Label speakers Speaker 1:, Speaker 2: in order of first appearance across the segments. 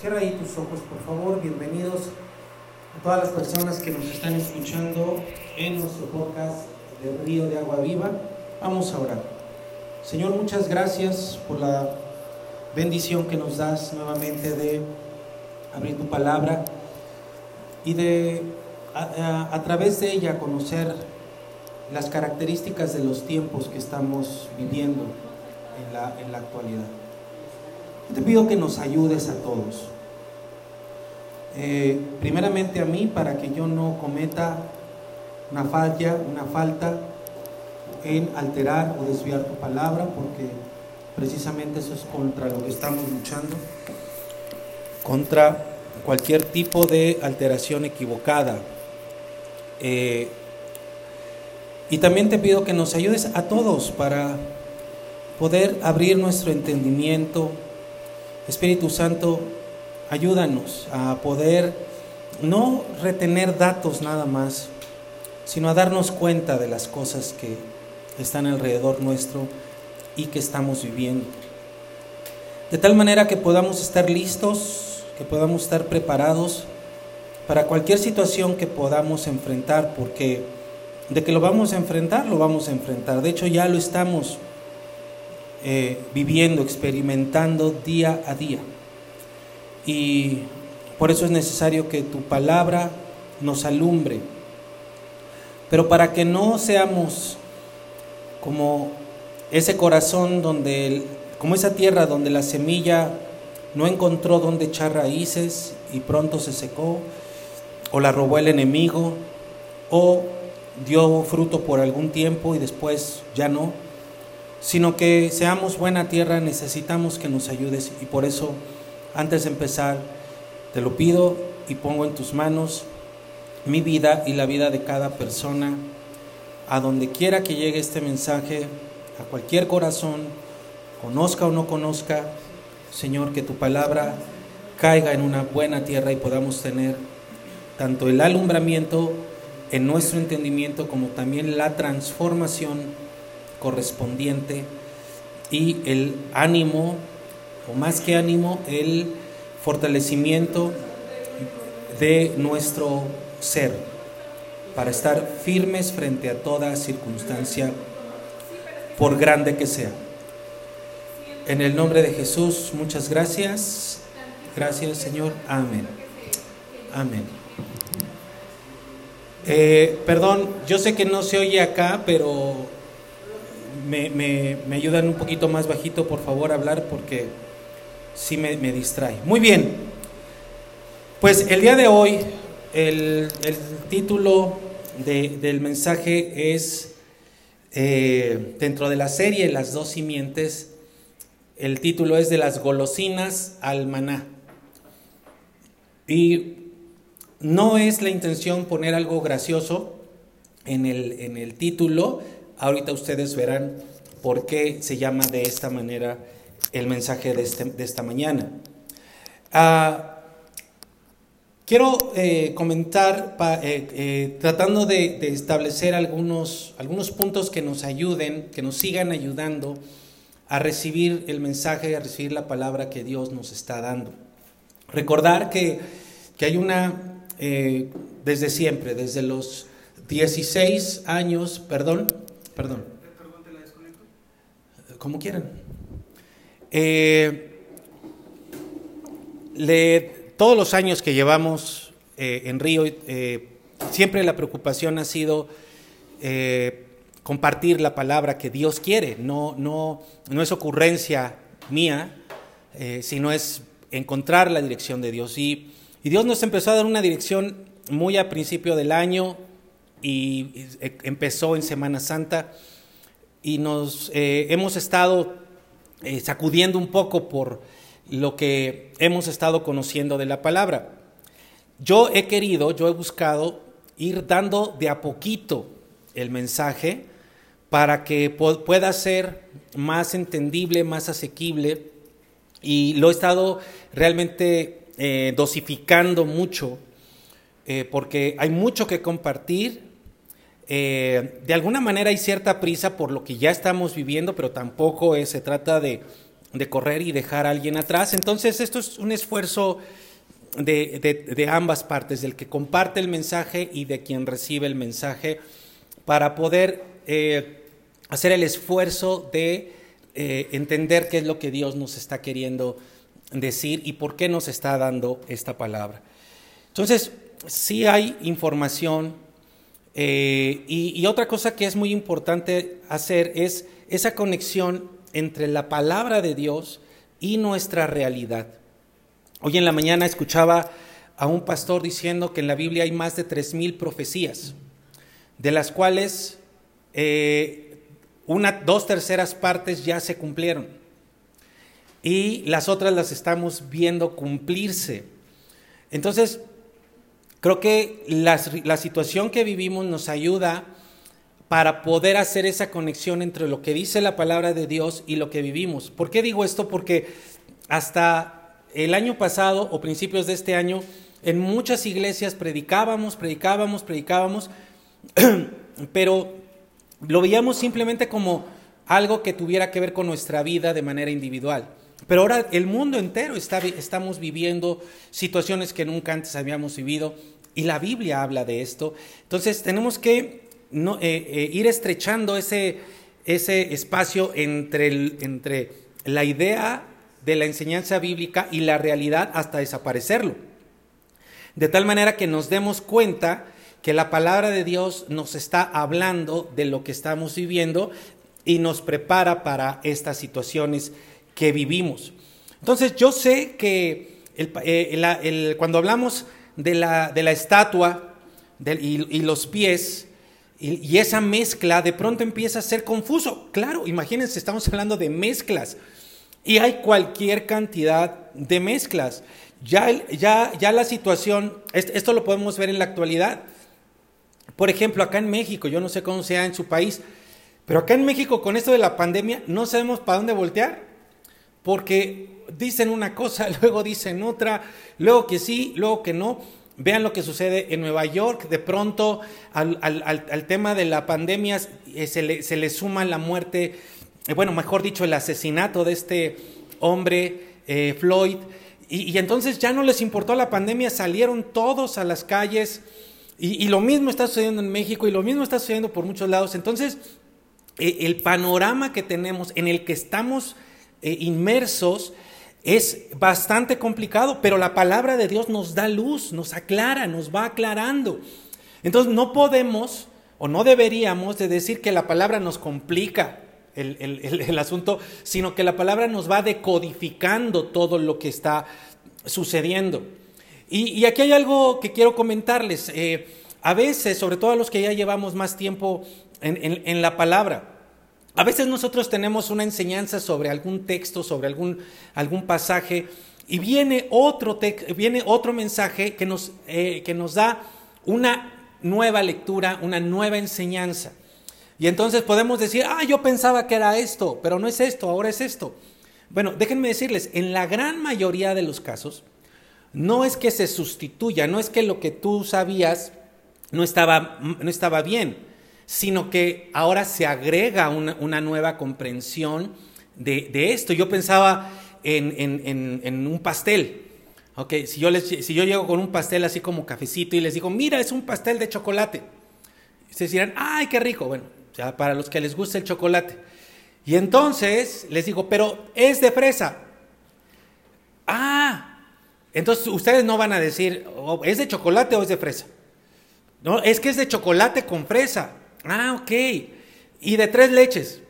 Speaker 1: Cierra ahí tus ojos, por favor. Bienvenidos a todas las personas que nos están escuchando en nuestro podcast de Río de Agua Viva. Vamos a orar. Señor, muchas gracias por la bendición que nos das nuevamente de abrir tu palabra y de a, través de ella conocer las características de los tiempos que estamos viviendo en la actualidad. Te pido que nos ayudes a todos. Eh, primeramente a mí para que yo no cometa una falla, una falta en alterar o desviar tu palabra, porque precisamente eso es contra lo que estamos luchando, contra cualquier tipo de alteración equivocada. Eh, y también te pido que nos ayudes a todos para poder abrir nuestro entendimiento, Espíritu Santo, ayúdanos a poder no retener datos nada más, sino a darnos cuenta de las cosas que están alrededor nuestro y que estamos viviendo. De tal manera que podamos estar listos, que podamos estar preparados para cualquier situación que podamos enfrentar, porque de que lo vamos a enfrentar, lo vamos a enfrentar. De hecho, ya lo estamos eh, viviendo, experimentando día a día. Y por eso es necesario que tu palabra nos alumbre. Pero para que no seamos como ese corazón donde, como esa tierra donde la semilla no encontró donde echar raíces y pronto se secó, o la robó el enemigo, o dio fruto por algún tiempo y después ya no sino que seamos buena tierra, necesitamos que nos ayudes. Y por eso, antes de empezar, te lo pido y pongo en tus manos mi vida y la vida de cada persona, a donde quiera que llegue este mensaje, a cualquier corazón, conozca o no conozca, Señor, que tu palabra caiga en una buena tierra y podamos tener tanto el alumbramiento en nuestro entendimiento como también la transformación correspondiente y el ánimo, o más que ánimo, el fortalecimiento de nuestro ser para estar firmes frente a toda circunstancia, por grande que sea. En el nombre de Jesús, muchas gracias. Gracias, Señor. Amén. Amén. Eh, perdón, yo sé que no se oye acá, pero me, ayudan un poquito más bajito, por favor, a hablar porque sí me, distrae. Muy bien, pues el día de hoy el, título del mensaje es, eh, dentro de la serie Las dos simientes, el título es de las golosinas al maná. Y no es la intención poner algo gracioso en el, en el título, Ahorita ustedes verán por qué se llama de esta manera el mensaje de, este, esta mañana. Ah, quiero eh, comentar, eh, eh, tratando de, establecer algunos, algunos puntos que nos ayuden, que nos sigan ayudando a recibir el mensaje, a recibir la palabra que Dios nos está dando. Recordar que, que hay una, desde siempre, desde los 16 años, perdón, Perdón. Como quieran. Eh, todos los años que llevamos eh, en Río, eh, siempre la preocupación ha sido compartir la palabra que Dios quiere. No, no, no es ocurrencia mía, sino es encontrar la dirección de Dios. Y, y Dios nos empezó a dar una dirección muy a principio del año, y empezó en Semana Santa y nos eh, hemos estado eh, sacudiendo un poco por lo que hemos estado conociendo de la palabra. Yo he querido, yo he buscado ir dando de a poquito el mensaje para que pueda ser más entendible, más asequible y lo he estado realmente eh, dosificando mucho porque hay mucho que compartir eh, de alguna manera hay cierta prisa por lo que ya estamos viviendo, pero tampoco se trata de correr y dejar a alguien atrás. Entonces esto es un esfuerzo de, ambas partes, del que comparte el mensaje y de quien recibe el mensaje, para poder eh, hacer el esfuerzo de eh, entender qué es lo que Dios nos está queriendo decir y por qué nos está dando esta palabra. Entonces, sí hay información eh, y, otra cosa que es muy importante hacer es esa conexión entre la palabra de Dios y nuestra realidad. Hoy en la mañana escuchaba a un pastor diciendo que en la Biblia hay más de tres mil profecías, de las cuales eh, una, dos terceras partes ya se cumplieron y las otras las estamos viendo cumplirse. Entonces, Creo que la, situación que vivimos nos ayuda para poder hacer esa conexión entre lo que dice la palabra de Dios y lo que vivimos. ¿Por qué digo esto? Porque hasta el año pasado o principios de este año, en muchas iglesias predicábamos, predicábamos, predicábamos, pero lo veíamos simplemente como algo que tuviera que ver con nuestra vida de manera individual. Pero ahora el mundo entero está, estamos viviendo situaciones que nunca antes habíamos vivido y la Biblia habla de esto. Entonces tenemos que no, eh, eh, ir estrechando ese, ese espacio entre, entre la idea de la enseñanza bíblica y la realidad hasta desaparecerlo. De tal manera que nos demos cuenta que la palabra de Dios nos está hablando de lo que estamos viviendo y nos prepara para estas situaciones que vivimos. Entonces yo sé que eh, cuando hablamos de la, estatua y, los pies y, esa mezcla de pronto empieza a ser confuso. Claro, imagínense, estamos hablando de mezclas y hay cualquier cantidad de mezclas. Ya la situación, esto lo podemos ver en la actualidad. Por ejemplo, acá en México, yo no sé cómo sea en su país, pero acá en México con esto de la pandemia no sabemos para dónde voltear porque dicen una cosa, luego dicen otra, luego que sí, luego que no. Vean lo que sucede en Nueva York, de pronto al, tema de la pandemia eh, se le, suma la muerte, eh, bueno, mejor dicho, el asesinato de este hombre, eh, Floyd, y, entonces ya no les importó la pandemia, salieron todos a las calles, y, lo mismo está sucediendo en México, y lo mismo está sucediendo por muchos lados. Entonces, el panorama que tenemos, en el que estamos eh, inmersos es bastante complicado, pero la palabra de Dios nos da luz, nos aclara, nos va aclarando. Entonces no podemos o no deberíamos de decir que la palabra nos complica el, asunto, sino que la palabra nos va decodificando todo lo que está sucediendo. Y, aquí hay algo que quiero comentarles. Eh, a veces, sobre todo a los que ya llevamos más tiempo en la palabra, a veces nosotros tenemos una enseñanza sobre algún texto, sobre algún, algún pasaje, y viene otro, viene otro mensaje que nos, eh, que nos da una nueva lectura, una nueva enseñanza. Y entonces podemos decir, ah, yo pensaba que era esto, pero no es esto, ahora es esto. Bueno, déjenme decirles, en la gran mayoría de los casos, no es que se sustituya, no es que lo que tú sabías no estaba, no estaba bien sino que ahora se agrega una, nueva comprensión de, esto. Yo pensaba en, un pastel. Okay, si, yo les, si yo llego con un pastel así como cafecito y les digo, mira, es un pastel de chocolate. Ustedes dirán, ay, qué rico. Bueno, ya para los que les gusta el chocolate. Y entonces les digo, pero es de fresa. Ah, entonces ustedes no van a decir, oh, ¿es de chocolate o es de fresa? No, es que es de chocolate con fresa. Ah, ok. Y de tres leches.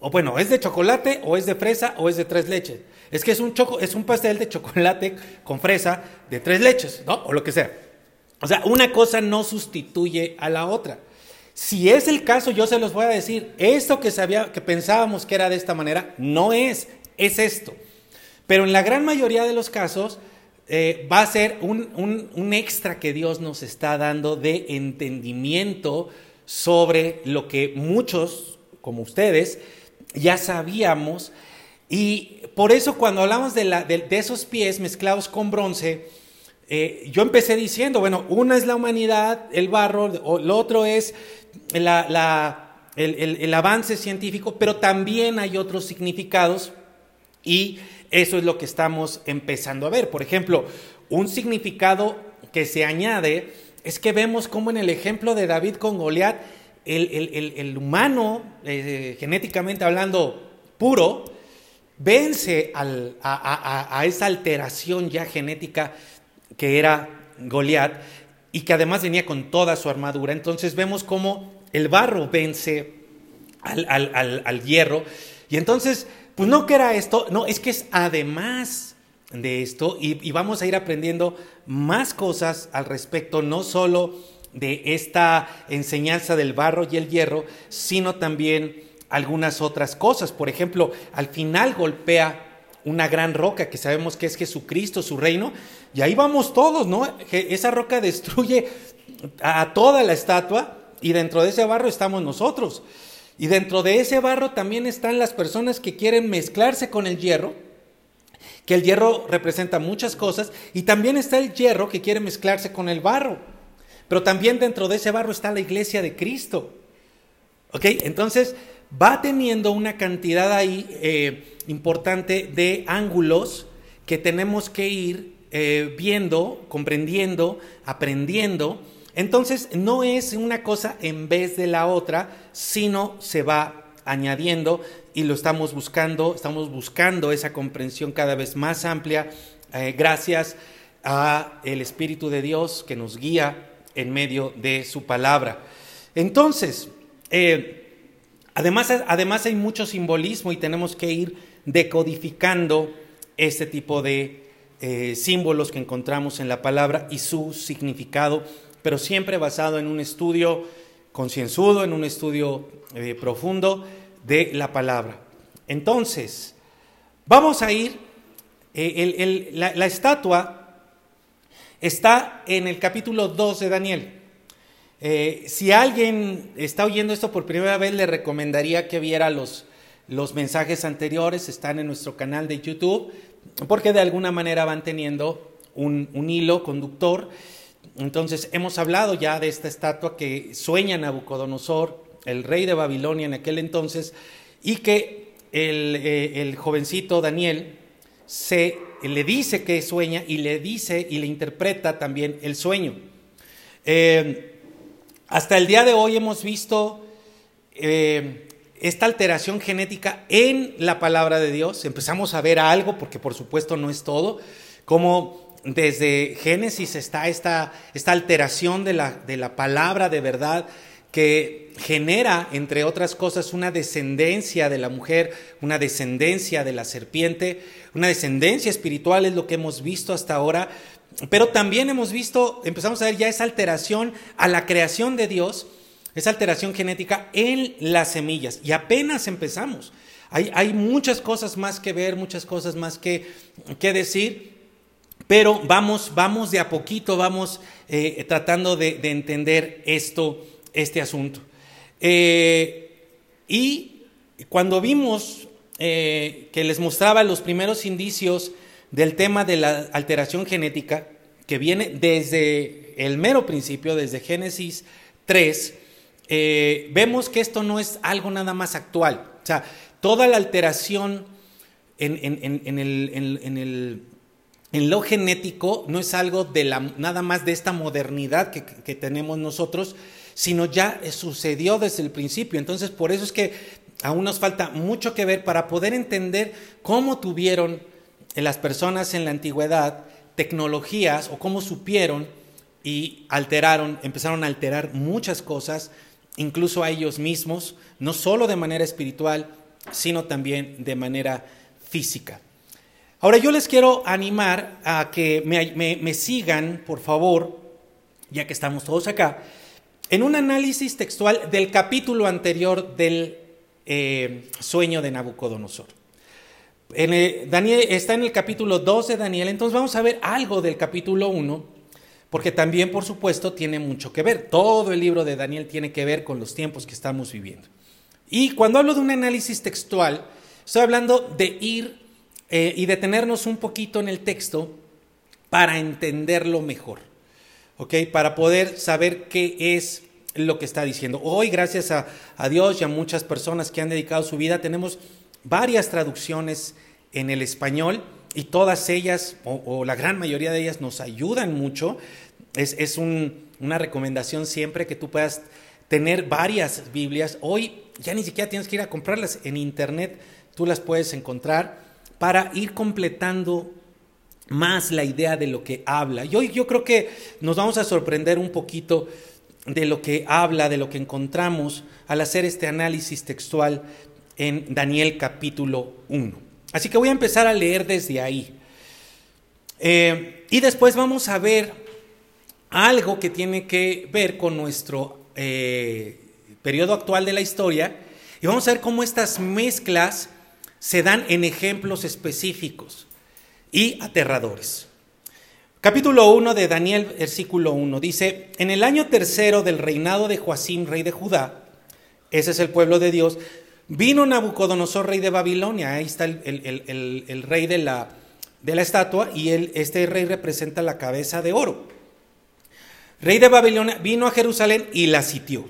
Speaker 1: O bueno, ¿es de chocolate o es de fresa o es de tres leches? Es que es un, choco, es un pastel de chocolate con fresa de tres leches, ¿no? O lo que sea. O sea, una cosa no sustituye a la otra. Si es el caso, yo se los voy a decir, esto que, sabía, que pensábamos que era de esta manera, no es, es esto. Pero en la gran mayoría de los casos eh, va a ser un, un extra que Dios nos está dando de entendimiento sobre lo que muchos, como ustedes, ya sabíamos. Y por eso cuando hablamos de, de, esos pies mezclados con bronce, eh, yo empecé diciendo, bueno, una es la humanidad, el barro, lo otro es la, el, el, avance científico, pero también hay otros significados Y eso es lo que estamos empezando a ver. Por ejemplo, un significado que se añade es que vemos como en el ejemplo de David con Goliat, el, humano, eh, genéticamente hablando puro, vence a, esa alteración ya genética que era Goliat y que además venía con toda su armadura. Entonces vemos cómo el barro vence al, hierro. Y entonces, pues no que era esto, no, es que es además de esto y, vamos a ir aprendiendo más cosas al respecto, no solo de esta enseñanza del barro y el hierro, sino también algunas otras cosas. Por ejemplo, al final golpea una gran roca que sabemos que es Jesucristo, su reino, y ahí vamos todos, ¿no? Esa roca destruye a toda la estatua y dentro de ese barro estamos nosotros. Y dentro de ese barro también están las personas que quieren mezclarse con el hierro, que el hierro representa muchas cosas, y también está el hierro que quiere mezclarse con el barro. Pero también dentro de ese barro está la iglesia de Cristo. ¿Ok? Entonces va teniendo una cantidad ahí eh, importante de ángulos que tenemos que ir eh, viendo, comprendiendo, aprendiendo entonces no es una cosa en vez de la otra, sino se va añadiendo y lo estamos buscando, estamos buscando esa comprensión cada vez más amplia eh, gracias a el Espíritu de Dios que nos guía en medio de su palabra. Entonces, eh, además, además hay mucho simbolismo y tenemos que ir decodificando este tipo de eh, símbolos que encontramos en la palabra y su significado pero siempre basado en un estudio concienzudo, en un estudio profundo de la palabra. Entonces, vamos a ir, eh, la, estatua está en el capítulo 2 de Daniel. Eh, si alguien está oyendo esto por primera vez, le recomendaría que viera los, los mensajes anteriores, están en nuestro canal de YouTube, porque de alguna manera van teniendo un, un hilo conductor entonces, hemos hablado ya de esta estatua que sueña Nabucodonosor, el rey de Babilonia en aquel entonces, y que el, eh, jovencito Daniel se le dice que sueña y le dice y le interpreta también el sueño. Eh, hasta el día de hoy hemos visto eh, esta alteración genética en la palabra de Dios. Empezamos a ver algo, porque por supuesto no es todo, como desde Génesis está esta, esta alteración de la, de la palabra de verdad que genera, entre otras cosas, una descendencia de la mujer, una descendencia de la serpiente, una descendencia espiritual es lo que hemos visto hasta ahora, pero también hemos visto, empezamos a ver ya esa alteración a la creación de Dios, esa alteración genética en las semillas, y apenas empezamos. Hay, hay muchas cosas más que ver, muchas cosas más que, que decir, pero vamos, vamos de a poquito, vamos eh, tratando de, entender esto, este asunto. Eh, y cuando vimos eh, que les mostraba los primeros indicios del tema de la alteración genética, que viene desde el mero principio, desde Génesis 3, vemos que esto no es algo nada más actual. O sea, toda la alteración en, en el en lo genético no es algo de la, nada más de esta modernidad que, tenemos nosotros, sino ya sucedió desde el principio. Entonces, por eso es que aún nos falta mucho que ver para poder entender cómo tuvieron las personas en la antigüedad tecnologías o cómo supieron y alteraron, empezaron a alterar muchas cosas, incluso a ellos mismos, no solo de manera espiritual, sino también de manera física. Ahora yo les quiero animar a que me, sigan, por favor, ya que estamos todos acá, en un análisis textual del capítulo anterior del eh, sueño de Nabucodonosor. Daniel, está en el capítulo 2 de Daniel, entonces vamos a ver algo del capítulo 1, porque también, por supuesto, tiene mucho que ver. Todo el libro de Daniel tiene que ver con los tiempos que estamos viviendo. Y cuando hablo de un análisis textual, estoy hablando de ir eh, y detenernos un poquito en el texto para entenderlo mejor, ¿ok? Para poder saber qué es lo que está diciendo. Hoy, gracias a, Dios y a muchas personas que han dedicado su vida, tenemos varias traducciones en el español y todas ellas, o, la gran mayoría de ellas, nos ayudan mucho. Es, una recomendación siempre que tú puedas tener varias Biblias. Hoy ya ni siquiera tienes que ir a comprarlas en internet, tú las puedes encontrar para ir completando más la idea de lo que habla. Y hoy yo creo que nos vamos a sorprender un poquito de lo que habla, de lo que encontramos al hacer este análisis textual en Daniel capítulo 1. Así que voy a empezar a leer desde ahí. Eh, y después vamos a ver algo que tiene que ver con nuestro eh, periodo actual de la historia y vamos a ver cómo estas mezclas se dan en ejemplos específicos y aterradores. Capítulo 1 de Daniel, versículo 1, dice, en el año tercero del reinado de Joacim, rey de Judá, ese es el pueblo de Dios, vino Nabucodonosor, rey de Babilonia, ahí está el, rey de la, estatua, y este rey representa la cabeza de oro. Rey de Babilonia vino a Jerusalén y la sitió.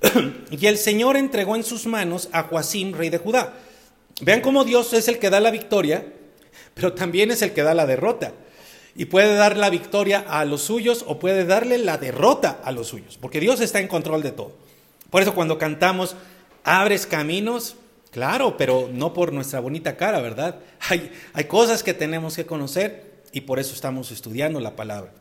Speaker 1: y el Señor entregó en sus manos a Joacim, rey de Judá. Vean cómo Dios es el que da la victoria, pero también es el que da la derrota y puede dar la victoria a los suyos o puede darle la derrota a los suyos, porque Dios está en control de todo. Por eso cuando cantamos, abres caminos, claro, pero no por nuestra bonita cara, ¿verdad? Hay, cosas que tenemos que conocer y por eso estamos estudiando la palabra.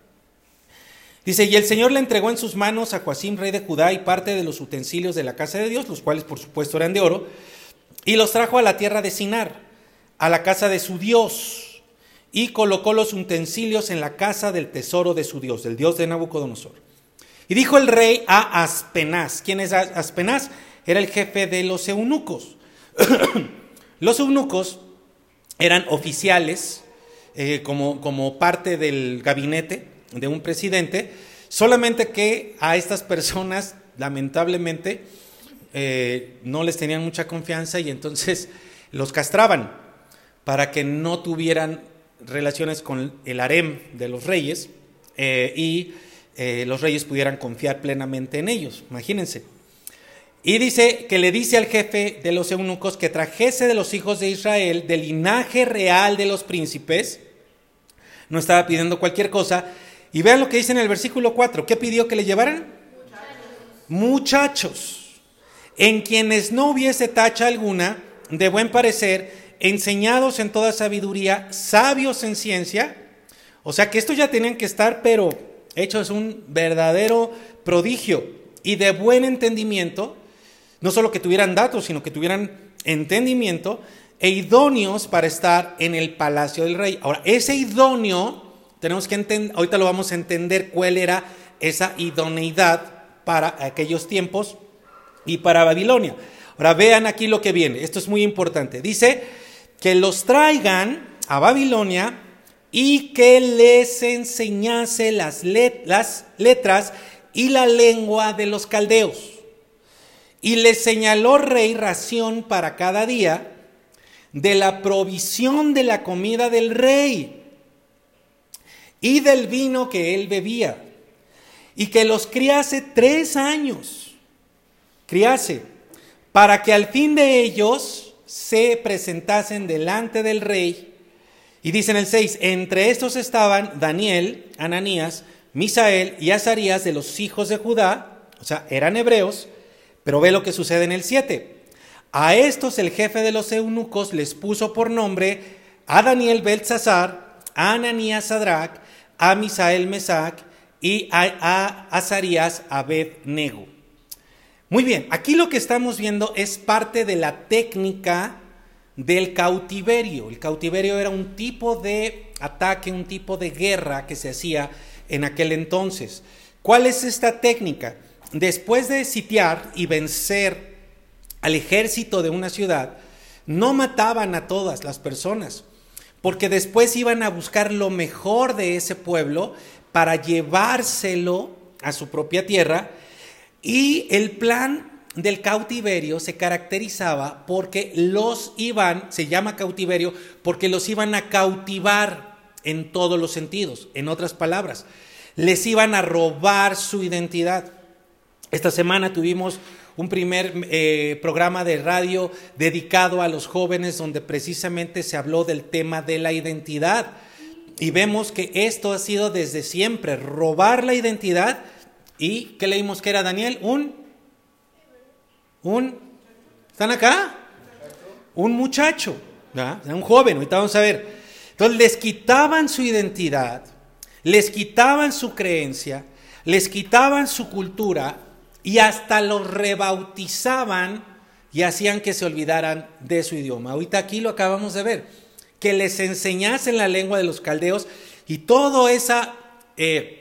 Speaker 1: Dice, y el Señor le entregó en sus manos a Joacim, rey de Judá, y parte de los utensilios de la casa de Dios, los cuales por supuesto eran de oro, y los trajo a la tierra de Sinar, a la casa de su Dios y colocó los utensilios en la casa del tesoro de su Dios, del Dios de Nabucodonosor. Y dijo el rey a Aspenaz, ¿quién es Aspenaz? Era el jefe de los eunucos. los eunucos eran oficiales eh, como, como parte del gabinete de un presidente, solamente que a estas personas, lamentablemente, eh, no les tenían mucha confianza y entonces los castraban para que no tuvieran relaciones con el harem de los reyes eh, y eh, los reyes pudieran confiar plenamente en ellos. Imagínense. Y dice que le dice al jefe de los eunucos que trajese de los hijos de Israel, del linaje real de los príncipes, no estaba pidiendo cualquier cosa. Y vean lo que dice en el versículo 4. ¿Qué pidió que le llevaran? Muchachos. Muchachos en quienes no hubiese tacha alguna, de buen parecer, enseñados en toda sabiduría, sabios en ciencia. O sea que estos ya tenían que estar, pero hechos un verdadero prodigio y de buen entendimiento, no solo que tuvieran datos, sino que tuvieran entendimiento e idóneos para estar en el palacio del rey. Ahora, ese idóneo, tenemos que entender, ahorita lo vamos a entender cuál era esa idoneidad para aquellos tiempos y para Babilonia. Ahora vean aquí lo que viene, esto es muy importante. Dice, que los traigan a Babilonia y que les enseñase las, letras y la lengua de los caldeos. Y les señaló rey ración para cada día de la provisión de la comida del rey y del vino que él bebía, y que los criase tres años, criase, para que al fin de ellos se presentasen delante del rey. Y dice en el 6, entre estos estaban Daniel, Ananías, Misael y Azarías de los hijos de Judá, o sea, eran hebreos, pero ve lo que sucede en el 7. A estos el jefe de los eunucos les puso por nombre a Daniel Beltzazar, a Ananías Sadrach, a Misael Mesac y a, Azarías Abed-Nego. Muy bien, aquí lo que estamos viendo es parte de la técnica del cautiverio. El cautiverio era un tipo de ataque, un tipo de guerra que se hacía en aquel entonces. ¿Cuál es esta técnica? Después de sitiar y vencer al ejército de una ciudad, no mataban a todas las personas, porque después iban a buscar lo mejor de ese pueblo para llevárselo a su propia tierra y el plan del cautiverio se caracterizaba porque los iban, se llama cautiverio, porque los iban a cautivar en todos los sentidos. En otras palabras, les iban a robar su identidad. Esta semana tuvimos un primer eh, programa de radio dedicado a los jóvenes donde precisamente se habló del tema de la identidad. Y vemos que esto ha sido desde siempre, robar la identidad. ¿Y qué leímos que era Daniel? Un, un, ¿están acá? Un muchacho, un joven, ahorita vamos a ver. Entonces les quitaban su identidad, les quitaban su creencia, les quitaban su cultura y hasta los rebautizaban y hacían que se olvidaran de su idioma. Ahorita aquí lo acabamos de ver, que les enseñasen la lengua de los caldeos y todo esa, eh,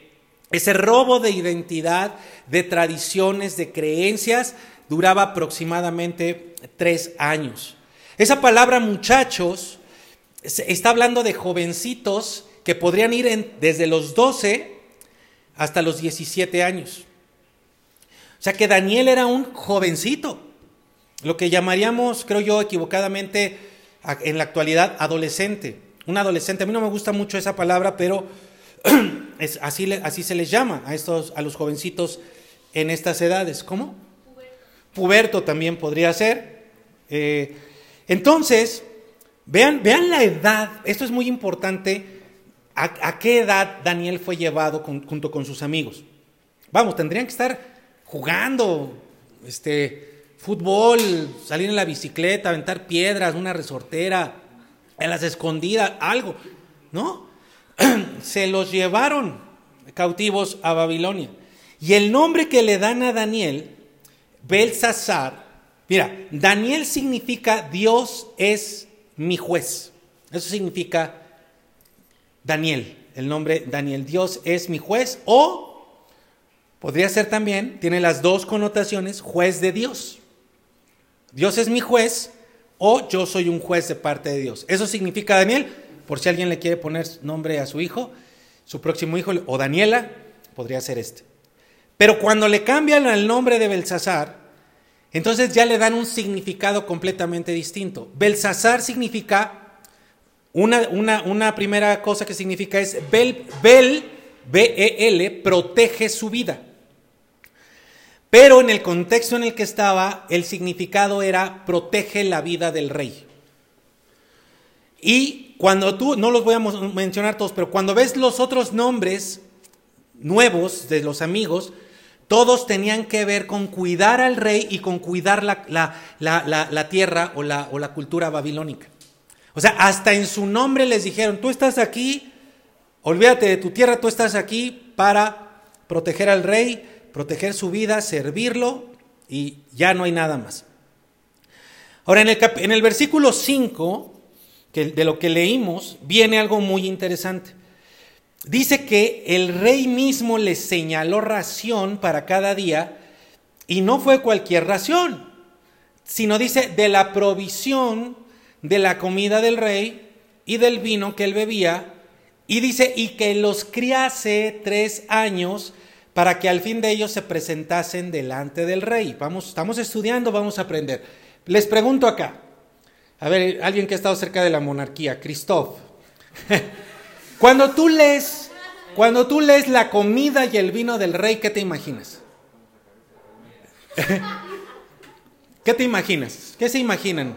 Speaker 1: ese robo de identidad, de tradiciones, de creencias, duraba aproximadamente tres años. Esa palabra muchachos está hablando de jovencitos que podrían ir desde los 12 hasta los 17 años. O sea que Daniel era un jovencito, lo que llamaríamos, creo yo, equivocadamente en la actualidad, adolescente. Un adolescente, a mí no me gusta mucho esa palabra, pero es, así, así se les llama a, estos, a los jovencitos en estas edades. ¿Cómo? Puberto, también podría ser. Eh, entonces, vean, vean la edad, esto es muy importante ¿A, qué edad Daniel fue llevado junto con sus amigos? Vamos, tendrían que estar jugando este, fútbol, salir en la bicicleta, aventar piedras, una resortera, en las escondidas, algo, ¿no? Se los llevaron cautivos a Babilonia. Y el nombre que le dan a Daniel, Belsasar, mira, Daniel significa Dios es mi juez. Eso significa Daniel, el nombre Daniel, Dios es mi juez o podría ser también, tiene las dos connotaciones, juez de Dios. Dios es mi juez o yo soy un juez de parte de Dios. Eso significa Daniel, por si alguien le quiere poner nombre a su hijo, su próximo hijo o Daniela, podría ser este. Pero cuando le cambian el nombre de Belsasar, entonces ya le dan un significado completamente distinto. Belsasar significa una, una, primera cosa que significa es Bel, Bel, B-E-L, protege su vida. Pero en el contexto en el que estaba, el significado era protege la vida del rey. Y cuando tú, no los voy a mencionar todos, pero cuando ves los otros nombres nuevos de los amigos, todos tenían que ver con cuidar al rey y con cuidar la, tierra o la, o la cultura babilónica. O sea, hasta en su nombre les dijeron, tú estás aquí, olvídate de tu tierra, tú estás aquí para proteger al rey, proteger su vida, servirlo y ya no hay nada más. Ahora, en el, en el versículo 5, que de lo que leímos, viene algo muy interesante. Dice que el rey mismo les señaló ración para cada día y no fue cualquier ración, sino dice de la provisión de la comida del rey y del vino que él bebía, y dice, y que los criase tres años para que al fin de ellos se presentasen delante del rey. Vamos, estamos estudiando, vamos a aprender. Les pregunto acá, a ver, alguien que ha estado cerca de la monarquía, Christoph. cuando tú lees, cuando tú lees la comida y el vino del rey, ¿qué te imaginas? ¿Qué te imaginas? ¿Qué se imaginan?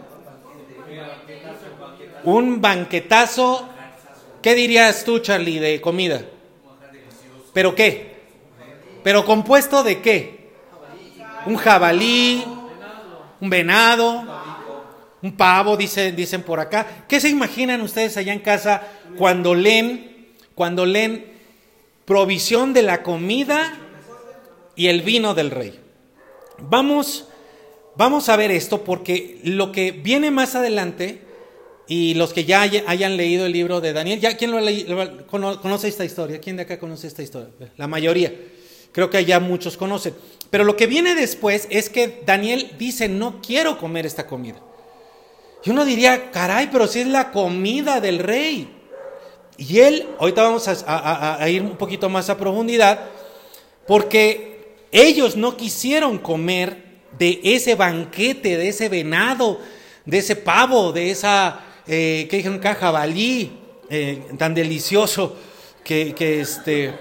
Speaker 1: Un banquetazo. ¿Qué dirías tú, Charlie, de comida? ¿Pero qué? ¿Pero compuesto de qué? Un jabalí, un venado, un pavo, dicen, dicen por acá. ¿Qué se imaginan ustedes allá en casa cuando leen, cuando leen provisión de la comida y el vino del rey? Vamos, vamos a ver esto porque lo que viene más adelante y los que ya hayan leído el libro de Daniel, ¿ya quién lo conoce esta historia? ¿Quién de acá conoce esta historia? La mayoría. Creo que ya muchos conocen. Pero lo que viene después es que Daniel dice, no quiero comer esta comida. Y uno diría, caray, pero si es la comida del rey. Y él, ahorita vamos a, ir un poquito más a profundidad, porque ellos no quisieron comer de ese banquete, de ese venado, de ese pavo, de esa eh, que dijeron acá, jabalí, eh, tan delicioso, que, este,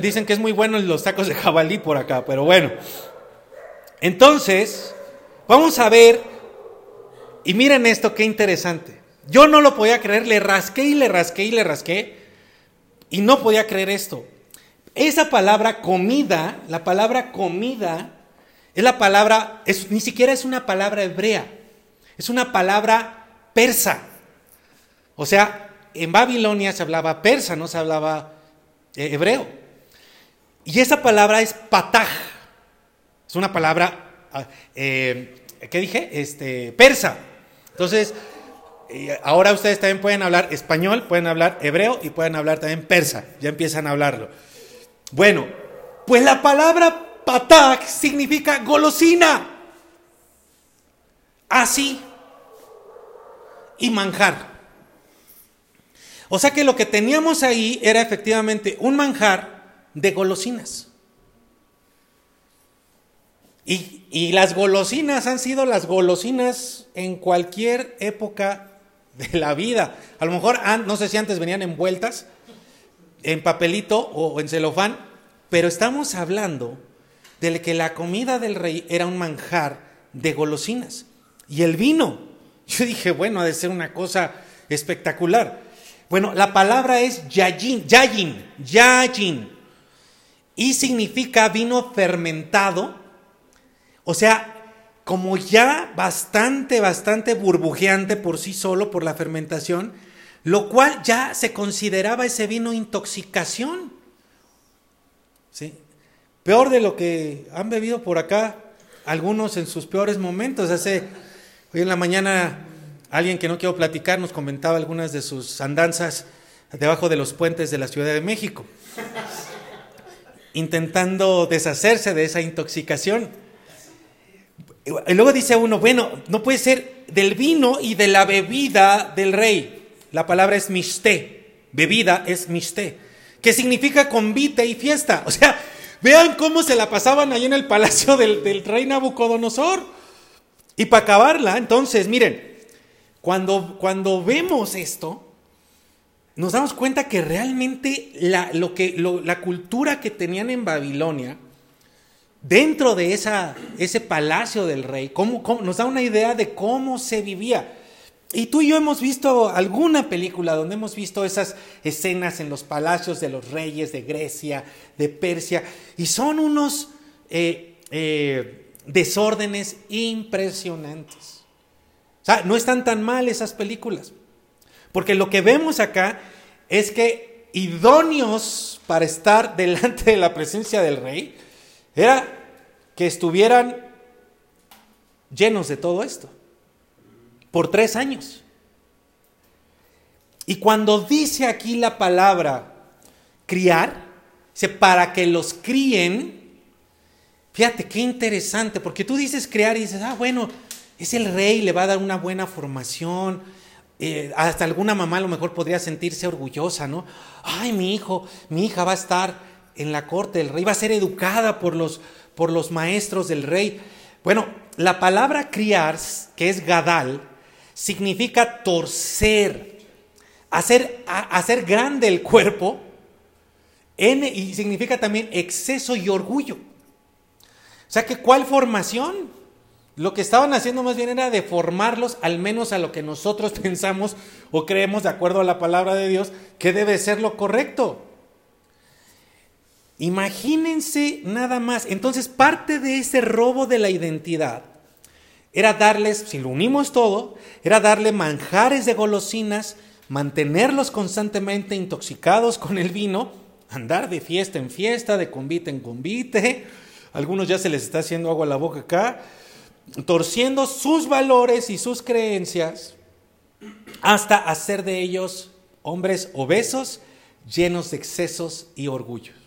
Speaker 1: dicen que es muy bueno los tacos de jabalí por acá, pero bueno. Entonces, vamos a ver, y miren esto, qué interesante. Yo no lo podía creer, le rasqué y le rasqué y le rasqué, y no podía creer esto. Esa palabra comida, la palabra comida, es la palabra, ni siquiera es una palabra hebrea, es una palabra persa. O sea, en Babilonia se hablaba persa, no se hablaba eh, hebreo. Y esa palabra es pataj. Es una palabra, ah, eh, ¿qué dije? Este, persa. Entonces, eh, ahora ustedes también pueden hablar español, pueden hablar hebreo y pueden hablar también persa. Ya empiezan a hablarlo. Bueno, pues la palabra patak significa golosina. Así. Y manjar. O sea que lo que teníamos ahí era efectivamente un manjar de golosinas. Y, las golosinas han sido las golosinas en cualquier época de la vida. A lo mejor, no sé si antes venían envueltas en papelito o en celofán, pero estamos hablando de que la comida del rey era un manjar de golosinas. Y el vino, yo dije, bueno, ha de ser una cosa espectacular. Bueno, la palabra es yayin, yayin, yayin, y significa vino fermentado, o sea, como ya bastante, bastante burbujeante por sí solo, por la fermentación, lo cual ya se consideraba ese vino intoxicación. ¿Sí? Peor de lo que han bebido por acá algunos en sus peores momentos. Hace, hoy en la mañana, alguien que no quiero platicar nos comentaba algunas de sus andanzas debajo de los puentes de la Ciudad de México, intentando deshacerse de esa intoxicación. Luego dice uno, bueno, no puede ser del vino y de la bebida del rey. La palabra es mishte, bebida es mishte, que significa convite y fiesta. O sea, vean cómo se la pasaban ahí en el palacio del, rey Nabucodonosor. Y para acabarla, entonces, miren, cuando, cuando vemos esto, nos damos cuenta que realmente la, lo que, la cultura que tenían en Babilonia, dentro de ese palacio del rey, nos da una idea de cómo se vivía. Y tú y yo hemos visto alguna película donde hemos visto esas escenas en los palacios de los reyes de Grecia, de Persia, y son unos eh, eh, desórdenes impresionantes. O sea, no están tan mal esas películas, porque lo que vemos acá es que idóneos para estar delante de la presencia del rey era que estuvieran llenos de todo esto por tres años. Y cuando dice aquí la palabra criar, dice para que los críen, fíjate qué interesante, porque tú dices criar y dices, ah, bueno, es el rey, le va a dar una buena formación. Eh, hasta alguna mamá a lo mejor podría sentirse orgullosa, ¿no? Ay, mi hijo, mi hija va a estar en la corte del rey, va a ser educada por los, por los maestros del rey. Bueno, la palabra criar, que es gadal, significa torcer, hacer, hacer grande el cuerpo, y significa también exceso y orgullo. O sea que, ¿cuál formación? Lo que estaban haciendo más bien era deformarlos, al menos a lo que nosotros pensamos o creemos, de acuerdo a la palabra de Dios, que debe ser lo correcto. Imagínense nada más. Entonces, parte de ese robo de la identidad era darles, si lo unimos todo, era darle manjares de golosinas, mantenerlos constantemente intoxicados con el vino, andar de fiesta en fiesta, de convite en convite. Algunos ya se les está haciendo agua a la boca acá, torciendo sus valores y sus creencias hasta hacer de ellos hombres obesos, llenos de excesos y orgullo.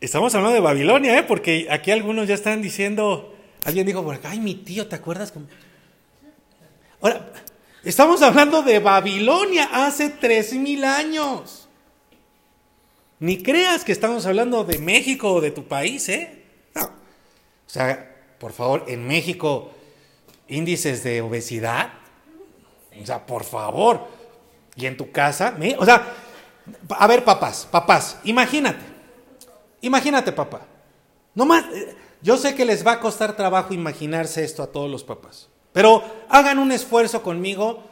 Speaker 1: Estamos hablando de Babilonia, ¿eh? Porque aquí algunos ya están diciendo, alguien dijo por ay, mi tío, ¿te acuerdas? Ahora, estamos hablando de Babilonia hace tres mil años. Ni creas que estamos hablando de México o de tu país, ¿eh? O sea, por favor, en México, índices de obesidad. O sea, por favor. Y en tu casa, o sea, a ver, papás, papás, imagínate Imagínate, papá. No más, eh, yo sé que les va a costar trabajo imaginarse esto a todos los papás, pero hagan un esfuerzo conmigo,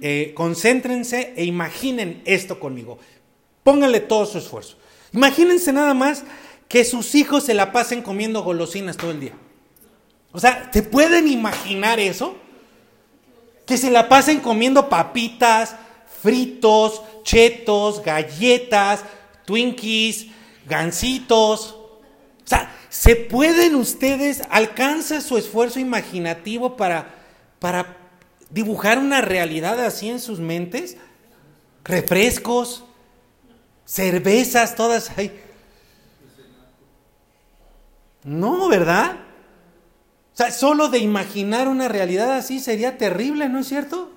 Speaker 1: eh, concéntrense e imaginen esto conmigo. Pónganle todo su esfuerzo. Imagínense nada más que sus hijos se la pasen comiendo golosinas todo el día. O sea, ¿te pueden imaginar eso? Que se la pasen comiendo papitas, fritos, chetos, galletas, Twinkies, gancitos. O sea, ¿se pueden ustedes, alcanza su esfuerzo imaginativo para, para dibujar una realidad así en sus mentes? Refrescos, cervezas, todas ahí. No, ¿verdad? O sea, solo de imaginar una realidad así sería terrible, ¿no es cierto?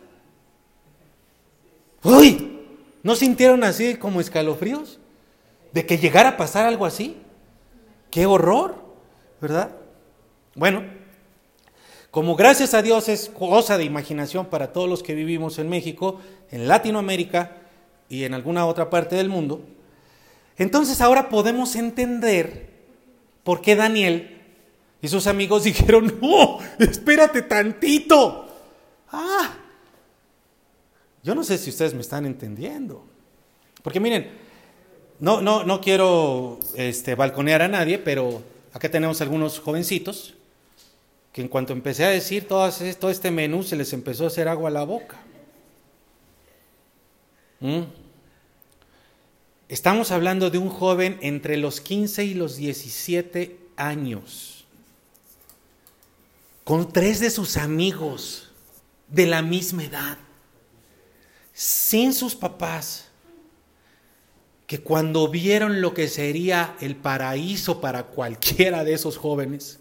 Speaker 1: Uy, ¿no sintieron así como escalofríos? De que llegara a pasar algo así. Qué horror, ¿verdad? Bueno, como gracias a Dios es cosa de imaginación para todos los que vivimos en México, en Latinoamérica y en alguna otra parte del mundo, entonces ahora podemos entender por qué Daniel y sus amigos dijeron, no, espérate tantito. Ah, yo no sé si ustedes me están entendiendo. Porque miren, no, no, no quiero este, balconear a nadie, pero acá tenemos algunos jovencitos que en cuanto empecé a decir todo, todo este menú se les empezó a hacer agua a la boca. ¿Mm? Estamos hablando de un joven entre los 15 y los 17 años con tres de sus amigos de la misma edad, sin sus papás, que cuando vieron lo que sería el paraíso para cualquiera de esos jóvenes,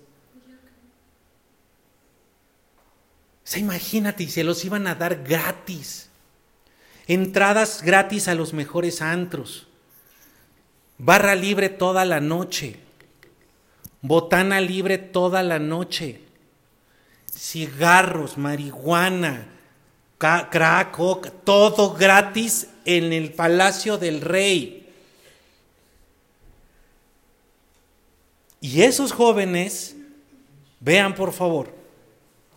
Speaker 1: se imagínate, se los iban a dar gratis, entradas gratis a los mejores antros, barra libre toda la noche, botana libre toda la noche cigarros, marihuana, crack, todo gratis en el palacio del rey. Y esos jóvenes, vean por favor,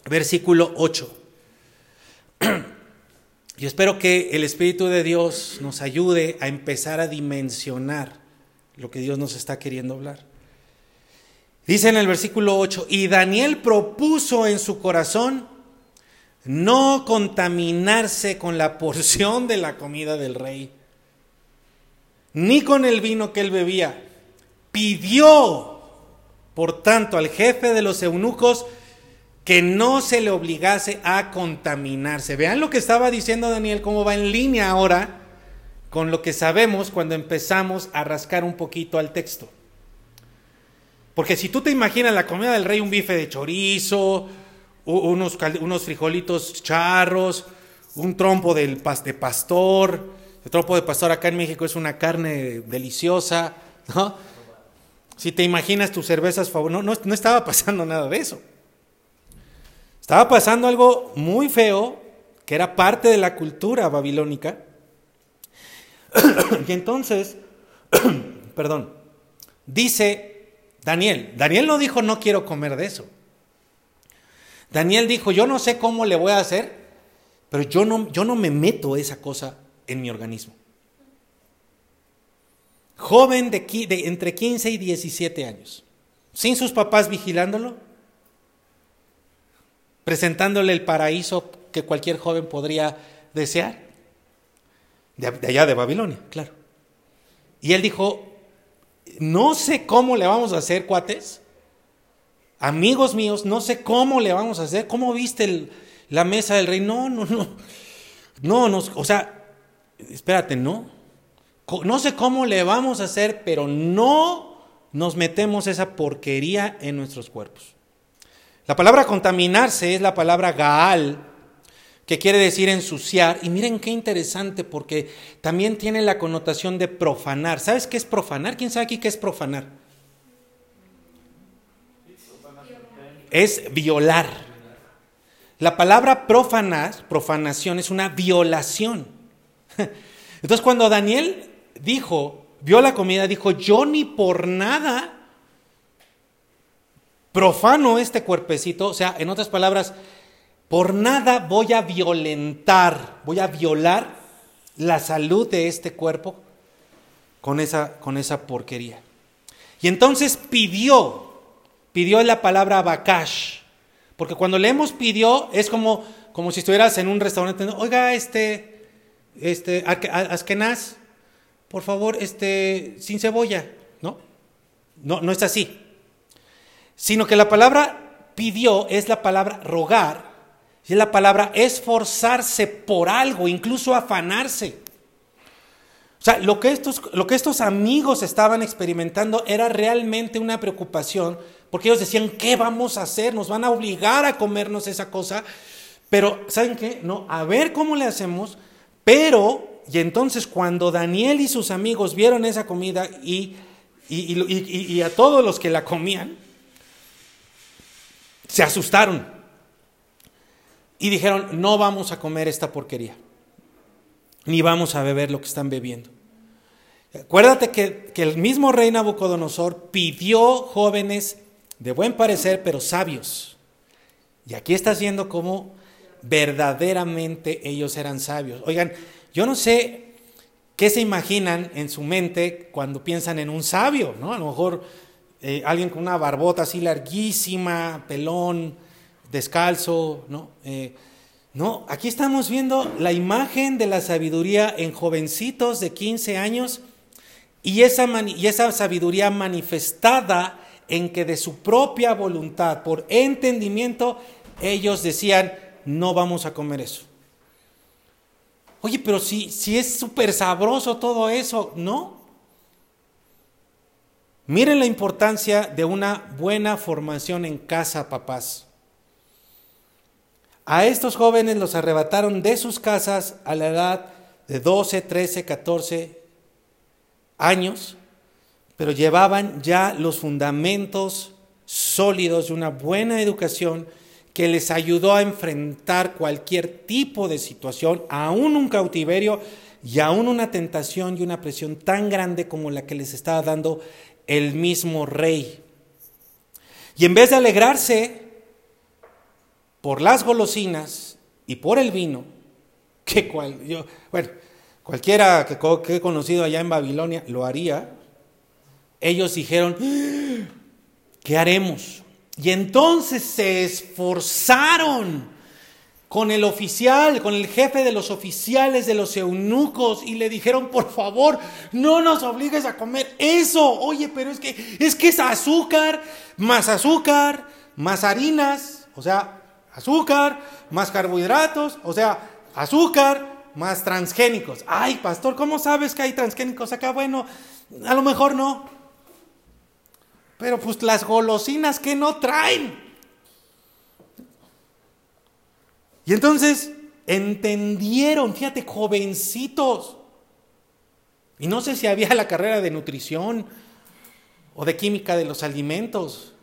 Speaker 1: versículo 8. Yo espero que el Espíritu de Dios nos ayude a empezar a dimensionar lo que Dios nos está queriendo hablar. Dice en el versículo 8, y Daniel propuso en su corazón no contaminarse con la porción de la comida del rey, ni con el vino que él bebía. Pidió, por tanto, al jefe de los eunucos que no se le obligase a contaminarse. Vean lo que estaba diciendo Daniel, cómo va en línea ahora con lo que sabemos cuando empezamos a rascar un poquito al texto. Porque si tú te imaginas la comida del rey, un bife de chorizo, unos, unos frijolitos charros, un trompo del, de pastor, el trompo de pastor acá en México es una carne deliciosa, ¿no? Si te imaginas tus cervezas favoritas, no, no estaba pasando nada de eso. Estaba pasando algo muy feo, que era parte de la cultura babilónica. y entonces, perdón, dice Daniel. Daniel no dijo no quiero comer de eso. Daniel dijo yo no sé cómo le voy a hacer, pero yo no, yo no me meto esa cosa en mi organismo. Joven de, entre 15 y 17 años, sin sus papás vigilándolo, presentándole el paraíso que cualquier joven podría desear, de, de allá de Babilonia, claro. Y él dijo, no sé cómo le vamos a hacer, cuates. Amigos míos, no sé cómo le vamos a hacer. ¿Cómo viste la mesa del rey? No, no, no. No, no, o sea, espérate, no. No sé cómo le vamos a hacer, pero no nos metemos esa porquería en nuestros cuerpos. La palabra contaminarse es la palabra gaal, que quiere decir ensuciar. Y miren qué interesante, porque también tiene la connotación de profanar. ¿Sabes qué es profanar? ¿Quién sabe aquí qué es profanar? Es violar. La palabra profanar, profanación, es una violación. Entonces cuando Daniel dijo, vio la comida, dijo, yo ni por nada profano este cuerpecito, o sea, en otras palabras, por nada voy a violentar, voy a violar la salud de este cuerpo con esa, con esa porquería. Y entonces pidió, pidió la palabra bakash, porque cuando leemos pidió es como, como si estuvieras en un restaurante, oiga, este, este, Askenaz, por favor, este, sin cebolla, ¿no? No, no es así. Sino que la palabra pidió es la palabra rogar, y es la palabra esforzarse por algo, incluso afanarse. O sea, lo que, estos, lo que estos amigos estaban experimentando era realmente una preocupación, porque ellos decían, ¿qué vamos a hacer? Nos van a obligar a comernos esa cosa. Pero, ¿saben qué? No, a ver cómo le hacemos. Pero, y entonces cuando Daniel y sus amigos vieron esa comida y, y a todos los que la comían, se asustaron y dijeron, no vamos a comer esta porquería ni vamos a beber lo que están bebiendo. Acuérdate que, el mismo rey Nabucodonosor pidió jóvenes de buen parecer, pero sabios. Y aquí estás viendo cómo verdaderamente ellos eran sabios. Oigan, yo no sé qué se imaginan en su mente cuando piensan en un sabio, ¿no? A lo mejor eh, alguien con una barbota así larguísima, pelón, descalzo, ¿no? Eh, no, aquí estamos viendo la imagen de la sabiduría en jovencitos de 15 años y esa, y esa sabiduría manifestada en que de su propia voluntad, por entendimiento, ellos decían, no vamos a comer eso. Oye, pero si, si es súper sabroso todo eso, ¿no? Miren la importancia de una buena formación en casa, papás. A estos jóvenes los arrebataron de sus casas a la edad de 12, 13, 14 años, pero llevaban ya los fundamentos sólidos de una buena educación que les ayudó a enfrentar cualquier tipo de situación, aún un cautiverio y aún una tentación y una presión tan grande como la que les estaba dando el mismo rey. Y en vez de alegrarse por las golosinas y por el vino, que bueno, cualquiera que, que he conocido allá en Babilonia lo haría, ellos dijeron, ¿qué haremos? Y entonces se esforzaron con el oficial, con el jefe de los oficiales de los eunucos y le dijeron, por favor, no nos obligues a comer eso. Oye, pero es que es que es azúcar, más azúcar, más harinas, o sea, azúcar, más carbohidratos, o sea, azúcar, más transgénicos. Ay, pastor, ¿cómo sabes que hay transgénicos acá? Bueno, a lo mejor no. Pero pues las golosinas que no traen. Y entonces entendieron, fíjate, jovencitos. Y no sé si había la carrera de nutrición o de química de los alimentos.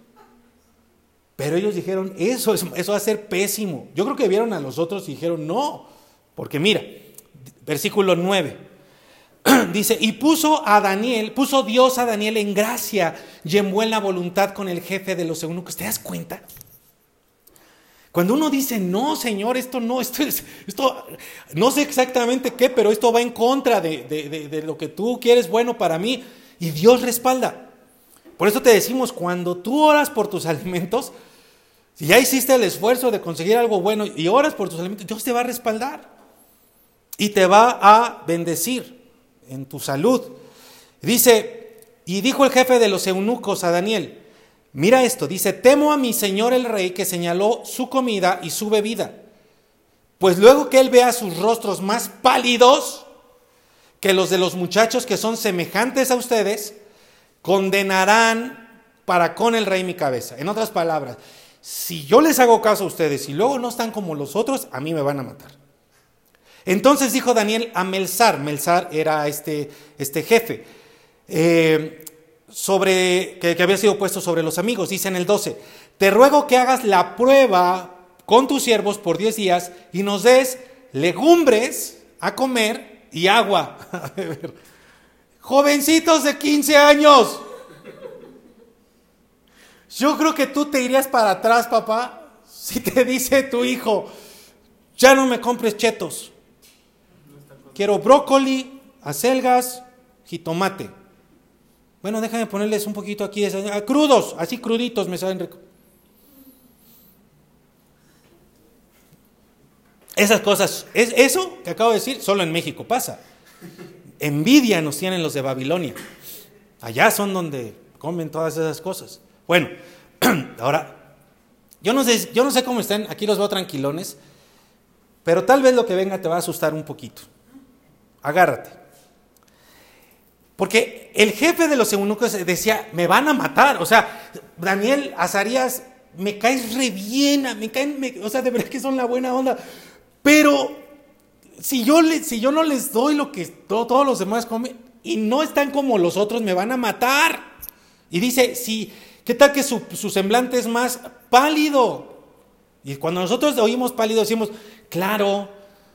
Speaker 1: Pero ellos dijeron, eso, eso va a ser pésimo. Yo creo que vieron a los otros y dijeron, no, porque mira, versículo 9. Dice, y puso a Daniel, puso Dios a Daniel en gracia y en buena voluntad con el jefe de los eunucos. ¿Te das cuenta? Cuando uno dice, no, Señor, esto no, esto es, esto, no sé exactamente qué, pero esto va en contra de, de lo que tú quieres bueno para mí, y Dios respalda. Por eso te decimos, cuando tú oras por tus alimentos, si ya hiciste el esfuerzo de conseguir algo bueno y oras por tus alimentos, Dios te va a respaldar y te va a bendecir en tu salud. Dice, y dijo el jefe de los eunucos a Daniel, mira esto, dice, temo a mi señor el rey que señaló su comida y su bebida, pues luego que él vea sus rostros más pálidos que los de los muchachos que son semejantes a ustedes, condenarán para con el rey mi cabeza. En otras palabras, si yo les hago caso a ustedes y luego no están como los otros, a mí me van a matar. Entonces dijo Daniel a Melzar, Melzar era este, este jefe, eh, sobre, que, había sido puesto sobre los amigos, dice en el 12, te ruego que hagas la prueba con tus siervos por 10 días y nos des legumbres a comer y agua. Jovencitos de 15 años. Yo creo que tú te irías para atrás, papá, si te dice tu hijo, ya no me compres chetos. Quiero brócoli, acelgas, jitomate. Bueno, déjame ponerles un poquito aquí, de crudos, así cruditos me saben rico. Esas cosas, es eso que acabo de decir, solo en México pasa. Envidia nos tienen los de Babilonia. Allá son donde comen todas esas cosas. Bueno, ahora, yo no sé, yo no sé cómo estén, aquí los veo tranquilones, pero tal vez lo que venga te va a asustar un poquito. Agárrate. Porque el jefe de los eunucos decía, me van a matar. O sea, Daniel, Azarías, me caes re bien, me caen, o sea, de verdad que son la buena onda. Pero si yo, si yo no les doy lo que todos los demás comen y no están como los otros, me van a matar. Y dice, si, ¿qué tal que su, semblante es más pálido? Y cuando nosotros oímos pálido decimos, claro,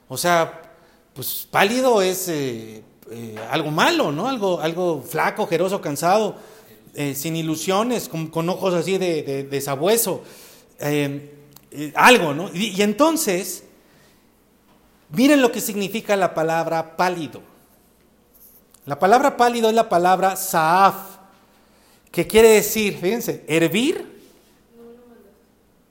Speaker 1: o sea, pues pálido es eh, eh, algo malo, ¿no? Algo, algo flaco, jeroso, cansado, eh, sin ilusiones, con, ojos así de, de, sabueso, algo, ¿no? y entonces Miren lo que significa la palabra pálido. La palabra pálido es la palabra saaf, que quiere decir, fíjense, hervir.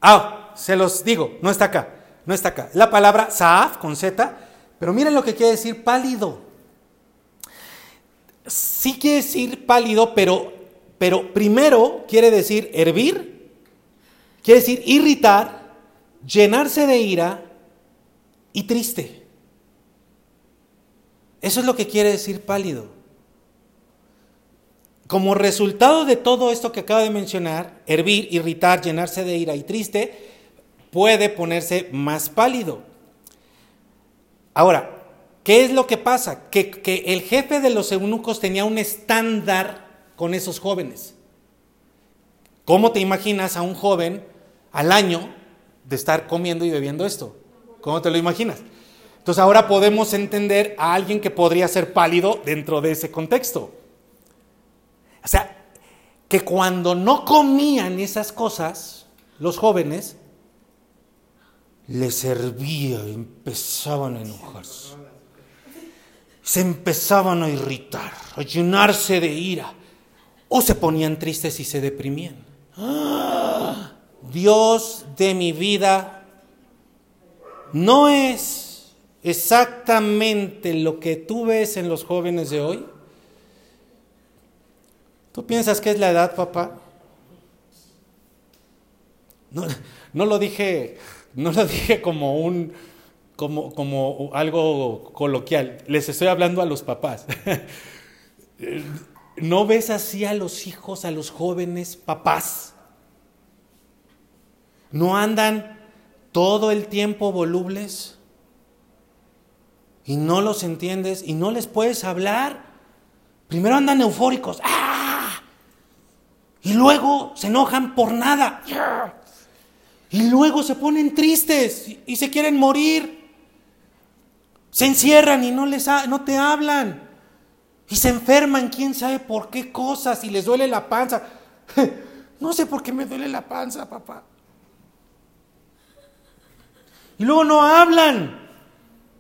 Speaker 1: Ah, se los digo, no está acá, no está acá. La palabra saaf con Z, pero miren lo que quiere decir pálido. Sí quiere decir pálido, pero, pero primero quiere decir hervir, quiere decir irritar, llenarse de ira, y triste. Eso es lo que quiere decir pálido. Como resultado de todo esto que acabo de mencionar, hervir, irritar, llenarse de ira y triste, puede ponerse más pálido. Ahora, ¿qué es lo que pasa? Que, el jefe de los eunucos tenía un estándar con esos jóvenes. ¿Cómo te imaginas a un joven al año de estar comiendo y bebiendo esto? ¿Cómo te lo imaginas? Entonces ahora podemos entender a alguien que podría ser pálido dentro de ese contexto. O sea, que cuando no comían esas cosas, los jóvenes, les servía y empezaban a enojarse. Se empezaban a irritar, a llenarse de ira. O se ponían tristes y se deprimían. ¡Ah! Dios de mi vida no es exactamente lo que tú ves en los jóvenes de hoy. ¿Tú piensas que es la edad, papá? No, lo dije, no lo dije como un como, como algo coloquial. Les estoy hablando a los papás. ¿No ves así a los hijos, a los jóvenes papás? ¿No andan todo el tiempo volubles y no los entiendes y no les puedes hablar. Primero andan eufóricos, ¡ah! Y luego se enojan por nada. Y luego se ponen tristes y se quieren morir. Se encierran y no, les no te hablan. Y se enferman, quién sabe por qué cosas, y les duele la panza. No sé por qué me duele la panza, papá. Y luego no hablan,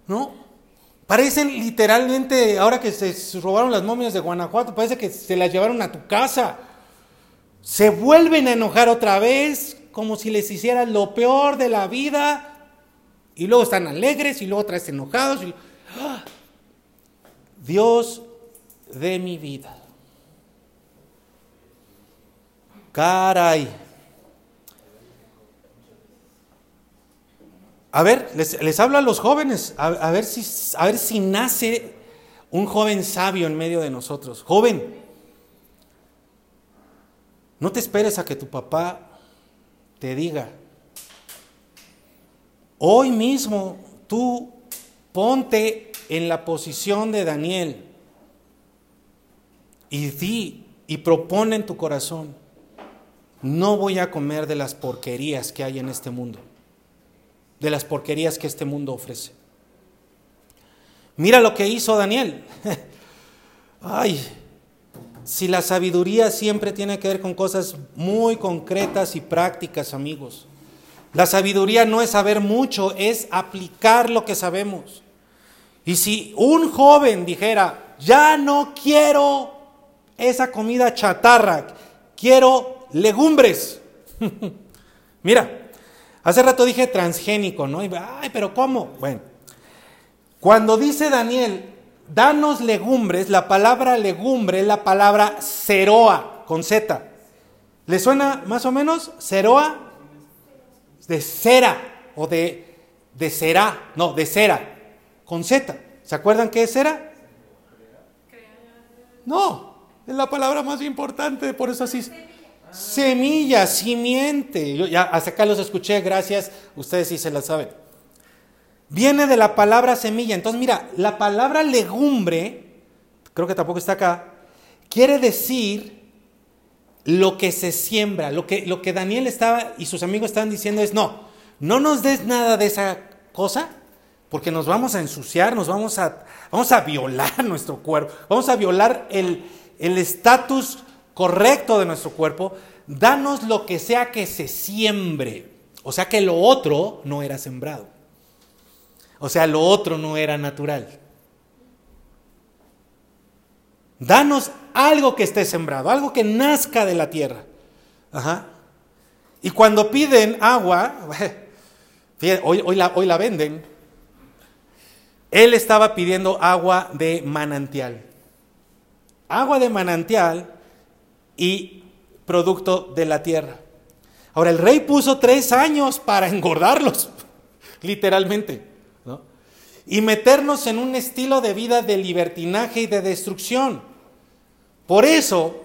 Speaker 1: ¿no? Parecen literalmente, ahora que se robaron las momias de Guanajuato, parece que se las llevaron a tu casa. Se vuelven a enojar otra vez, como si les hiciera lo peor de la vida. Y luego están alegres y luego otra vez enojados. ¡ah! Dios de mi vida. Caray. A ver, les, hablo a los jóvenes, a, ver si, a ver si nace un joven sabio en medio de nosotros. Joven, no te esperes a que tu papá te diga. Hoy mismo tú ponte en la posición de Daniel y di y propone en tu corazón, no voy a comer de las porquerías que hay en este mundo de las porquerías que este mundo ofrece. Mira lo que hizo Daniel. Ay, si la sabiduría siempre tiene que ver con cosas muy concretas y prácticas, amigos. La sabiduría no es saber mucho, es aplicar lo que sabemos. Y si un joven dijera, ya no quiero esa comida chatarra, quiero legumbres. Mira, hace rato dije transgénico, ¿no? Ay, pero ¿cómo? Bueno, cuando dice Daniel, danos legumbres, la palabra legumbre es la palabra ceroa, con Z. ¿Le suena más o menos? Ceroa de cera o de, de cera, no, de cera, con Z. ¿Se acuerdan qué es cera? No, es la palabra más importante, por eso así. Semilla, simiente. Yo ya hasta acá los escuché, gracias. Ustedes sí se la saben. Viene de la palabra semilla. Entonces, mira, la palabra legumbre, creo que tampoco está acá, quiere decir lo que se siembra. Lo que, lo que Daniel estaba y sus amigos estaban diciendo es: no, no nos des nada de esa cosa, porque nos vamos a ensuciar, nos vamos a, vamos a violar nuestro cuerpo, vamos a violar el estatus correcto de nuestro cuerpo, danos lo que sea que se siembre. O sea que lo otro no era sembrado. O sea, lo otro no era natural. Danos algo que esté sembrado, algo que nazca de la tierra. Ajá. Y cuando piden agua, hoy, la, venden, él estaba pidiendo agua de manantial. Agua de manantial y producto de la tierra. Ahora, el rey puso tres años para engordarlos, literalmente. Y meternos en un estilo de vida de libertinaje y de destrucción. Por eso,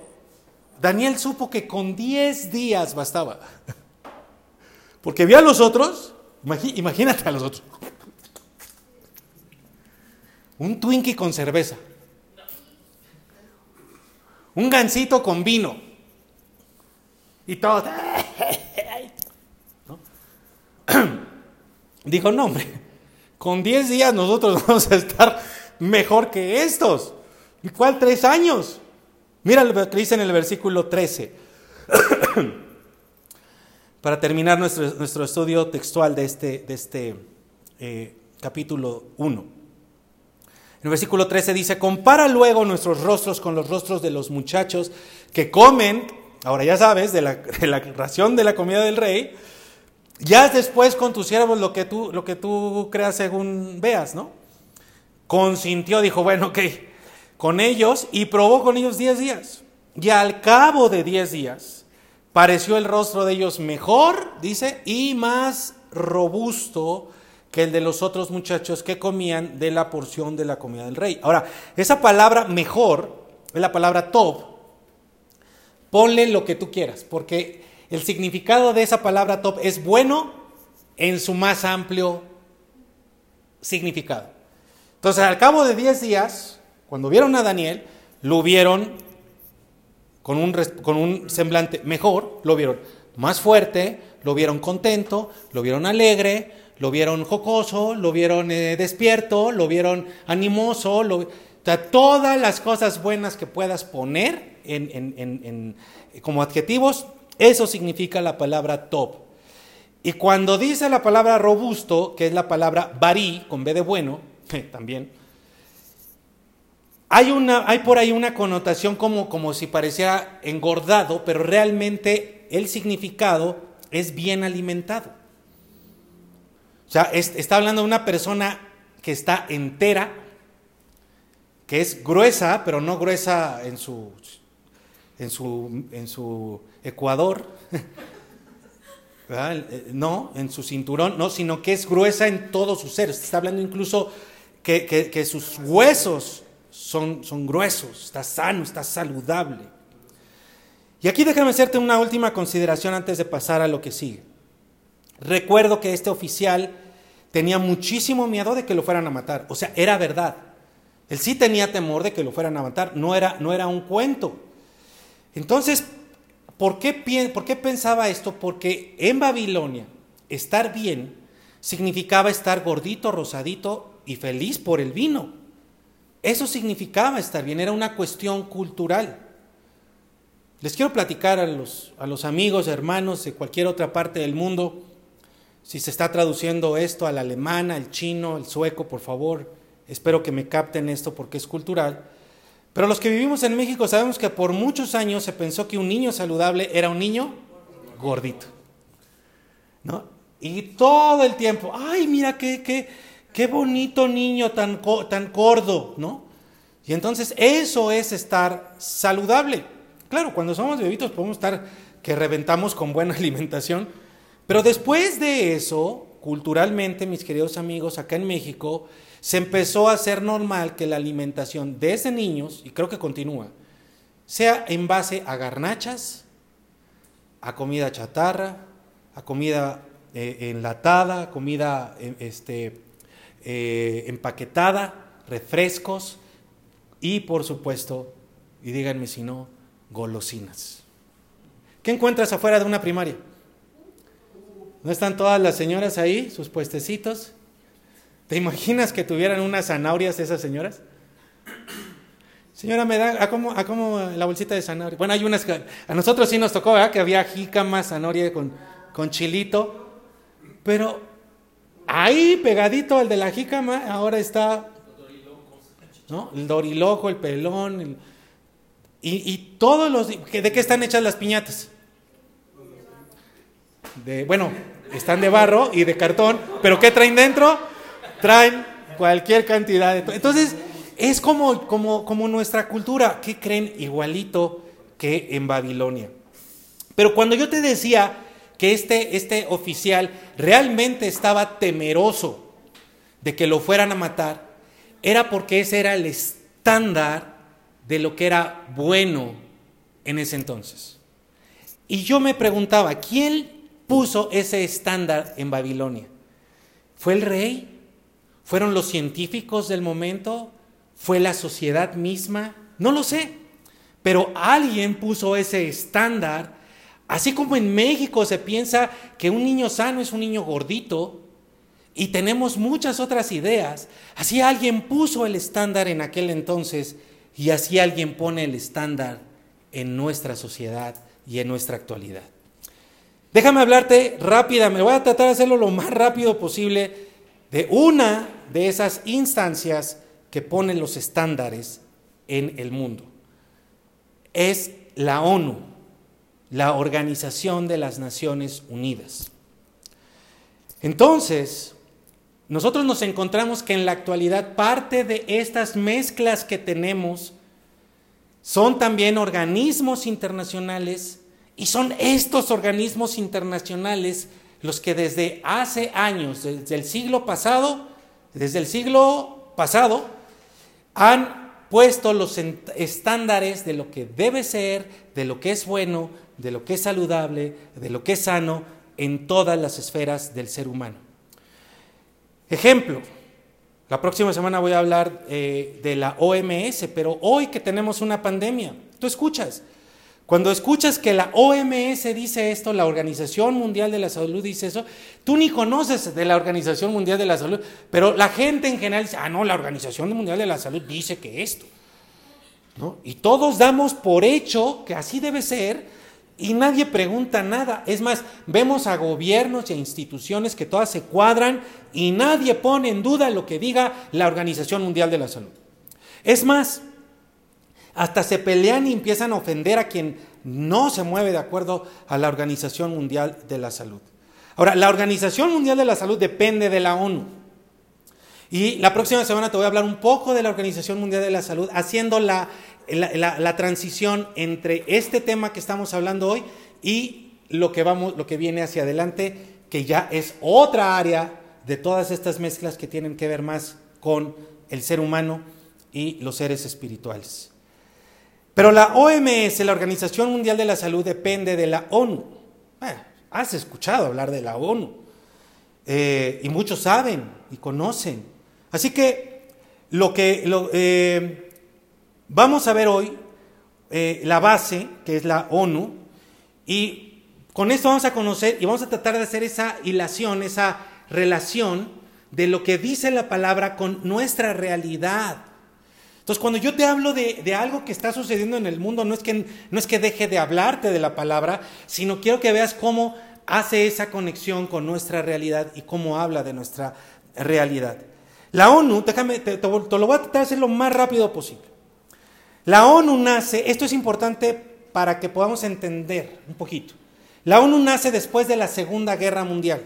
Speaker 1: Daniel supo que con diez días bastaba. Porque vio a los otros, imagínate a los otros, un Twinkie con cerveza. Un gansito con vino. Y todo. Dijo, no, hombre, con 10 días nosotros vamos a estar mejor que estos. ¿Y cuál tres años? Mira lo que dice en el versículo 13. Para terminar nuestro, nuestro, estudio textual de este, de este eh, capítulo 1. En el versículo 13 dice, compara luego nuestros rostros con los rostros de los muchachos que comen, ahora ya sabes, de la, ración de la comida del rey, ya después con tus siervos lo que tú, lo que tú creas según veas, ¿no? Consintió, dijo, bueno, ok, con ellos y probó con ellos diez días. Y al cabo de diez días pareció el rostro de ellos mejor, dice, y más robusto que el de los otros muchachos que comían de la porción de la comida del rey. Ahora, esa palabra mejor es la palabra top. Ponle lo que tú quieras, porque el significado de esa palabra top es bueno en su más amplio significado. Entonces, al cabo de 10 días, cuando vieron a Daniel, lo vieron con un, con un semblante mejor, lo vieron más fuerte, lo vieron contento, lo vieron alegre, lo vieron jocoso, lo vieron eh, despierto, lo vieron animoso, lo, todas las cosas buenas que puedas poner en, como adjetivos, eso significa la palabra top. Y cuando dice la palabra robusto, que es la palabra barí, con B de bueno, también, hay, una, hay por ahí una connotación como, como si pareciera engordado, pero realmente el significado es bien alimentado. O sea, está hablando de una persona que está entera, que es gruesa, pero no gruesa en su, en su, en su ecuador, eh, no, en su cinturón, no, sino que es gruesa en todo su ser. Está hablando incluso que, que, sus huesos son, son gruesos, está sano, está saludable. Y aquí déjame hacerte una última consideración antes de pasar a lo que sigue. Recuerdo que este oficial tenía muchísimo miedo de que lo fueran a matar. O sea, era verdad. Él sí tenía temor de que lo fueran a matar. No era, no era un cuento. Entonces, ¿por qué, ¿por qué pensaba esto? Porque en Babilonia estar bien significaba estar gordito, rosadito y feliz por el vino. Eso significaba estar bien, era una cuestión cultural. Les quiero platicar a los, a los amigos, hermanos de cualquier otra parte del mundo, si se está traduciendo esto al alemán, al chino, al sueco, por favor, espero que me capten esto porque es cultural. Pero los que vivimos en México sabemos que por muchos años se pensó que un niño saludable era un niño gordito. ¿No? Y todo el tiempo, ay, mira qué, qué, qué bonito niño tan, tan gordo, ¿no? Y entonces eso es estar saludable. Claro, cuando somos bebitos podemos estar que reventamos con buena alimentación, pero después de eso, culturalmente, mis queridos amigos, acá en México, se empezó a hacer normal que la alimentación desde niños, y creo que continúa, sea en base a garnachas, a comida chatarra, a comida eh, enlatada, comida eh, este, eh, empaquetada, refrescos y por supuesto, y díganme si no, golosinas. ¿Qué encuentras afuera de una primaria? ¿No están todas las señoras ahí, sus puestecitos? ¿Te imaginas que tuvieran unas zanahorias esas señoras? Señora, me da, ¿a cómo, a cómo la bolsita de zanahoria? Bueno, hay unas que a nosotros sí nos tocó, ¿verdad? Que había jícama, zanahoria con, con chilito. Pero ahí pegadito al de la jícama, ahora está ¿no? el doriloco, el pelón. y, y, todos los. ¿De qué están hechas las piñatas? Bueno, están de barro y de cartón, pero ¿qué traen dentro? Traen cualquier cantidad de. Entonces, es como, como, como nuestra cultura. ¿Qué creen? Igualito que en Babilonia. Pero cuando yo te decía que este, este oficial realmente estaba temeroso de que lo fueran a matar, era porque ese era el estándar de lo que era bueno en ese entonces. Y yo me preguntaba, ¿quién puso ese estándar en Babilonia? ¿Fue el rey? ¿Fueron los científicos del momento? ¿Fue la sociedad misma? No lo sé. Pero alguien puso ese estándar Así como en México se piensa que un niño sano es un niño gordito y tenemos muchas otras ideas, así alguien puso el estándar en aquel entonces y así alguien pone el estándar en nuestra sociedad y en nuestra actualidad. Déjame hablarte rápida, me voy a tratar de hacerlo lo más rápido posible de una de esas instancias que ponen los estándares en el mundo. Es la ONU la Organización de las Naciones Unidas. Entonces, nosotros nos encontramos que en la actualidad parte de estas mezclas que tenemos son también organismos internacionales y son estos organismos internacionales los que desde hace años, desde el siglo pasado, desde el siglo pasado, han puesto los estándares de lo que debe ser, de lo que es bueno, de lo que es saludable, de lo que es sano en todas las esferas del ser humano. Ejemplo, la próxima semana voy a hablar eh, de la OMS, pero hoy que tenemos una pandemia, tú escuchas, cuando escuchas que la OMS dice esto, la Organización Mundial de la Salud dice eso, tú ni conoces de la Organización Mundial de la Salud, pero la gente en general dice, ah, no, la Organización Mundial de la Salud dice que esto. ¿No? Y todos damos por hecho que así debe ser, y nadie pregunta nada. Es más, vemos a gobiernos a instituciones que todas se cuadran y nadie pone en duda lo que diga la Organización Mundial de la Salud. Es más, hasta se pelean y empiezan a ofender a quien no se mueve de acuerdo a la Organización Mundial de la Salud. Ahora, la Organización Mundial de la Salud depende de la ONU. Y la próxima semana te voy a hablar un poco de la Organización Mundial de la Salud, haciendo la la, transición entre este tema que estamos hablando hoy y lo que, vamos, lo que viene hacia adelante, que ya es otra área de todas estas mezclas que tienen que ver más con el ser humano y los seres espirituales. Pero la OMS, la Organización Mundial de la Salud, depende de la ONU. has escuchado hablar de la ONU. Eh, y muchos saben y conocen. Así que lo que lo, eh, Vamos a ver hoy eh, la base, que es la ONU, y con esto vamos a conocer y vamos a tratar de hacer esa hilación, esa relación de lo que dice la palabra con nuestra realidad. Entonces, cuando yo te hablo de, algo que está sucediendo en el mundo, no es, que, no es que deje de hablarte de la palabra, sino quiero que veas cómo hace esa conexión con nuestra realidad y cómo habla de nuestra realidad. La ONU, déjame, te, lo voy a tratar de hacer lo más rápido posible. La ONU nace, esto es importante para que podamos entender un poquito. La ONU nace después de la Segunda Guerra Mundial,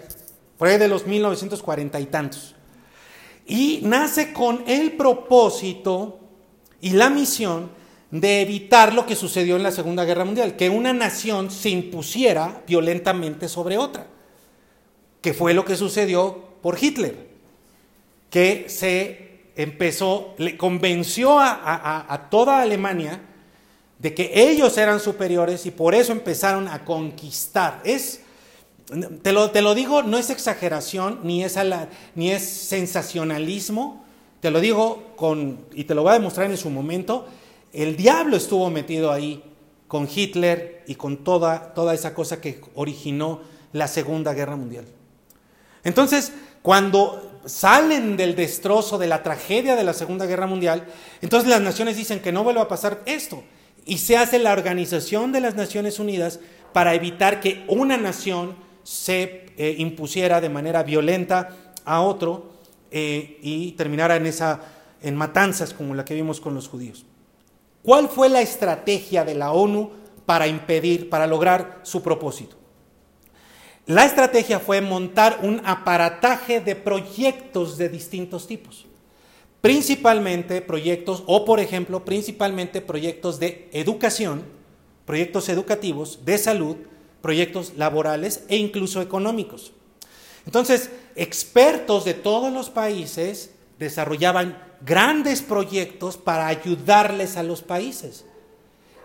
Speaker 1: por ahí de los 1940 y tantos. Y nace con el propósito y la misión de evitar lo que sucedió en la Segunda Guerra Mundial, que una nación se impusiera violentamente sobre otra, que fue lo que sucedió por Hitler, que se empezó, le convenció a, toda Alemania de que ellos eran superiores y por eso empezaron a conquistar. Es, te lo, te lo digo, no es exageración, ni es, ni es sensacionalismo, te lo digo con, y te lo voy a demostrar en su momento, el diablo estuvo metido ahí con Hitler y con toda, toda esa cosa que originó la Segunda Guerra Mundial. Entonces, cuando salen del destrozo de la tragedia de la Segunda Guerra Mundial, entonces las naciones dicen que no vuelva a pasar esto. Y se hace la Organización de las Naciones Unidas para evitar que una nación se eh, impusiera de manera violenta a otro eh, y terminara en, esa, en matanzas como la que vimos con los judíos. ¿Cuál fue la estrategia de la ONU para impedir, para lograr su propósito? La estrategia fue montar un aparataje de proyectos de distintos tipos. Principalmente proyectos, o por ejemplo, principalmente proyectos de educación, proyectos educativos, de salud, proyectos laborales e incluso económicos. Entonces, expertos de todos los países desarrollaban grandes proyectos para ayudarles a los países,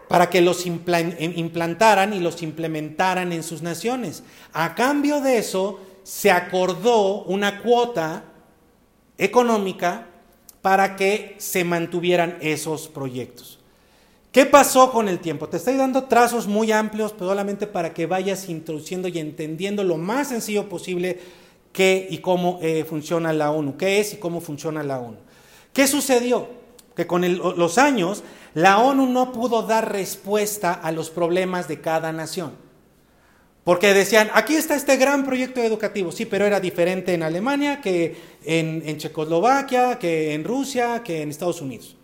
Speaker 1: para que los implantaran y los implementaran en sus naciones. A cambio de eso, se acordó una cuota económica para que se mantuvieran esos proyectos. ¿Qué pasó con el tiempo? Te estoy dando trazos muy amplios, solamente para que vayas introduciendo y entendiendo lo más sencillo posible qué y cómo eh, funciona la ONU, qué es y cómo funciona la ONU. ¿Qué sucedió? Que con los años la ONU no pudo dar respuesta a los problemas de cada nación. Porque decían, aquí está este gran proyecto educativo, sí, pero era diferente en Alemania que en, en, Checoslovaquia, que en Rusia, que en Estados Unidos.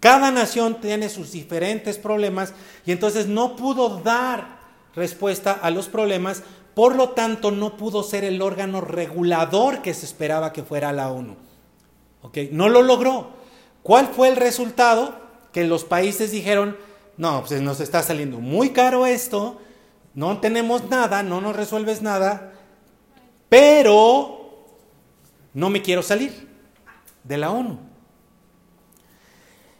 Speaker 1: Cada nación tiene sus diferentes problemas y entonces no pudo dar respuesta a los problemas, por lo tanto no pudo ser el órgano regulador que se esperaba que fuera la ONU. No lo logró. ¿Cuál fue el resultado? Que los países dijeron, no, pues nos está saliendo muy caro esto, no tenemos nada, no nos resuelves nada, pero no me quiero salir de la ONU.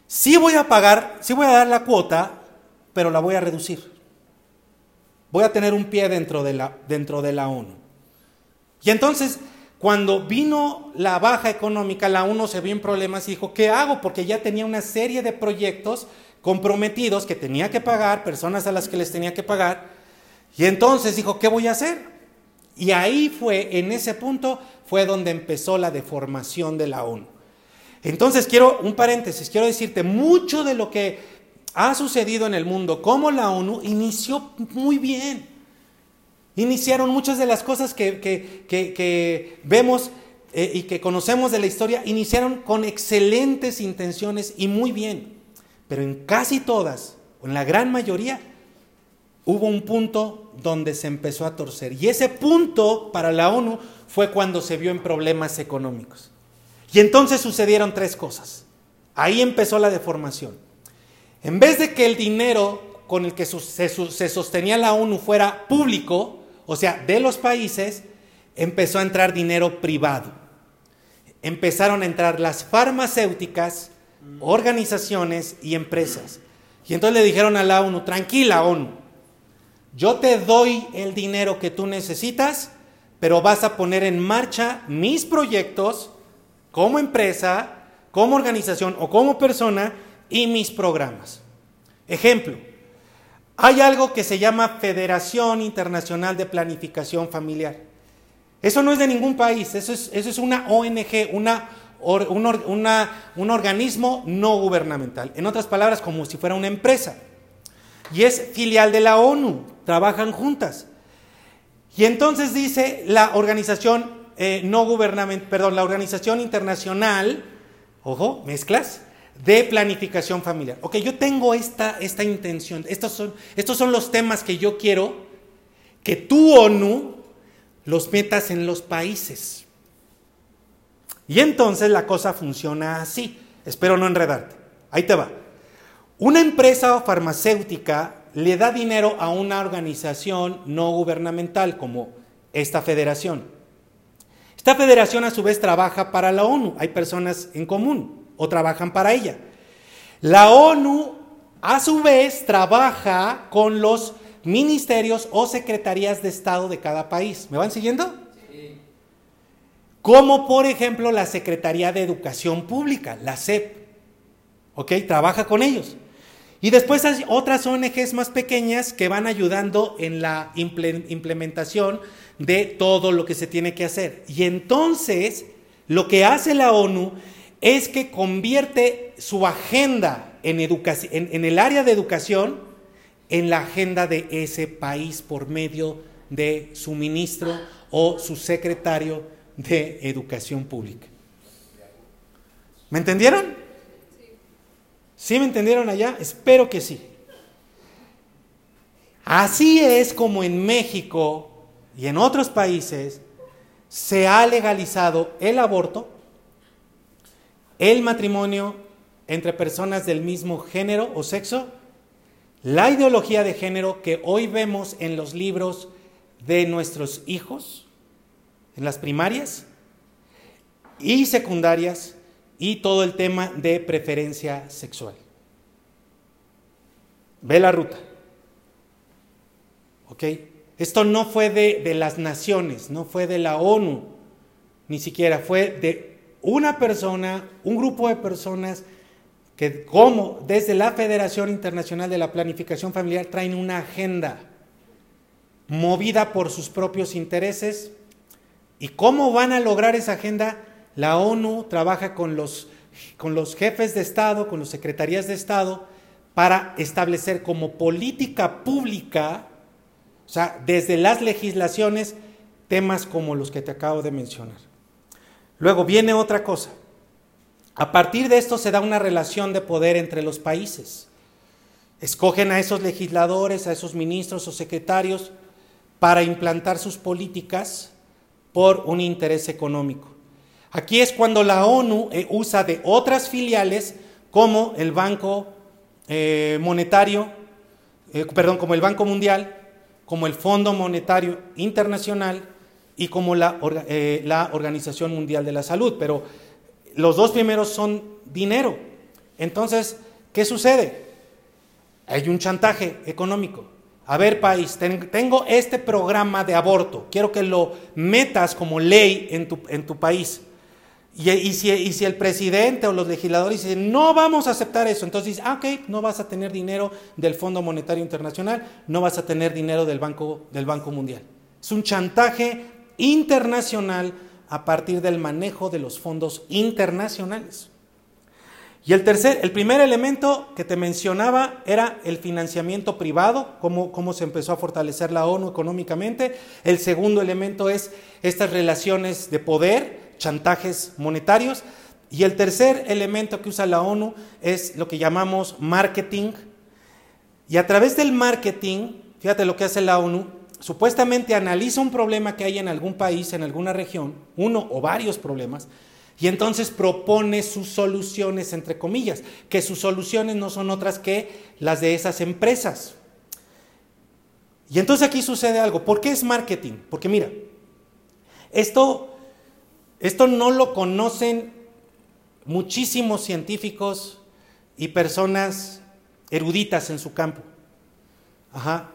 Speaker 1: Sí voy a pagar, sí voy a dar la cuota, pero la voy a reducir. Voy a tener un pie dentro de la, dentro de la ONU. Y entonces cuando vino la baja económica, la UNO se vio en problemas y dijo, ¿qué hago? Porque ya tenía una serie de proyectos comprometidos que tenía que pagar, personas a las que les tenía que pagar. Y entonces dijo, ¿qué voy a hacer? Y ahí fue, en ese punto, fue donde empezó la deformación de la ONU. Entonces quiero, un paréntesis, quiero decirte, mucho de lo que ha sucedido en el mundo, como la ONU, inició muy bien. Iniciaron muchas de las cosas que, vemos eh, y que conocemos de la historia, iniciaron con excelentes intenciones y muy bien. Pero en casi todas, en la gran mayoría, hubo un punto donde se empezó a torcer. Y ese punto para la ONU fue cuando se vio en problemas económicos. Y entonces sucedieron tres cosas. Ahí empezó la deformación. En vez de que el dinero con el que se sostenía la ONU fuera público, o sea, de los países empezó a entrar dinero privado. Empezaron a entrar las farmacéuticas, organizaciones y empresas. Y entonces le dijeron a la ONU, tranquila ONU, yo te doy el dinero que tú necesitas, pero vas a poner en marcha mis proyectos como empresa, como organización o como persona y mis programas. Ejemplo, hay algo que se llama Federación Internacional de Planificación Familiar. Eso no es de ningún país, eso es, eso es una ONG, una un organismo no gubernamental. En otras palabras, como si fuera una empresa. Y es filial de la ONU, trabajan juntas. Y entonces dice la organización eh, no gubernamental, perdón, la organización internacional, ojo, mezclas, de planificación familiar. Ok, yo tengo esta, esta intención, estos son, estos son los temas que yo quiero que tu ONU los metas en los países. Y entonces la cosa funciona así. Espero no enredarte. Ahí te va. Una empresa farmacéutica le da dinero a una organización no gubernamental como esta federación. Esta federación a su vez trabaja para la ONU. Hay personas en común o trabajan para ella. La ONU a su vez trabaja con los ministerios o secretarías de Estado de cada país. ¿Me van siguiendo? Sí. Como por ejemplo la Secretaría de Educación Pública, la SEP. ¿Ok? Trabaja con ellos. Y después hay otras ONGs más pequeñas que van ayudando en la implementación de todo lo que se tiene que hacer. Y entonces, lo que hace la ONU es que convierte su agenda en, en el área de educación en la agenda de ese país por medio de su ministro o su secretario de educación pública. ¿Me entendieron? ¿Sí me entendieron allá? Espero que sí. Así es como en México y en otros países se ha legalizado el aborto, el matrimonio entre personas del mismo género o sexo la ideología de género que hoy vemos en los libros de nuestros hijos, en las primarias y secundarias, y todo el tema de preferencia sexual. Ve la ruta. ¿Ok? Esto no fue de, de, las naciones, no fue de la ONU, ni siquiera fue de una persona, un grupo de personas que como desde la Federación Internacional de la Planificación Familiar traen una agenda movida por sus propios intereses. ¿Y cómo van a lograr esa agenda? La ONU trabaja con los, con los jefes de Estado, con las secretarías de Estado, para establecer como política pública, o sea, desde las legislaciones, temas como los que te acabo de mencionar. Luego viene otra cosa. A partir de esto se da una relación de poder entre los países. Escogen a esos legisladores, a esos ministros o secretarios para implantar sus políticas por un interés económico. Aquí es cuando la ONU eh, usa de otras filiales como el Banco eh, Monetario, eh, perdón, como el Banco Mundial, como el Fondo Monetario Internacional y como la, la Organización Mundial de la Salud. Pero los dos primeros son dinero. Entonces, ¿qué sucede? Hay un chantaje económico. A ver, país, tengo este programa de aborto, quiero que lo metas como ley en tu, en tu país. Y, si, el presidente o los legisladores dicen, no vamos a aceptar eso, entonces ah, ok, no vas a tener dinero del Fondo Monetario Internacional, no vas a tener dinero del Banco, del Banco Mundial. Es un chantaje internacional a partir del manejo de los fondos internacionales. Y el tercer, el primer elemento que te mencionaba era el financiamiento privado, cómo, cómo se empezó a fortalecer la ONU económicamente. El segundo elemento es estas relaciones de poder, chantajes monetarios. Y el tercer elemento que usa la ONU es lo que llamamos marketing. Y a través del marketing, fíjate lo que hace la ONU, supuestamente analiza un problema que hay en algún país, en alguna región, uno o varios problemas, y entonces propone sus soluciones, entre comillas, que sus soluciones no son otras que las de esas empresas. Y entonces aquí sucede algo. ¿Por qué es marketing? Porque mira, esto, esto no lo conocen muchísimos científicos y personas eruditas en su campo. Ajá.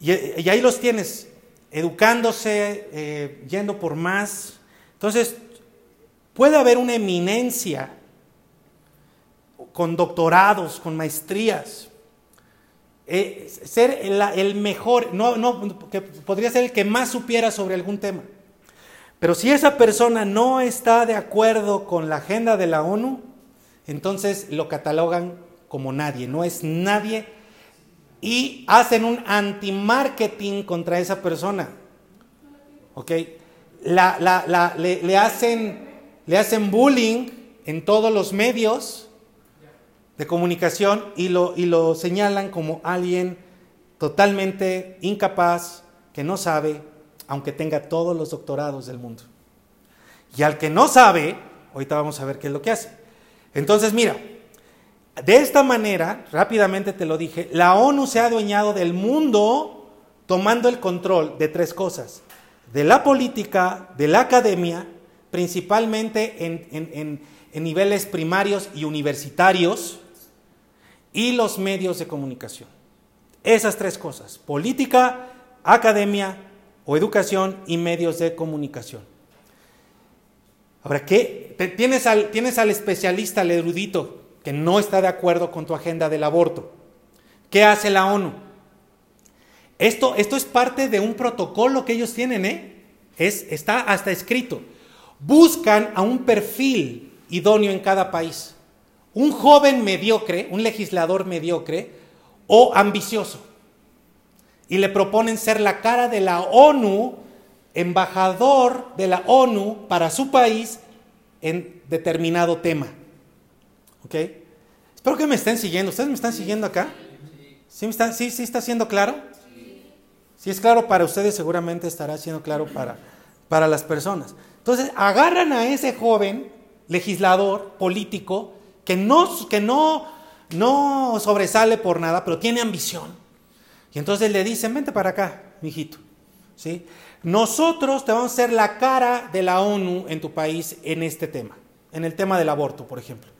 Speaker 1: Y, ahí los tienes, educándose, eh, yendo por más. Entonces, puede haber una eminencia con doctorados, con maestrías. Eh, ser el, mejor, no, no, que podría ser el que más supiera sobre algún tema. Pero si esa persona no está de acuerdo con la agenda de la ONU, entonces lo catalogan como nadie, no es nadie y hacen un anti-marketing contra esa persona. ¿Ok? le, hacen, le hacen bullying en todos los medios de comunicación y lo, y lo señalan como alguien totalmente incapaz, que no sabe, aunque tenga todos los doctorados del mundo. Y al que no sabe, ahorita vamos a ver qué es lo que hace. Entonces, mira, de esta manera, rápidamente te lo dije, la ONU se ha adueñado del mundo tomando el control de tres cosas, de la política, de la academia, principalmente en, niveles primarios y universitarios, y los medios de comunicación. Esas tres cosas, política, academia o educación y medios de comunicación. Ahora, ¿qué? Tienes al, tienes al especialista, al erudito, que no está de acuerdo con tu agenda del aborto. ¿Qué hace la ONU? Esto, esto es parte de un protocolo que ellos tienen, ¿eh? Es, está hasta escrito. Buscan a un perfil idóneo en cada país. Un joven mediocre, un legislador mediocre o ambicioso. Y le proponen ser la cara de la ONU, embajador de la ONU para su país en determinado tema. ¿Ok? Espero que me estén siguiendo. ¿Ustedes me están siguiendo acá? ¿Sí, está, sí, sí está siendo claro? Si es claro para ustedes, seguramente estará siendo claro para, para las personas. Entonces, agarran a ese joven legislador, político, que no, que no, no sobresale por nada, pero tiene ambición. Y entonces le dicen, vente para acá, mijito. ¿Sí? Nosotros te vamos a ser la cara de la ONU en tu país en este tema, en el tema del aborto, por ejemplo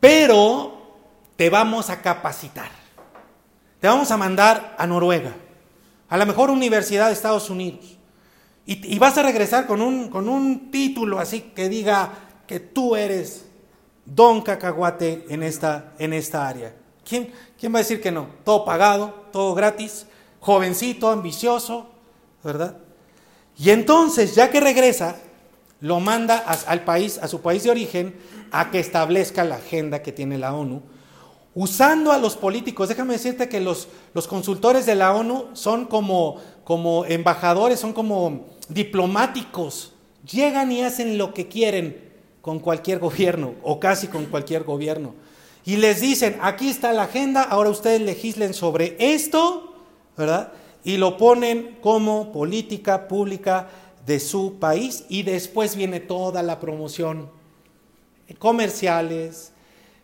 Speaker 1: pero te vamos a capacitar. Te vamos a mandar a Noruega, a la mejor universidad de Estados Unidos. Y, vas a regresar con un, con un título así que diga que tú eres don cacahuate en esta, en esta área. ¿Quién, ¿Quién va a decir que no? Todo pagado, todo gratis, jovencito, ambicioso, ¿verdad? Y entonces, ya que regresa, lo manda al país, a su país de origen, a que establezca la agenda que tiene la ONU, usando a los políticos. Déjame decirte que los, los consultores de la ONU son como, como embajadores, son como diplomáticos. Llegan y hacen lo que quieren con cualquier gobierno o casi con cualquier gobierno. Y les dicen, aquí está la agenda, ahora ustedes legislen sobre esto, ¿verdad? Y lo ponen como política pública de su país y después viene toda la promoción comerciales,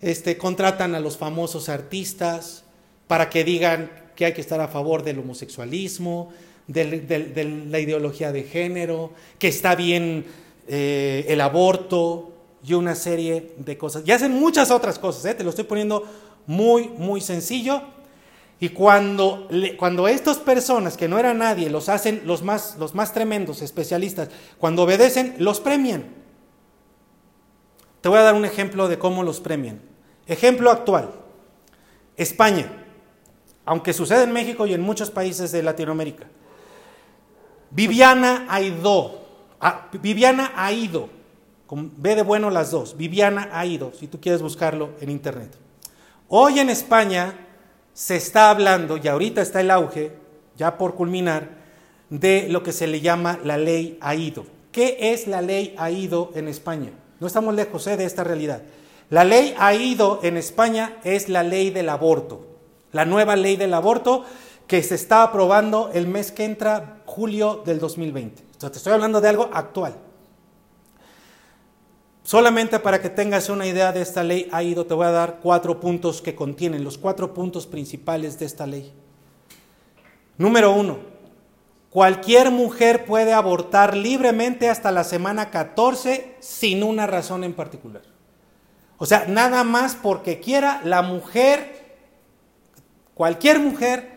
Speaker 1: este, contratan a los famosos artistas para que digan que hay que estar a favor del homosexualismo, de, la ideología de género, que está bien eh, el aborto y una serie de cosas. Y hacen muchas otras cosas, ¿eh? te lo estoy poniendo muy, muy sencillo. Y cuando, cuando estas personas, que no eran nadie, los hacen los más, los más tremendos especialistas, cuando obedecen, los premian. Te voy a dar un ejemplo de cómo los premian. Ejemplo actual. España, aunque sucede en México y en muchos países de Latinoamérica. Viviana Aidó. Ah, Viviana Aido. Ve de bueno las dos. Viviana Aido, si tú quieres buscarlo en internet. Hoy en España se está hablando, y ahorita está el auge, ya por culminar, de lo que se le llama la ley Aido. ¿Qué es la ley Aido en España? No estamos lejos eh, de esta realidad. La ley ha ido en España es la ley del aborto. La nueva ley del aborto que se está aprobando el mes que entra, julio del 2020. Entonces, te estoy hablando de algo actual. Solamente para que tengas una idea de esta ley, ha ido, te voy a dar cuatro puntos que contienen, los cuatro puntos principales de esta ley. Número uno, Cualquier mujer puede abortar libremente hasta la semana 14 sin una razón en particular. O sea, nada más porque quiera, la mujer, cualquier mujer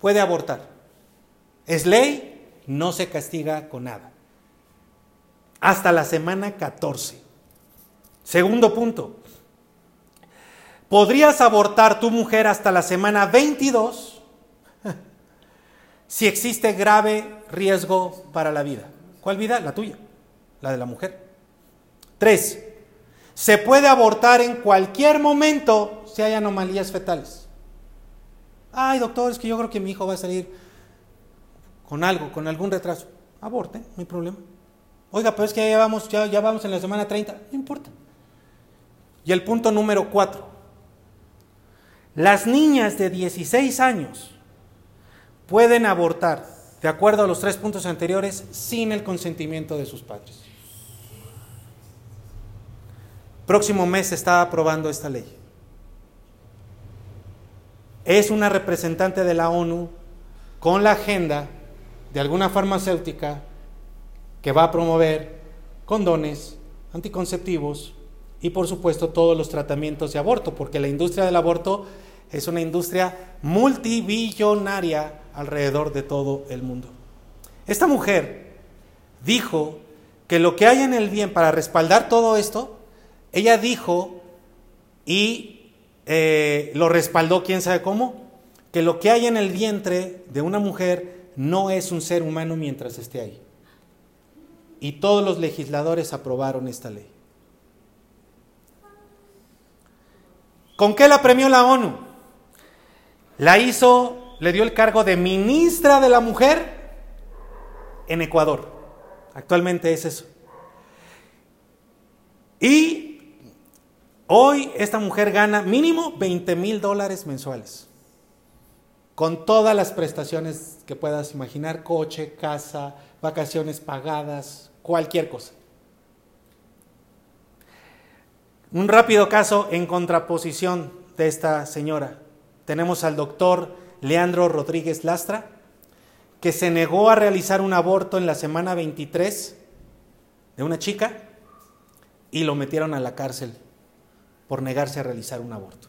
Speaker 1: puede abortar. Es ley, no se castiga con nada. Hasta la semana 14. Segundo punto. Podrías abortar tu mujer hasta la semana 22 si existe grave riesgo para la vida. ¿Cuál vida? La tuya, la de la mujer. Tres, se puede abortar en cualquier momento si hay anomalías fetales. Ay, doctor, es que yo creo que mi hijo va a salir con algo, con algún retraso. Aborte, no hay problema. Oiga, pero es que ya vamos, ya, ya vamos en la semana 30, no importa. Y el punto número cuatro. Las niñas de 16 años pueden abortar, de acuerdo a los tres puntos anteriores, sin el consentimiento de sus padres. Próximo mes se está aprobando esta ley. Es una representante de la ONU con la agenda de alguna farmacéutica que va a promover condones, anticonceptivos y por supuesto todos los tratamientos de aborto, porque la industria del aborto es una industria multibillonaria alrededor de todo el mundo. Esta mujer dijo que lo que hay en el bien para respaldar todo esto, ella dijo y eh, lo respaldó, quién sabe cómo, que lo que hay en el vientre de una mujer no es un ser humano mientras esté ahí. Y todos los legisladores aprobaron esta ley. ¿Con qué la premió la ONU? La hizo, le dio el cargo de ministra de la mujer en Ecuador. Actualmente es eso. Y hoy esta mujer gana mínimo 20 mil dólares mensuales. Con todas las prestaciones que puedas imaginar, coche, casa, vacaciones pagadas, cualquier cosa. Un rápido caso en contraposición de esta señora tenemos al doctor Leandro Rodríguez Lastra, que se negó a realizar un aborto en la semana 23 de una chica y lo metieron a la cárcel por negarse a realizar un aborto.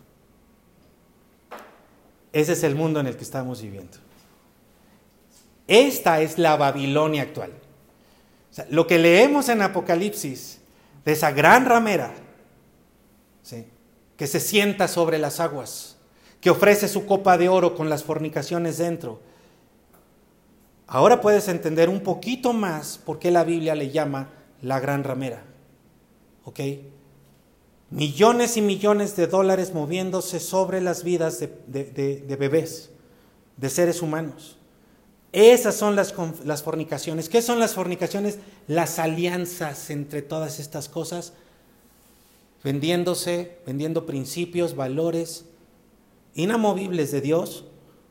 Speaker 1: Ese es el mundo en el que estamos viviendo. Esta es la Babilonia actual. lo que leemos en Apocalipsis de esa gran ramera que se sienta sobre las aguas que ofrece su copa de oro con las fornicaciones dentro. Ahora puedes entender un poquito más por qué la Biblia le llama la gran ramera. ¿Ok? Millones y millones de dólares moviéndose sobre las vidas de, bebés, de seres humanos. Esas son las, las fornicaciones. ¿Qué son las fornicaciones? Las alianzas entre todas estas cosas, vendiéndose, vendiendo principios, valores, inamovibles de Dios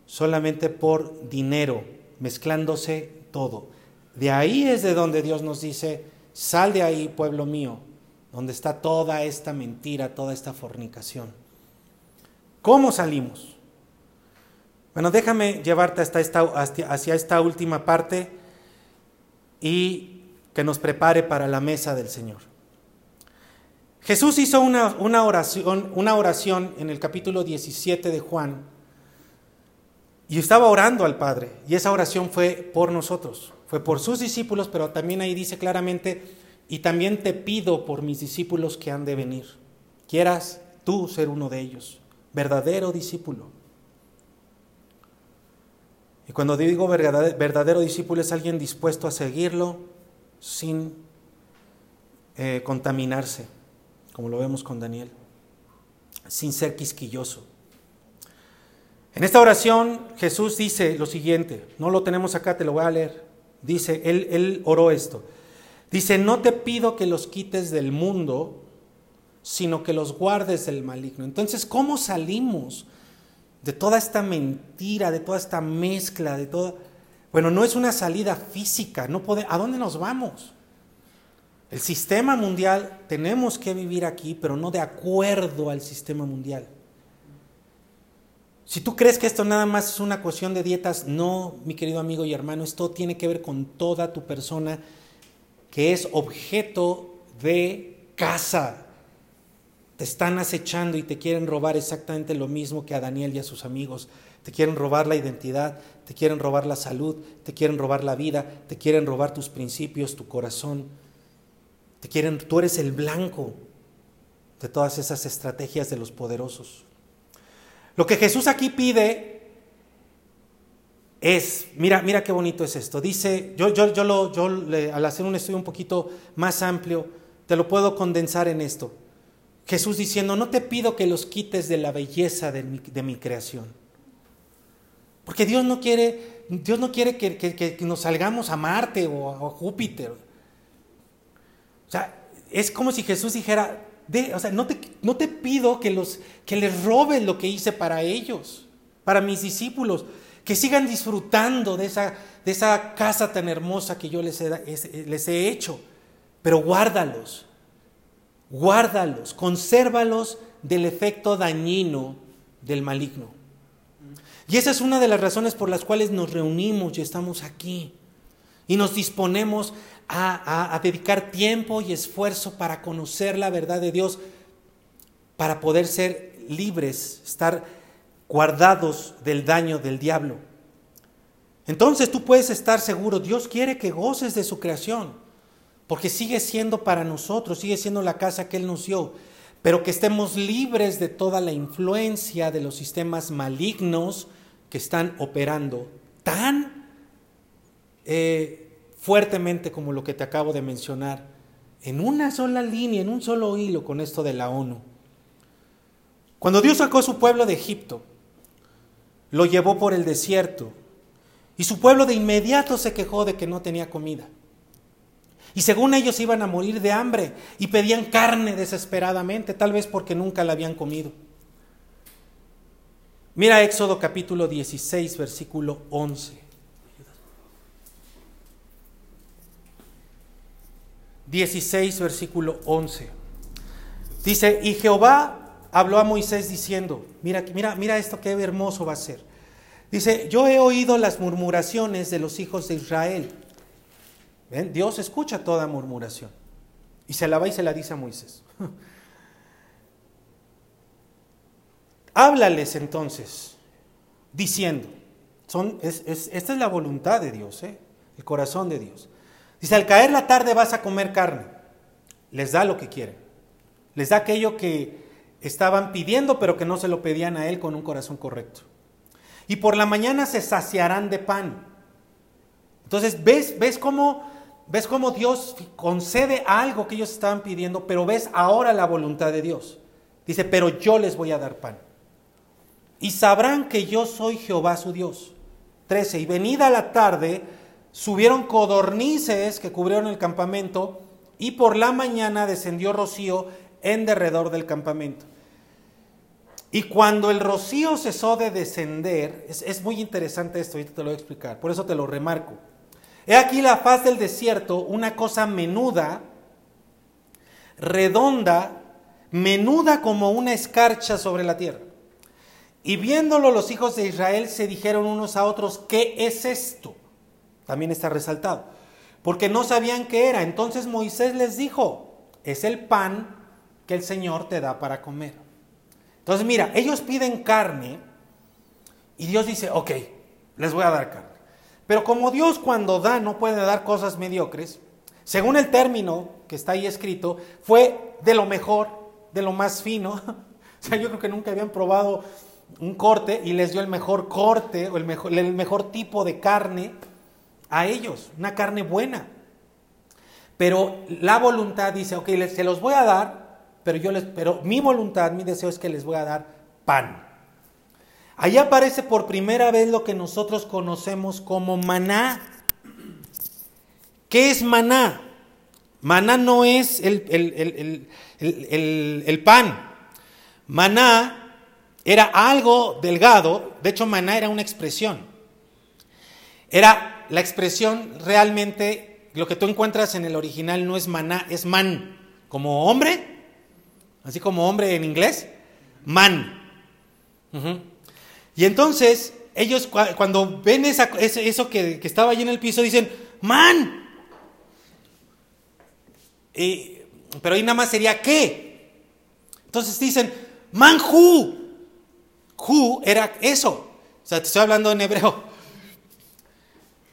Speaker 1: solamente por dinero, mezclándose todo. De ahí es de donde Dios nos dice, sal de ahí, pueblo mío, donde está toda esta mentira, toda esta fornicación. ¿Cómo salimos? Bueno, déjame llevarte hasta esta, hacia esta última parte y que nos prepare para la mesa del Señor. Jesús hizo una, oración, una oración en el capítulo 17 de Juan y estaba orando al Padre. Y esa oración fue por nosotros, fue por sus discípulos, pero también ahí dice claramente, y también te pido por mis discípulos que han de venir. Quieras tú ser uno de ellos, verdadero discípulo. Y cuando digo verdadero, discípulo es alguien dispuesto a seguirlo sin eh, contaminarse como lo vemos con Daniel, sin ser quisquilloso. En esta oración Jesús dice lo siguiente, no lo tenemos acá, te lo voy a leer. Dice, él, oró esto. Dice, no te pido que los quites del mundo, sino que los guardes del maligno. Entonces, ¿cómo salimos de toda esta mentira, de toda esta mezcla, de toda... Bueno, no es una salida física, no puede... ¿a dónde nos vamos? El sistema mundial, tenemos que vivir aquí, pero no de acuerdo al sistema mundial. Si tú crees que esto nada más es una cuestión de dietas, no, mi querido amigo y hermano, esto tiene que ver con toda tu persona que es objeto de casa. Te están acechando y te quieren robar exactamente lo mismo que a Daniel y a sus amigos. Te quieren robar la identidad, te quieren robar la salud, te quieren robar la vida, te quieren robar tus principios, tu corazón quieren, tú eres el blanco de todas esas estrategias de los poderosos. Lo que Jesús aquí pide es, mira, mira qué bonito es esto. Dice, yo, yo, yo, lo, yo al hacer un estudio un poquito más amplio, te lo puedo condensar en esto. Jesús diciendo, no te pido que los quites de la belleza de mi, creación. Porque Dios no quiere, Dios no quiere que, nos salgamos a Marte o a, Júpiter. Es como si Jesús dijera, no te, pido que, les robes lo que hice para ellos, para mis discípulos que sigan disfrutando de esa, casa tan hermosa que yo les he, les he hecho, pero guárdalos, guárdalos, consérvalos del efecto dañino del maligno. Y esa es una de las razones por las cuales nos reunimos y estamos aquí. Y nos disponemos a, dedicar tiempo y esfuerzo para conocer la verdad de Dios, para poder ser libres, estar guardados del daño del diablo. Entonces tú puedes estar seguro, Dios quiere que goces de su creación, porque sigue siendo para nosotros, sigue siendo la casa que Él nos dio, pero que estemos libres de toda la influencia de los sistemas malignos que están operando tan eh, fuertemente como lo que te acabo de mencionar, en una sola línea, en un solo hilo con esto de la ONU. Cuando Dios sacó a su pueblo de Egipto, lo llevó por el desierto y su pueblo de inmediato se quejó de que no tenía comida. Y según ellos iban a morir de hambre y pedían carne desesperadamente, tal vez porque nunca la habían comido. Mira Éxodo capítulo 16, versículo 11. 16, versículo 11. Dice, y Jehová habló a Moisés diciendo, mira, mira, mira esto qué hermoso va a ser. Dice, yo he oído las murmuraciones de los hijos de Israel. ¿Ven? Dios escucha toda murmuración. Y se la va y se la dice a Moisés. Háblales entonces, diciendo, son, esta es la voluntad de Dios, ¿eh? el corazón de Dios. Dice, al caer la tarde vas a comer carne. Les da lo que quieren. Les da aquello que, estaban pidiendo, pero que no se lo pedían a Él con un corazón correcto. Y por la mañana se saciarán de pan. Entonces, ¿ves, ves, cómo, ves cómo Dios concede algo que ellos estaban pidiendo, pero ves ahora la voluntad de Dios. Dice, pero yo les voy a dar pan. Y sabrán que yo soy Jehová su Dios. 13. Y venida la tarde, subieron codornices que cubrieron el campamento, y por la mañana descendió rocío en derredor del campamento. Y cuando el rocío cesó de descender, es, muy interesante esto, ahorita te lo voy a explicar, por eso te lo remarco. He aquí la faz del desierto, una cosa menuda, redonda, menuda como una escarcha sobre la tierra. Y viéndolo los hijos de Israel se dijeron unos a otros, ¿qué es esto? También está resaltado. Porque no sabían qué era. Entonces Moisés les dijo, es el pan que el Señor te da para comer. Entonces, mira, ellos piden carne y Dios dice, ok, les voy a dar carne. Pero como Dios cuando da no puede dar cosas mediocres, según el término que está ahí escrito, fue de lo mejor, de lo más fino. o sea, yo creo que nunca habían probado un corte y les dio el mejor corte o el mejor, el mejor tipo de carne a ellos, una carne buena. Pero la voluntad dice, ok, se los voy a dar, pero, yo les, pero mi voluntad, mi deseo es que les voy a dar pan. Ahí aparece por primera vez lo que nosotros conocemos como maná. ¿Qué es maná? Maná no es el, el, pan. Maná era algo delgado, de hecho maná era una expresión. Era la expresión realmente, lo que tú encuentras en el original no es maná, es man, como hombre, así como hombre en inglés, man. Y entonces ellos cuando ven eso que, estaba allí en el piso dicen, man. pero ahí nada más sería qué. Entonces dicen, man who. Who era eso. O sea, te estoy hablando en hebreo.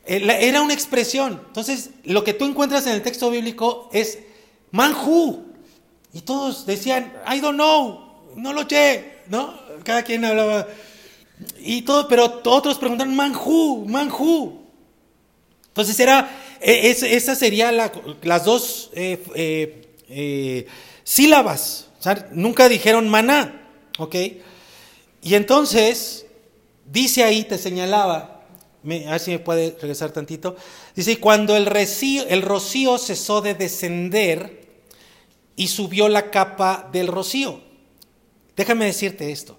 Speaker 1: Era una expresión. Entonces, lo que tú encuentras en el texto bíblico es man who. Y todos decían, I don't know, no lo sé, ¿no? Cada quien hablaba, Y todo, pero otros preguntan, manjú, manjú. Entonces era, e, esa sería las dos eh, eh, eh, sílabas. nunca dijeron maná, ¿ok? Y entonces, dice ahí, te señalaba, me, a ver si me puede regresar tantito, dice, cuando el, el rocío cesó de descender y subió la capa del rocío. Déjame decirte esto,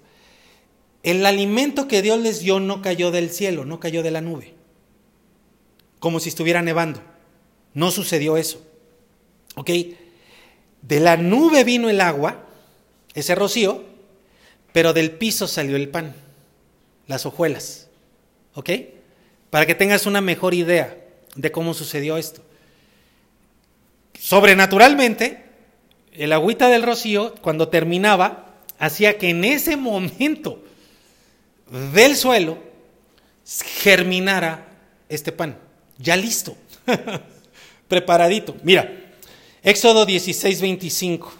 Speaker 1: el alimento que Dios les dio no cayó del cielo, no cayó de la nube como si estuviera nevando. No sucedió eso. ¿Ok? De la nube vino el agua, ese rocío, pero del piso salió el pan, las hojuelas. ¿Ok? Para que tengas una mejor idea de cómo sucedió esto. Sobrenaturalmente, el agüita del rocío, cuando terminaba, hacía que en ese momento del suelo germinara este pan ya listo, preparadito. Mira, Éxodo 16, 25.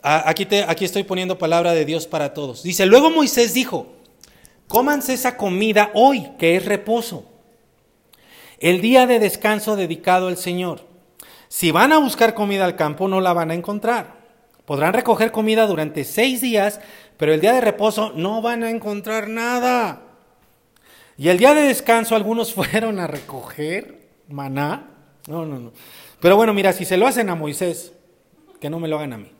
Speaker 1: Aquí, te, aquí estoy poniendo palabra de Dios para todos. Dice, luego Moisés dijo, cómanse esa comida hoy, que es reposo, el día de descanso dedicado al Señor. Si van a buscar comida al campo, no la van a encontrar. Podrán recoger comida durante seis días, pero el día de reposo no van a encontrar nada. Y el día de descanso algunos fueron a recoger maná. No, no, no. Pero bueno, mira, si se lo hacen a Moisés, que no me lo hagan a mí.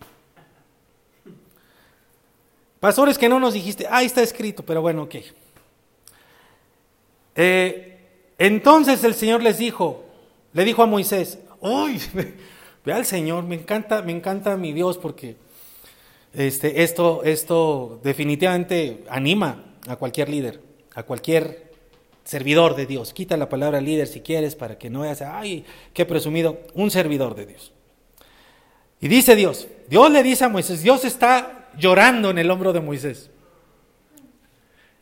Speaker 1: Pastores que no nos dijiste, ahí está escrito, pero bueno, ok. Eh, entonces el Señor les dijo, le dijo a Moisés, uy, ve al Señor, me encanta, me encanta mi Dios porque este, esto, esto definitivamente anima a cualquier líder, a cualquier servidor de Dios. Quita la palabra líder si quieres para que no veas, ay, qué presumido, un servidor de Dios. Y dice Dios, Dios le dice a Moisés, Dios está llorando en el hombro de Moisés.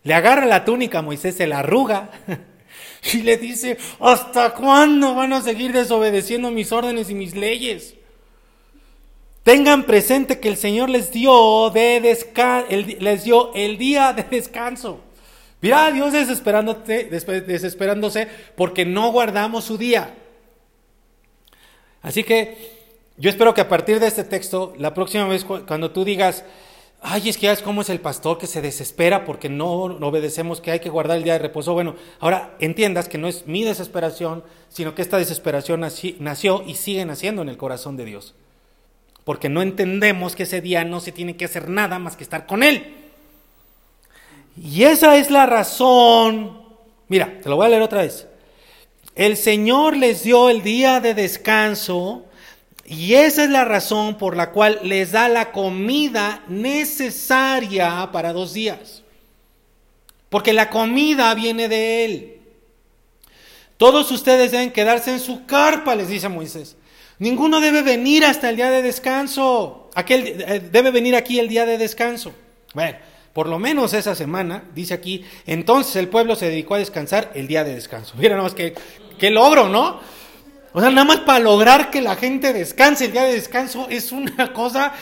Speaker 1: Le agarra la túnica a Moisés, se la arruga y le dice, ¿hasta cuándo van a seguir desobedeciendo mis órdenes y mis leyes? Tengan presente que el Señor les dio, el día de descanso. Mira Dios desesperándose porque no guardamos su día. Así que yo espero que a partir de este texto, la próxima vez cuando tú digas, ay, es que ya es como es el pastor que se desespera porque no, obedecemos que hay que guardar el día de reposo. Bueno, ahora entiendas que no es mi desesperación, sino que esta desesperación nació y sigue naciendo en el corazón de Dios. Porque no entendemos que ese día no se tiene que hacer nada más que estar con Él. Y esa es la razón. Mira, te lo voy a leer otra vez. El Señor les dio el día de descanso y esa es la razón por la cual les da la comida necesaria para dos días. Porque la comida viene de Él. Todos ustedes deben quedarse en su carpa, les dice Moisés. Ninguno debe venir hasta el día de descanso. Aquel eh, debe venir aquí el día de descanso. Bueno, por lo menos esa semana, dice aquí, entonces el pueblo se dedicó a descansar el día de descanso. Mira nada más que, qué logro, ¿no? O sea, nada más para lograr que la gente descanse el día de descanso es una cosa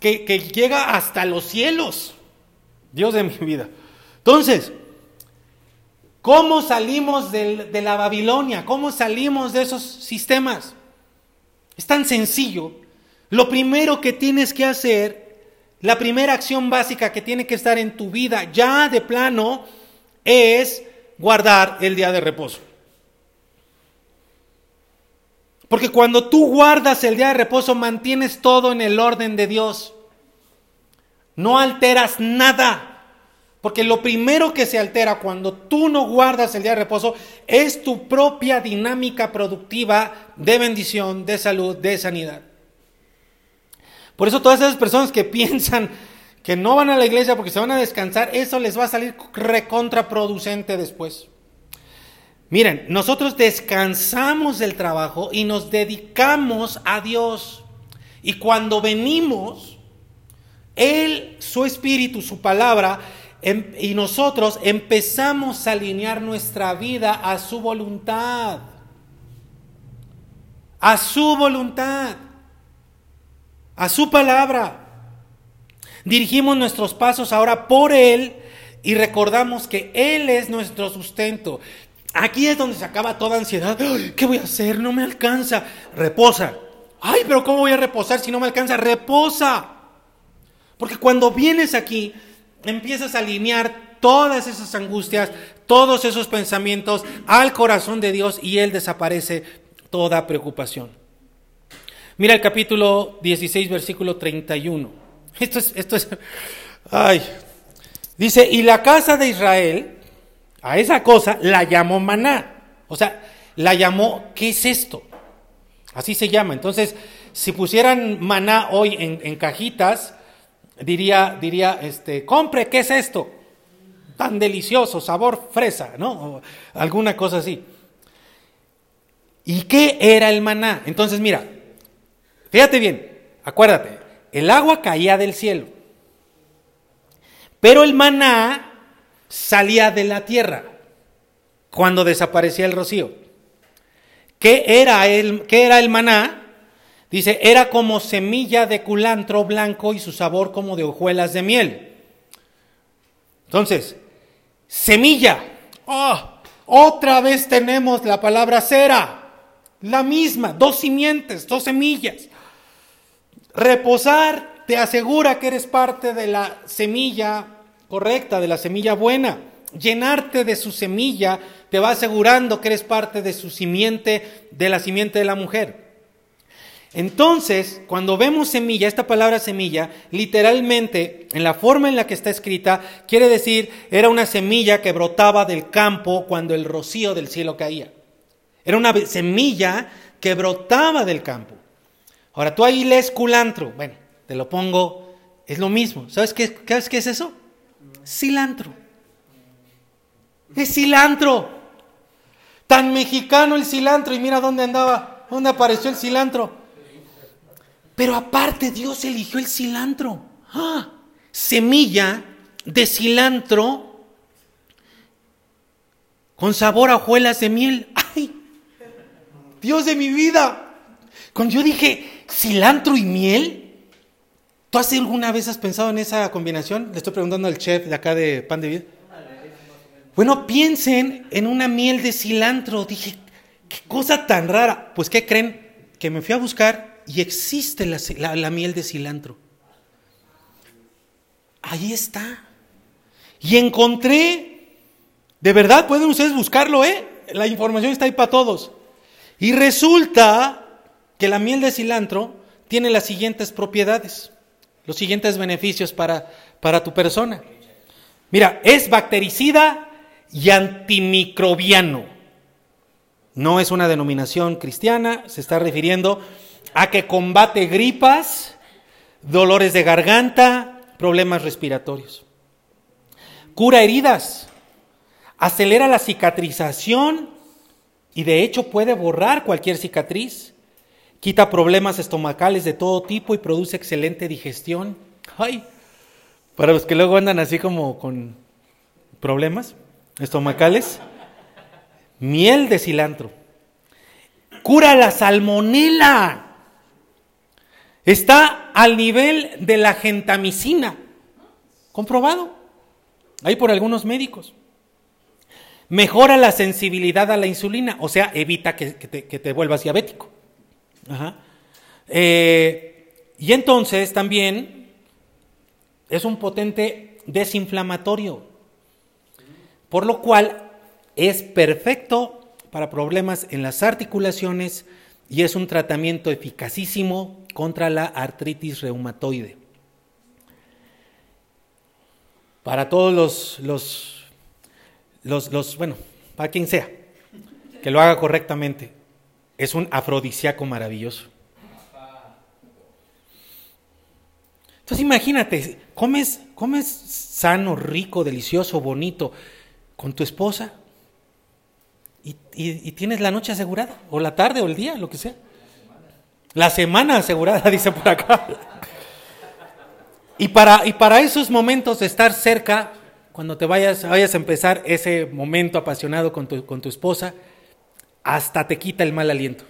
Speaker 1: que, llega hasta los cielos. Dios de mi vida. Entonces, ¿cómo salimos de la Babilonia? ¿Cómo salimos de esos sistemas? Es tan sencillo. Lo primero que tienes que hacer la primera acción básica que tiene que estar en tu vida ya de plano es guardar el día de reposo. Porque cuando tú guardas el día de reposo mantienes todo en el orden de Dios. No alteras nada. Porque lo primero que se altera cuando tú no guardas el día de reposo es tu propia dinámica productiva de bendición, de salud, de sanidad. Por eso todas esas personas que piensan que no van a la iglesia porque se van a descansar, eso les va a salir recontraproducente después. Miren, nosotros descansamos del trabajo y nos dedicamos a Dios. Y cuando venimos, Él, su espíritu, su palabra, em, y nosotros empezamos a alinear nuestra vida a su voluntad. A su voluntad a su palabra. Dirigimos nuestros pasos ahora por Él
Speaker 2: y recordamos que Él es nuestro sustento. Aquí es donde se acaba toda ansiedad. ¿Qué voy a hacer? No me alcanza. Reposa. Ay, pero ¿cómo voy a reposar si no me alcanza? Reposa. Porque cuando vienes aquí, empiezas a alinear todas esas angustias, todos esos pensamientos al corazón de Dios y Él desaparece toda preocupación. Mira el capítulo 16, versículo 31. Esto es, esto es, ay, dice, y la casa de Israel, a esa cosa la llamó maná. O sea, la llamó, ¿qué es esto? Así se llama. Entonces, si pusieran maná hoy en, cajitas, diría, diría, este, compre, ¿qué es esto? Tan delicioso, sabor fresa, ¿no? Alguna cosa así. ¿Y qué era el maná? Entonces, mira, fíjate bien, acuérdate, el agua caía del cielo, pero el maná salía de la tierra cuando desaparecía el rocío. ¿Qué era el, qué era el maná? Dice, era como semilla de culantro blanco y su sabor como de hojuelas de miel. Entonces, semilla. Oh, otra vez tenemos la palabra cera. La misma, dos simientes, dos semillas. Reposar te asegura que eres parte de la semilla correcta, de la semilla buena. Llenarte de su semilla te va asegurando que eres parte de su simiente, de la simiente de la mujer. Entonces, cuando vemos semilla, esta palabra semilla, literalmente, en la forma en la que está escrita, quiere decir, era una semilla que brotaba del campo cuando el rocío del cielo caía. Era una semilla que brotaba del campo. Ahora, tú ahí lees culantro. Bueno, te lo pongo, es lo mismo. ¿Sabes qué, ¿sabes qué es eso? Cilantro. Es cilantro. Tan mexicano el cilantro. Y mira dónde andaba, dónde apareció el cilantro. Pero aparte Dios eligió el cilantro. ¡Ah! Semilla de cilantro con sabor a hojuelas de miel. ¡Ay! Dios de mi vida. Cuando yo dije cilantro y miel, ¿tú has alguna vez has pensado en esa combinación? Le estoy preguntando al chef de acá de Pan de Vida. Bueno, piensen en una miel de cilantro. Dije, qué cosa tan rara. Pues, ¿qué creen? Que me fui a buscar y existe la, miel de cilantro. Ahí está. Y encontré, de verdad pueden ustedes buscarlo, ¿eh? La información está ahí para todos. Y resulta que la miel de cilantro tiene las siguientes propiedades, los siguientes beneficios para, para tu persona. Mira, es bactericida y antimicrobiano. No es una denominación cristiana, se está refiriendo a que combate gripas, dolores de garganta, problemas respiratorios. Cura heridas, acelera la cicatrización y de hecho puede borrar cualquier cicatriz. Quita problemas estomacales de todo tipo y produce excelente digestión. Ay, para los que luego andan así como con problemas estomacales, miel de cilantro. Cura la salmonela. Está al nivel de la gentamicina, comprobado, ahí por algunos médicos. Mejora la sensibilidad a la insulina, o sea, evita que, te, vuelvas diabético. Eh, y entonces también es un potente desinflamatorio, por lo cual es perfecto para problemas en las articulaciones y es un tratamiento eficacísimo contra la artritis reumatoide. Para todos los, los, los, los, bueno, para quien sea, que lo haga correctamente, es un afrodisíaco maravilloso. Entonces imagínate, comes, comes sano, rico, delicioso, bonito con tu esposa y, tienes la noche asegurada, o la tarde, o el día, lo que sea. La semana asegurada, dice por acá. Y para, y para esos momentos de estar cerca, cuando te vayas, vayas a empezar ese momento apasionado con tu, con tu esposa, hasta te quita el mal aliento.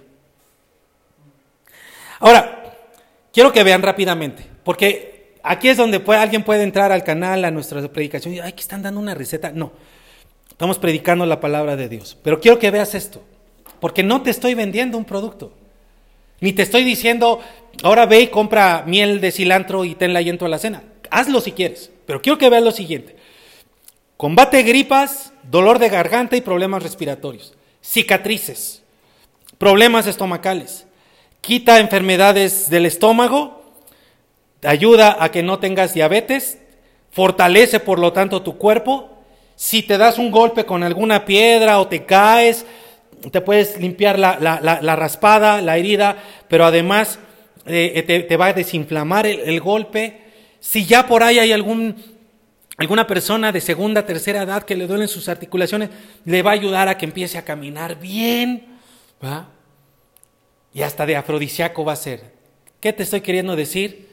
Speaker 2: Ahora, quiero que vean rápidamente, porque aquí es donde alguien puede entrar al canal, a nuestra predicación y, ay, que están dando una receta. No, estamos predicando la palabra de Dios. Pero quiero que veas esto, porque no te estoy vendiendo un producto. Ni te estoy diciendo, ahora ve y compra miel de cilantro y tenla ahí en tu alacena. Hazlo si quieres, pero quiero que veas lo siguiente. Combate gripas, dolor de garganta y problemas respiratorios, cicatrices, problemas estomacales, quita enfermedades del estómago, ayuda a que no tengas diabetes, fortalece por lo tanto tu cuerpo. Si te das un golpe con alguna piedra o te caes, te puedes limpiar la, raspada, la herida, pero además eh, te, va a desinflamar el, golpe. Si ya por ahí hay algún, alguna persona de segunda, tercera edad que le duelen sus articulaciones, le va a ayudar a que empiece a caminar bien. Y hasta de afrodisíaco va a ser. ¿Qué te estoy queriendo decir?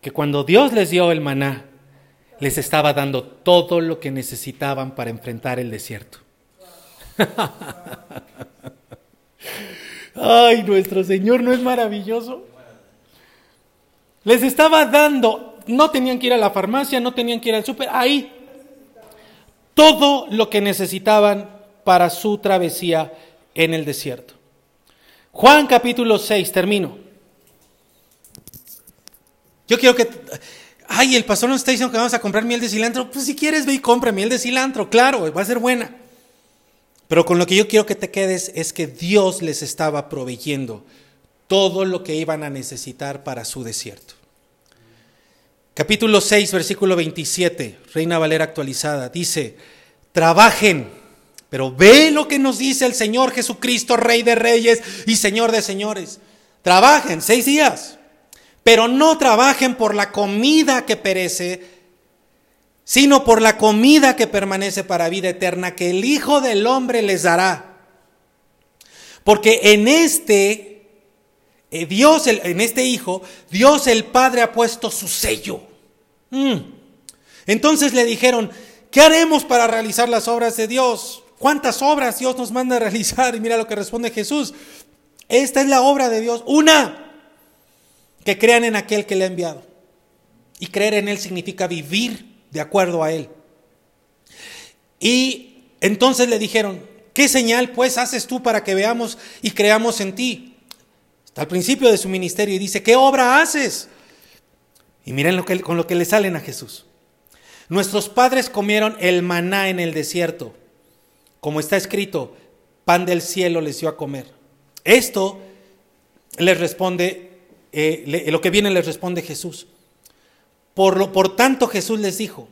Speaker 2: Que cuando Dios les dio el maná, les estaba dando todo lo que necesitaban para enfrentar el desierto. Ay, nuestro Señor no es maravilloso. Les estaba dando, no tenían que ir a la farmacia, no tenían que ir al súper, ahí todo lo que necesitaban para su travesía en el desierto. Juan capítulo 6, termino. Yo quiero que... Ay, el pastor nos está diciendo que vamos a comprar miel de cilantro. Pues si quieres ve y compra miel de cilantro, claro, va a ser buena. Pero con lo que yo quiero que te quedes es que Dios les estaba proveyendo todo lo que iban a necesitar para su desierto. Capítulo 6, versículo 27, Reina Valera actualizada, dice, trabajen, pero ve lo que nos dice el Señor Jesucristo, Rey de Reyes y Señor de Señores. Trabajen seis días, pero no trabajen por la comida que perece, sino por la comida que permanece para vida eterna que el Hijo del Hombre les dará. Porque en este eh, Dios, en este Hijo, Dios el Padre ha puesto su sello. Mm. Entonces le dijeron, ¿qué haremos para realizar las obras de Dios? ¿Cuántas obras Dios nos manda a realizar? Y mira lo que responde Jesús. Esta es la obra de Dios. Una, que crean en aquel que le ha enviado. Y creer en Él significa vivir de acuerdo a él. Y entonces le dijeron, ¿qué señal pues haces tú para que veamos y creamos en ti? Al principio de su ministerio y dice, ¿qué obra haces? Y miren con lo que le salen a Jesús. Nuestros padres comieron el maná en el desierto, como está escrito, pan del cielo les dio a comer. Esto les responde, eh, lo que viene les responde Jesús. Por, lo, por tanto Jesús les dijo,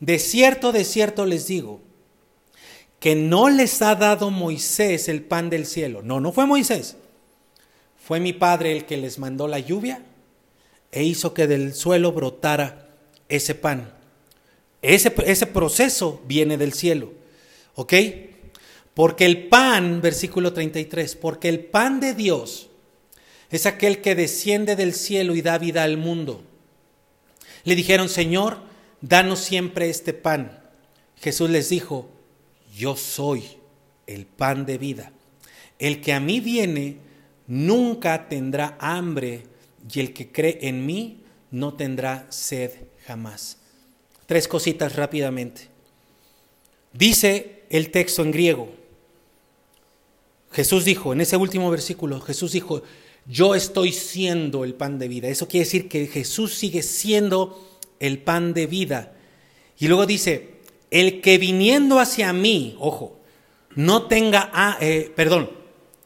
Speaker 2: de cierto, de cierto les digo, que no les ha dado Moisés el pan del cielo. No, no fue Moisés. Fue mi Padre el que les mandó la lluvia e hizo que del suelo brotara ese pan. Ese, proceso viene del cielo. ¿Ok? Porque el pan, versículo 33, porque el pan de Dios es aquel que desciende del cielo y da vida al mundo. Le dijeron, Señor, danos siempre este pan. Jesús les dijo, yo soy el pan de vida. El que a mí viene nunca tendrá hambre y el que cree en mí no tendrá sed jamás. Tres cositas rápidamente. Dice el texto en griego. Jesús dijo, en ese último versículo, Jesús dijo, yo estoy siendo el pan de vida. Eso quiere decir que Jesús sigue siendo el pan de vida. Y luego dice, el que viniendo hacia mí, ojo, no tenga, ah, eh, perdón,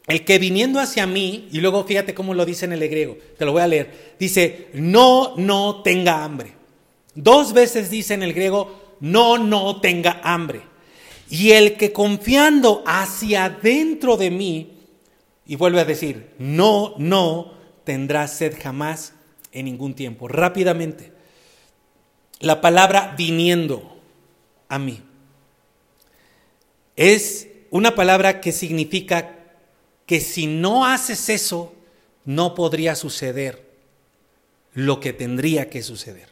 Speaker 2: el que viniendo hacia mí, y luego fíjate cómo lo dice en el griego, te lo voy a leer, dice, no, no tenga hambre. Dos veces dice en el griego, no, no tenga hambre. Y el que confiando hacia dentro de mí, y vuelve a decir, no, no tendrá sed jamás en ningún tiempo. Rápidamente, la palabra viniendo a mí es una palabra que significa que si no haces eso, no podría suceder lo que tendría que suceder.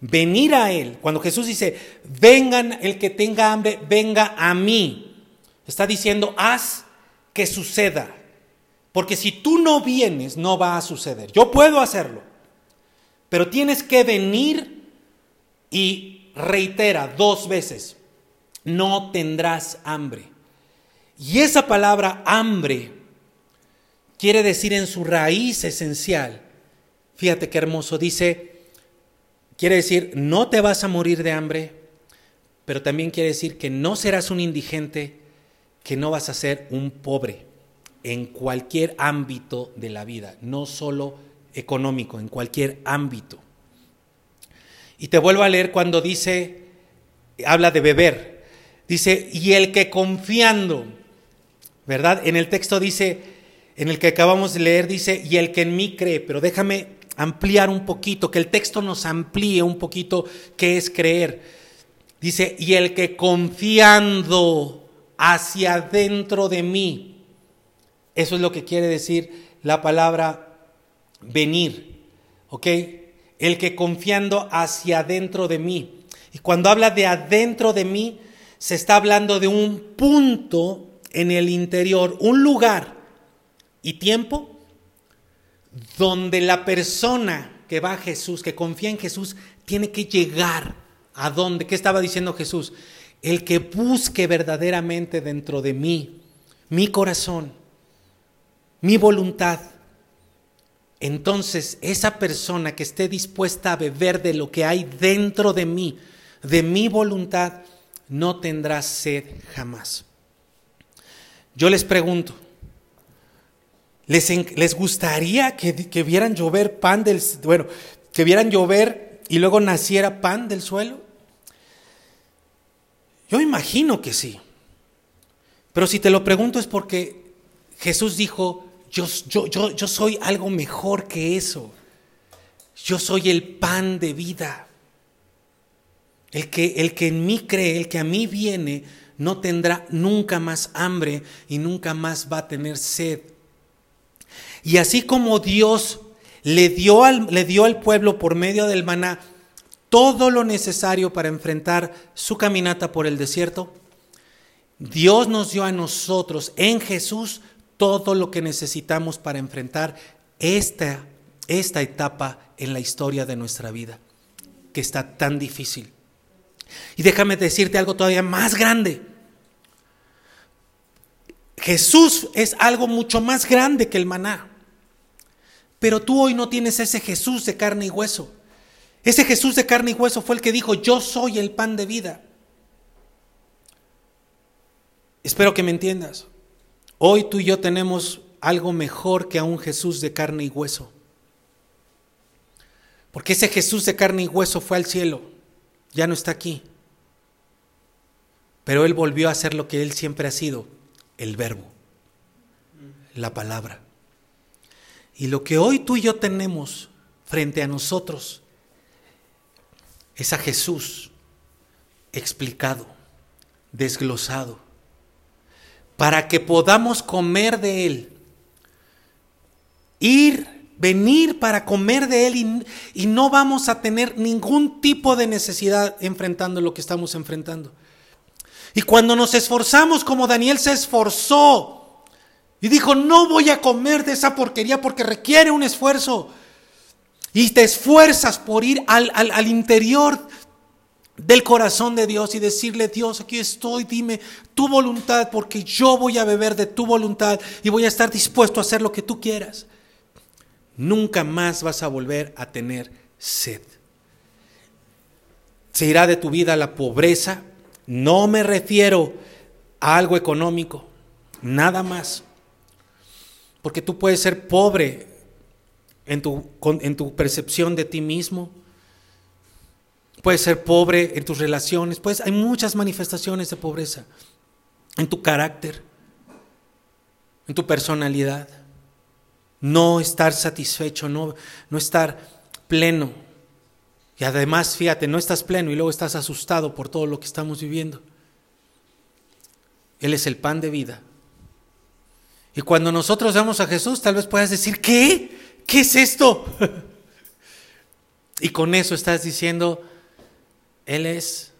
Speaker 2: Venir a Él, cuando Jesús dice, vengan el que tenga hambre, venga a mí, está diciendo, haz que suceda. Porque si tú no vienes, no va a suceder. Yo puedo hacerlo, Pero tienes que venir y reitera dos veces, no tendrás hambre. Y esa palabra hambre quiere decir en su raíz esencial, fíjate qué hermoso, dice, quiere decir, no te vas a morir de hambre, pero también quiere decir que no serás un indigente, que no vas a ser un pobre en cualquier ámbito de la vida, no solo económico, en cualquier ámbito. Y te vuelvo a leer cuando dice, habla de beber, dice, y el que confiando, ¿verdad? En el texto dice, en el que acabamos de leer, dice, y el que en mí cree, pero déjame ampliar un poquito, que el texto nos amplíe un poquito qué es creer. Dice, y el que confiando hacia dentro de mí, eso es lo que quiere decir la palabra venir, ¿ok? El que confiando hacia adentro de mí. Y cuando habla de adentro de mí, se está hablando de un punto en el interior, un lugar y tiempo donde la persona que va a Jesús, que confía en Jesús, tiene que llegar a dónde. ¿Qué estaba diciendo Jesús? El que busque verdaderamente dentro de mí, mi corazón, mi voluntad, entonces esa persona que esté dispuesta a beber de lo que hay dentro de mí, de mi voluntad, no tendrá sed jamás. Yo les pregunto, ¿les, les gustaría que, que, vieran llover pan del, bueno, que vieran llover y luego naciera pan del suelo? Yo imagino que sí. Pero si te lo pregunto es porque Jesús dijo, yo, yo, yo, yo soy algo mejor que eso. Yo soy el pan de vida. El que, el que en mí cree, el que a mí viene, no tendrá nunca más hambre y nunca más va a tener sed. Y así como Dios le dio al, le dio al pueblo por medio del maná todo lo necesario para enfrentar su caminata por el desierto, Dios nos dio a nosotros en Jesús todo lo que necesitamos para enfrentar esta, esta etapa en la historia de nuestra vida, que está tan difícil. Y déjame decirte algo todavía más grande. Jesús es algo mucho más grande que el maná. Pero tú hoy no tienes ese Jesús de carne y hueso. Ese Jesús de carne y hueso fue el que dijo, yo soy el pan de vida. Espero que me entiendas. Hoy tú y yo tenemos algo mejor que a un Jesús de carne y hueso. Porque ese Jesús de carne y hueso fue al cielo, ya no está aquí. Pero Él volvió a ser lo que Él siempre ha sido, el verbo, la palabra. Y lo que hoy tú y yo tenemos frente a nosotros es a Jesús explicado, desglosado para que podamos comer de Él. Ir, venir para comer de Él y, y, no vamos a tener ningún tipo de necesidad enfrentando lo que estamos enfrentando. Y cuando nos esforzamos como Daniel se esforzó y dijo, no voy a comer de esa porquería porque requiere un esfuerzo. Y te esfuerzas por ir al, al, al interior del corazón de Dios y decirle, Dios, aquí estoy, dime tu voluntad, porque yo voy a beber de tu voluntad y voy a estar dispuesto a hacer lo que tú quieras. Nunca más vas a volver a tener sed. Se irá de tu vida la pobreza. No me refiero a algo económico, nada más. Porque tú puedes ser pobre en tu, en tu percepción de ti mismo, Puedes ser pobre en tus relaciones, pues hay muchas manifestaciones de pobreza en tu carácter, en tu personalidad. No estar satisfecho, no, no estar pleno. Y además, fíjate, no estás pleno y luego estás asustado por todo lo que estamos viviendo. Él es el pan de vida. Y cuando nosotros vamos a Jesús, tal vez puedas decir, ¿qué? ¿Qué es esto? y con eso estás diciendo, él es,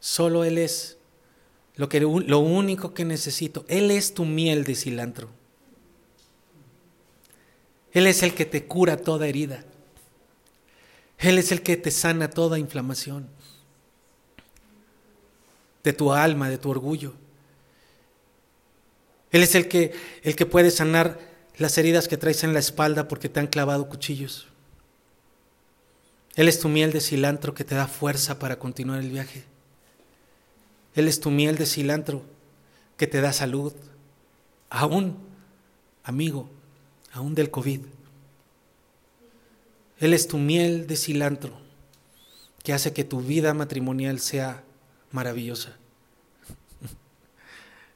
Speaker 2: solo Él es lo, que, lo único que necesito. Él es tu miel de cilantro. Él es el que te cura toda herida. Él es el que te sana toda inflamación de tu alma, de tu orgullo. Él es el que, el que puede sanar las heridas que traes en la espalda porque te han clavado cuchillos. Él es tu miel de cilantro que te da fuerza para continuar el viaje. Él es tu miel de cilantro que te da salud, aún, amigo, aún del COVID. Él es tu miel de cilantro que hace que tu vida matrimonial sea maravillosa.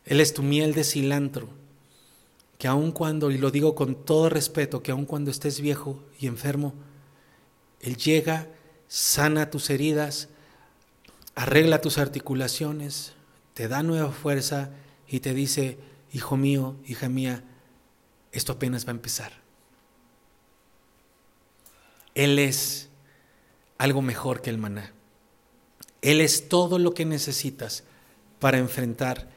Speaker 2: Él es tu miel de cilantro que aun cuando, y lo digo con todo respeto, que aun cuando estés viejo y enfermo, Él llega, sana tus heridas, arregla tus articulaciones, te da nueva fuerza y te dice, hijo mío, hija mía, esto apenas va a empezar. Él es algo mejor que el maná. Él es todo lo que necesitas para enfrentar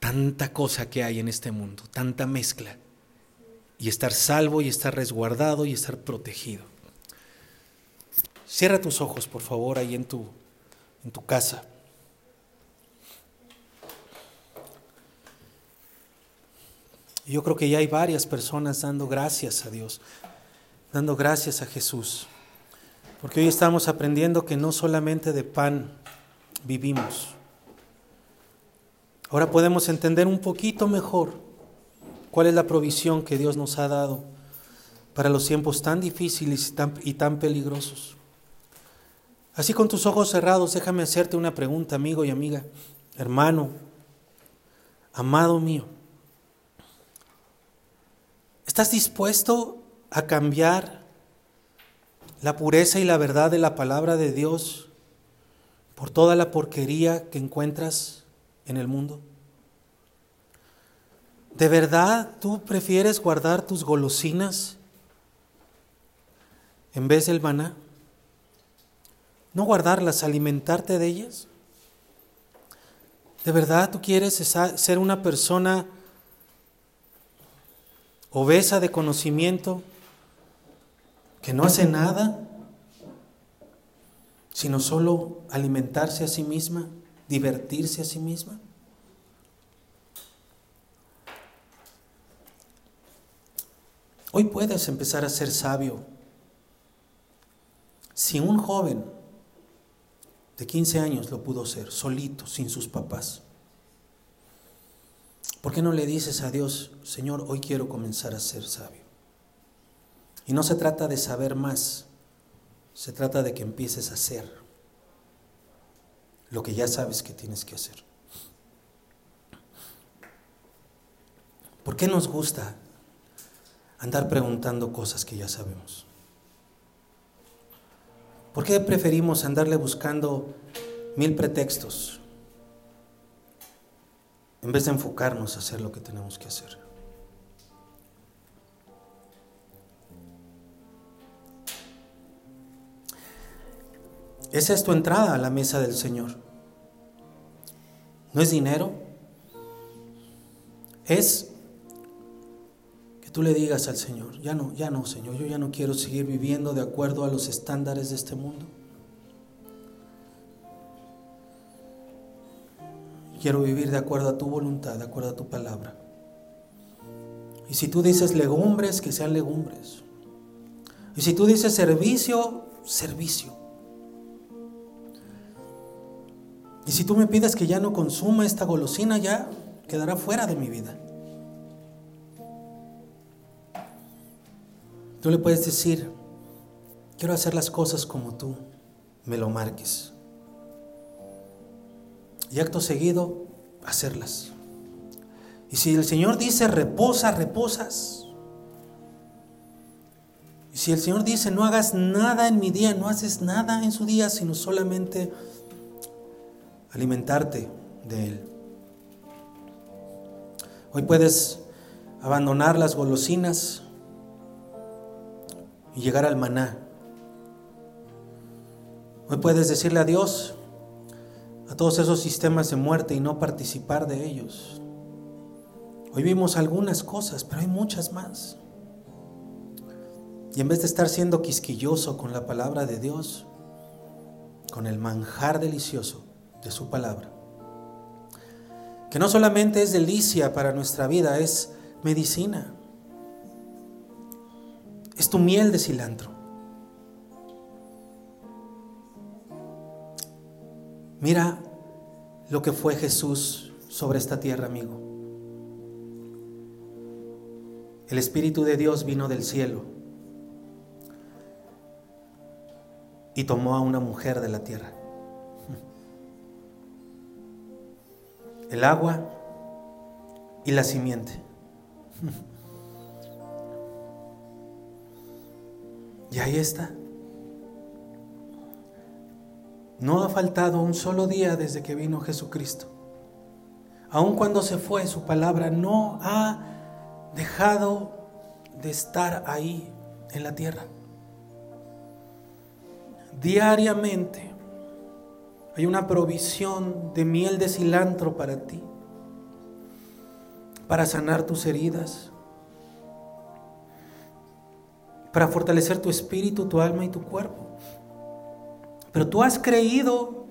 Speaker 2: tanta cosa que hay en este mundo, tanta mezcla, y estar salvo y estar resguardado y estar protegido. Cierra tus ojos, por favor, ahí en tu, en tu casa. Yo creo que ya hay varias personas dando gracias a Dios dando gracias a Jesús. Porque hoy estamos aprendiendo que no solamente de pan vivimos. Ahora podemos entender un poquito mejor cuál es la provisión que Dios nos ha dado para los tiempos tan difíciles y tan, y tan peligrosos. Así con tus ojos cerrados, déjame hacerte una pregunta, amigo y amiga, hermano, amado mío. ¿Estás dispuesto a cambiar la pureza y la verdad de la palabra de Dios por toda la porquería que encuentras en el mundo? ¿De verdad tú prefieres guardar tus golosinas en vez del maná? ¿No guardarlas, alimentarte de ellas? ¿De verdad tú quieres ser una persona obesa de conocimiento? que no hace nada, sino solo alimentarse a sí misma, divertirse a sí misma. Hoy puedes empezar a ser sabio. Si un joven de 15 años lo pudo ser, solito, sin sus papás, ¿por qué no le dices a Dios, Señor, hoy quiero comenzar a ser sabio? Y no se trata de saber más, se trata de que empieces a hacer lo que ya sabes que tienes que hacer. ¿Por qué nos gusta andar preguntando cosas que ya sabemos? ¿Por qué preferimos andarle buscando mil pretextos en vez de enfocarnos a hacer lo que tenemos que hacer? Esa es tu entrada a la mesa del Señor. No es dinero. Es que tú le digas al Señor, ya no, ya no, Señor, yo ya no quiero seguir viviendo de acuerdo a los estándares de este mundo. Quiero vivir de acuerdo a tu voluntad, de acuerdo a tu palabra. Y si tú dices legumbres, que sean legumbres. Y si tú dices servicio, servicio. Y si tú me pides que ya no consuma esta golosina, ya quedará fuera de mi vida. Tú le puedes decir, quiero hacer las cosas como tú me lo marques. Y acto seguido, hacerlas. Y si el Señor dice, reposa, reposas. Y si el Señor dice, no hagas nada en mi día, no haces nada en su día, sino solamente alimentarte de Él. Hoy puedes abandonar las golosinas y llegar al maná. Hoy puedes decirle a Dios a todos esos sistemas de muerte y no participar de ellos. Hoy vimos algunas cosas, pero hay muchas más.
Speaker 1: Y en vez de estar siendo quisquilloso con la palabra de Dios, con el manjar delicioso de su palabra, que no solamente es delicia para nuestra vida, es medicina. Es tu miel de cilantro. Mira lo que fue Jesús sobre esta tierra, amigo. El Espíritu de Dios vino del cielo y tomó a una mujer de la tierra. El agua y la simiente. Y ahí está. No ha faltado un solo día desde que vino Jesucristo. Aun cuando se fue, su palabra no ha dejado de estar ahí en la tierra. Diariamente hay una provisión de miel de cilantro para ti, para sanar tus heridas, para fortalecer tu espíritu, tu alma y tu cuerpo. Pero tú has creído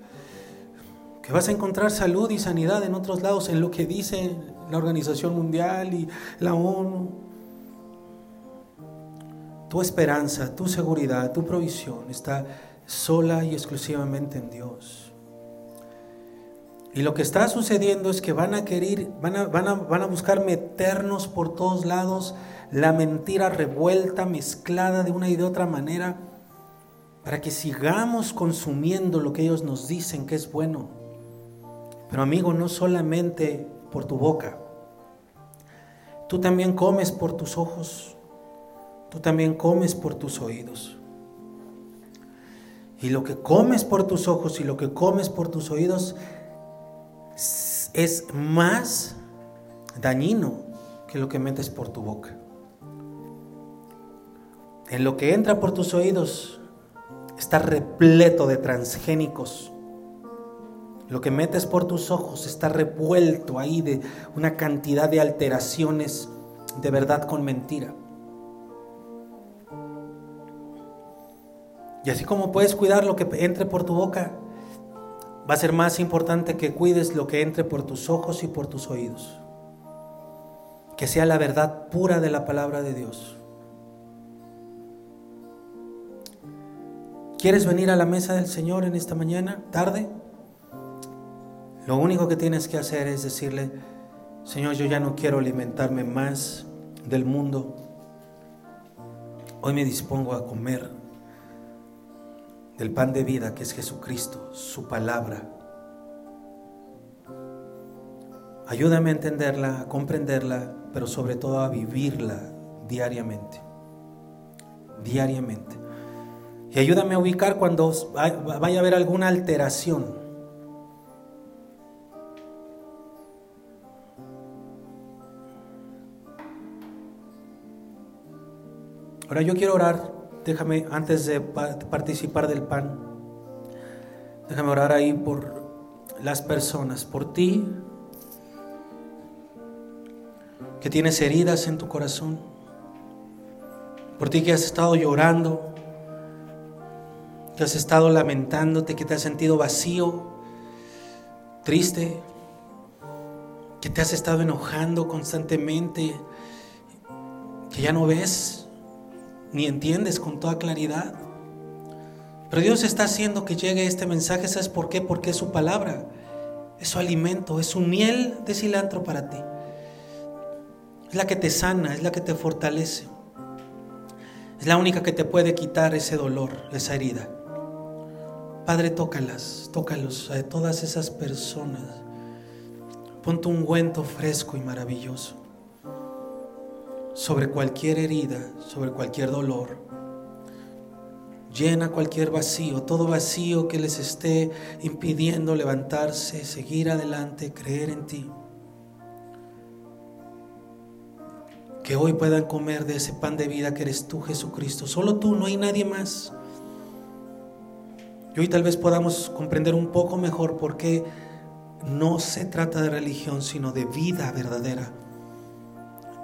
Speaker 1: que vas a encontrar salud y sanidad en otros lados, en lo que dice la Organización Mundial y la ONU. Tu esperanza, tu seguridad, tu provisión está sola y exclusivamente en Dios. Y lo que está sucediendo es que van a querer, van a, van a, van a buscar meternos por todos lados la mentira revuelta, mezclada de una y de otra manera para que sigamos consumiendo lo que ellos nos dicen que es bueno. Pero amigo, no solamente por tu boca. Tú también comes por tus ojos. Tú también comes por tus oídos. Y lo que comes por tus ojos y lo que comes por tus oídos es más dañino que lo que metes por tu boca. En lo que entra por tus oídos está repleto de transgénicos. Lo que metes por tus ojos está revuelto ahí de una cantidad de alteraciones de verdad con mentira. Y así como puedes cuidar lo que entre por tu boca, va a ser más importante que cuides lo que entre por tus ojos y por tus oídos. Que sea la verdad pura de la palabra de Dios. ¿Quieres venir a la mesa del Señor en esta mañana, tarde? Lo único que tienes que hacer es decirle, Señor, yo ya no quiero alimentarme más del mundo. Hoy me dispongo a comer del pan de vida que es Jesucristo, su palabra. Ayúdame a entenderla, a comprenderla, pero sobre todo a vivirla diariamente. Diariamente. Y ayúdame a ubicar cuando vaya a haber alguna alteración. Ahora yo quiero orar, déjame, antes de participar del pan, déjame orar ahí por las personas, por ti, que tienes heridas en tu corazón, por ti que has estado llorando, que has estado lamentándote, que te has sentido vacío, triste, que te has estado enojando constantemente, que ya no ves ni entiendes con toda claridad. Pero Dios está haciendo que llegue este mensaje, ¿sabes por qué? Porque es su palabra, es su alimento, es su miel de cilantro para ti. Es la que te sana, es la que te fortalece. Es la única que te puede quitar ese dolor, esa herida. Padre, tócalas, tócalos a todas esas personas. Ponte un ungüento fresco y maravilloso sobre cualquier herida, sobre cualquier dolor. Llena cualquier vacío, todo vacío que les esté impidiendo levantarse, seguir adelante, creer en ti. Que hoy puedan comer de ese pan de vida que eres tú, Jesucristo. Solo tú, no hay nadie más. Y hoy tal vez podamos comprender un poco mejor por qué no se trata de religión, sino de vida verdadera.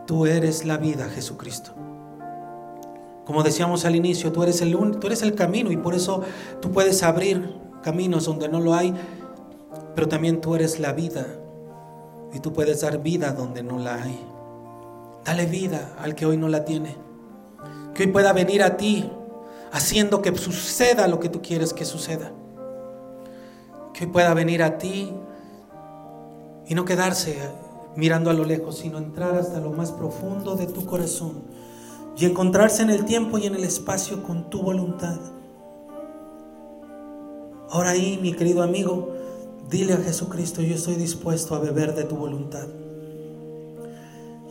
Speaker 1: Tú eres la vida, Jesucristo. Como decíamos al inicio, tú eres el, tú eres el camino y por eso tú puedes abrir caminos donde no lo hay, pero también tú eres la vida y tú puedes dar vida donde no la hay. Dale vida al que hoy no la tiene. Que hoy pueda venir a ti haciendo que suceda lo que tú quieres que suceda. Que hoy pueda venir a ti y no quedarse mirando a lo lejos, sino entrar hasta lo más profundo de tu corazón y encontrarse en el tiempo y en el espacio con tu voluntad. Ahora ahí, mi querido amigo, dile a Jesucristo, yo estoy dispuesto a beber de tu voluntad.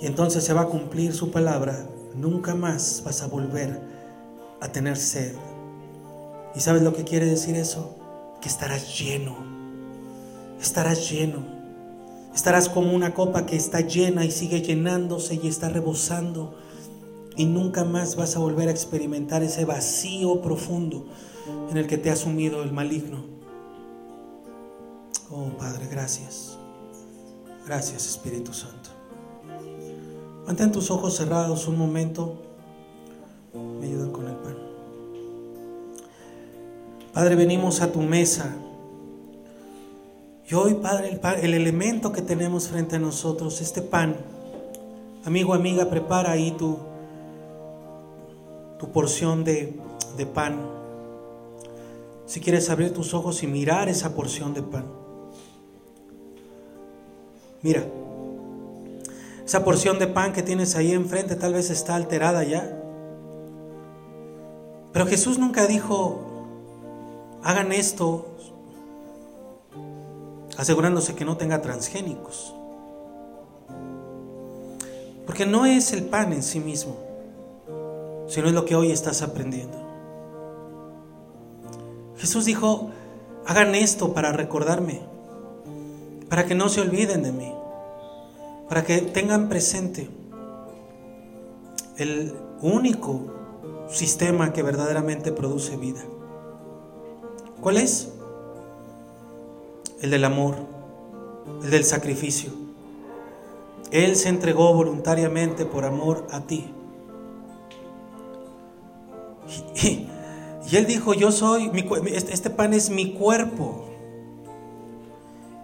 Speaker 1: Y entonces se va a cumplir su palabra. Nunca más vas a volver a tener sed. ¿Y sabes lo que quiere decir eso? Que estarás lleno. Estarás lleno. Estarás como una copa que está llena y sigue llenándose y está rebosando y nunca más vas a volver a experimentar ese vacío profundo en el que te ha sumido el maligno. Oh Padre, gracias. Gracias Espíritu Santo. Mantén tus ojos cerrados un momento. Me ayudan con el pan. Padre, venimos a tu mesa. Y hoy, Padre, el, el elemento que tenemos frente a nosotros, este pan. Amigo, amiga, prepara ahí tu tu porción de, de pan. Si quieres abrir tus ojos y mirar esa porción de pan. Mira, esa porción de pan que tienes ahí enfrente tal vez está alterada ya. Pero Jesús nunca dijo, hagan esto asegurándose que no tenga transgénicos. Porque no es el pan en sí mismo sino es lo que hoy estás aprendiendo. Jesús dijo, hagan esto para recordarme, para que no se olviden de mí, para que tengan presente el único sistema que verdaderamente produce vida. ¿Cuál es? El del amor, el del sacrificio. Él se entregó voluntariamente por amor a ti. Y, él dijo, yo soy, este, este pan es mi cuerpo.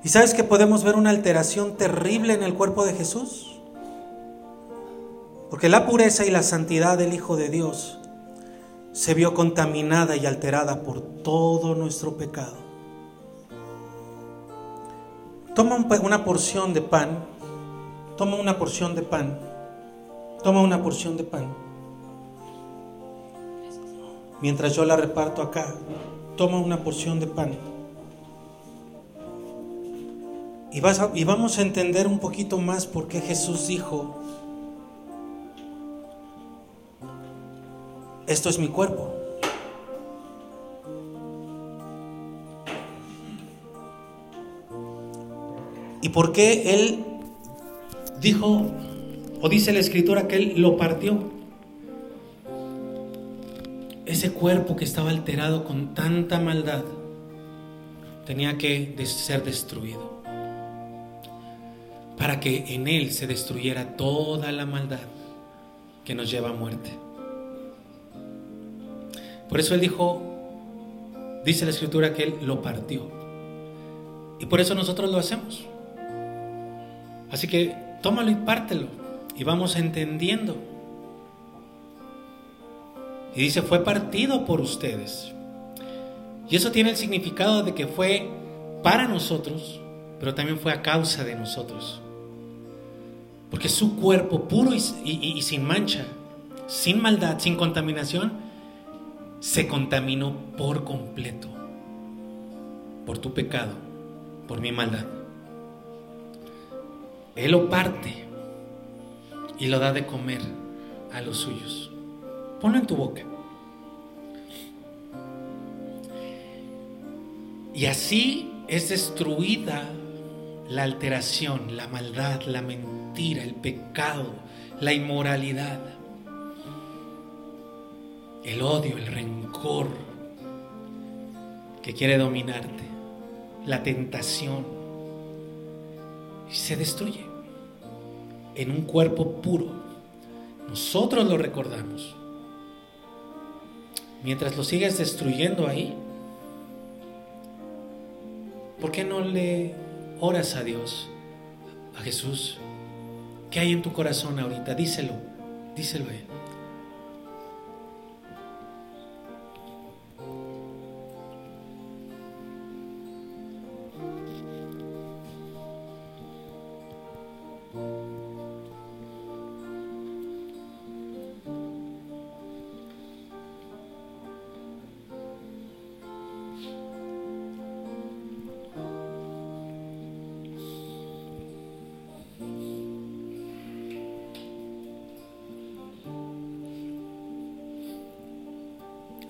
Speaker 1: ¿Y sabes que podemos ver una alteración terrible en el cuerpo de Jesús? Porque la pureza y la santidad del Hijo de Dios se vio contaminada y alterada por todo nuestro pecado. Toma una porción de pan, toma una porción de pan, toma una porción de pan mientras yo la reparto acá, toma una porción de pan. Y, vas y vamos a entender un poquito más por qué Jesús dijo, esto es mi cuerpo. ¿Y por qué Él dijo, o dice la escritura que Él lo partió? ese cuerpo que estaba alterado con tanta maldad tenía que ser destruido para que en él se destruyera toda la maldad que nos lleva a muerte. Por eso él dijo, dice la escritura que él lo partió. Y por eso nosotros lo hacemos. Así que tómalo y pártelo y vamos entendiendo y dice, fue partido por ustedes. Y eso tiene el significado de que fue para nosotros, pero también fue a causa de nosotros. Porque su cuerpo puro y, sin mancha, sin maldad, sin contaminación, se contaminó por completo. Por tu pecado, por mi maldad. Él lo parte y lo da de comer a los suyos. Ponlo en tu boca. Y así es destruida la alteración, la maldad, la mentira, el pecado, la inmoralidad, el odio, el rencor que quiere dominarte, la tentación. Se destruye en un cuerpo puro. Nosotros lo recordamos mientras lo sigues destruyendo ahí, ¿por qué no le oras a Dios, a Jesús? ¿Qué hay en tu corazón ahorita? Díselo, díselo a Él.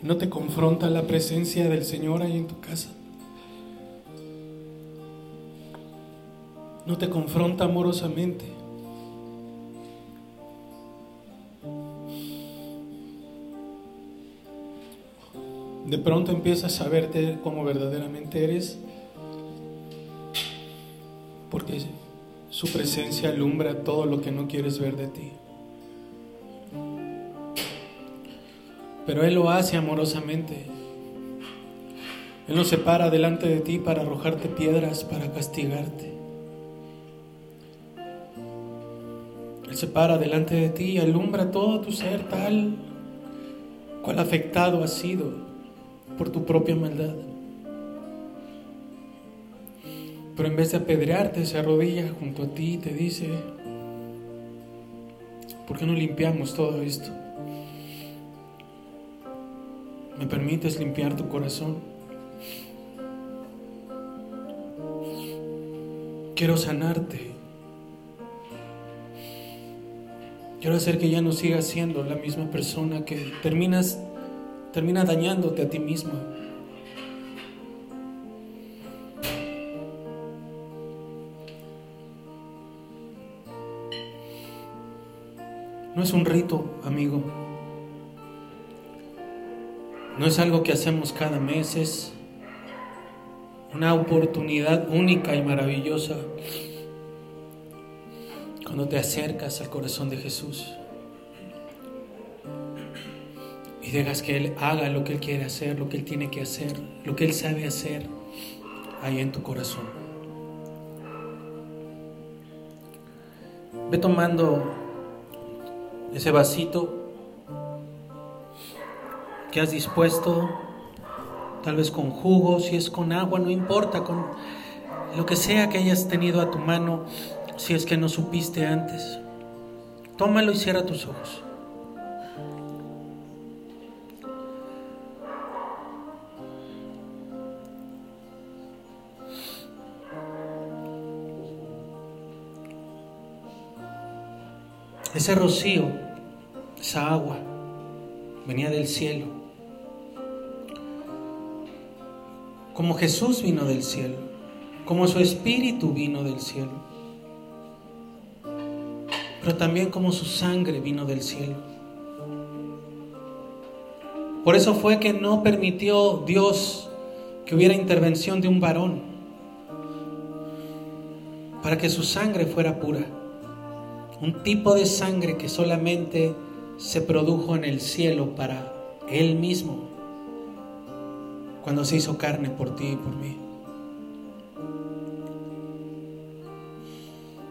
Speaker 2: ¿No te confronta la presencia del Señor ahí en tu casa? ¿No te confronta amorosamente? De pronto empiezas a verte como verdaderamente eres, porque su presencia alumbra todo lo que no quieres ver de ti. Pero Él lo hace amorosamente. Él no se para delante de ti para arrojarte piedras, para castigarte. Él se para delante de ti y alumbra todo tu ser tal cual afectado has sido por tu propia maldad. Pero en vez de apedrearte, se arrodilla junto a ti y te dice, ¿por qué no limpiamos todo esto? ¿Me permites limpiar tu corazón? Quiero sanarte. Quiero hacer que ya no sigas siendo la misma persona que terminas termina dañándote a ti mismo. No es un rito, amigo. No es algo que hacemos cada mes, es una oportunidad única y maravillosa cuando te acercas al corazón de Jesús y dejas que Él haga lo que Él quiere hacer, lo que Él tiene que hacer, lo que Él sabe hacer ahí en tu corazón. Ve tomando ese vasito que has dispuesto, tal vez con jugo, si es con agua, no importa, con lo que sea que hayas tenido a tu mano, si es que no supiste antes. Tómalo y cierra tus ojos. Ese rocío, esa agua, venía del cielo. Como Jesús vino del cielo, como su espíritu vino del cielo, pero también como su sangre vino del cielo. Por eso fue que no permitió Dios que hubiera intervención de un varón, para que su sangre fuera pura. Un tipo de sangre que solamente se produjo en el cielo para Él mismo, cuando se hizo carne por ti y por mí.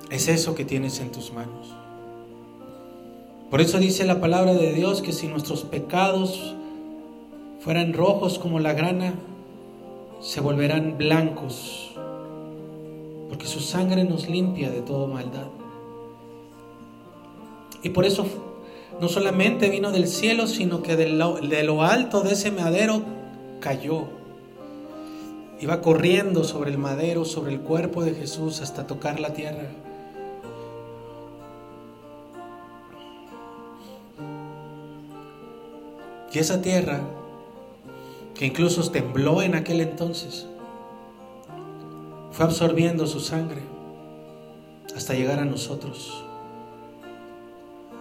Speaker 2: Es eso que tienes en tus manos. Por eso dice la palabra de Dios que si nuestros pecados fueran rojos como la grana, se volverán blancos, porque su sangre nos limpia de toda maldad. Y por eso no solamente vino del cielo, sino que de lo, alto de ese madero cayó. Iba corriendo sobre el madero, sobre el cuerpo de Jesús hasta tocar la tierra. Y esa tierra, que incluso tembló en aquel entonces, fue absorbiendo su sangre hasta llegar a nosotros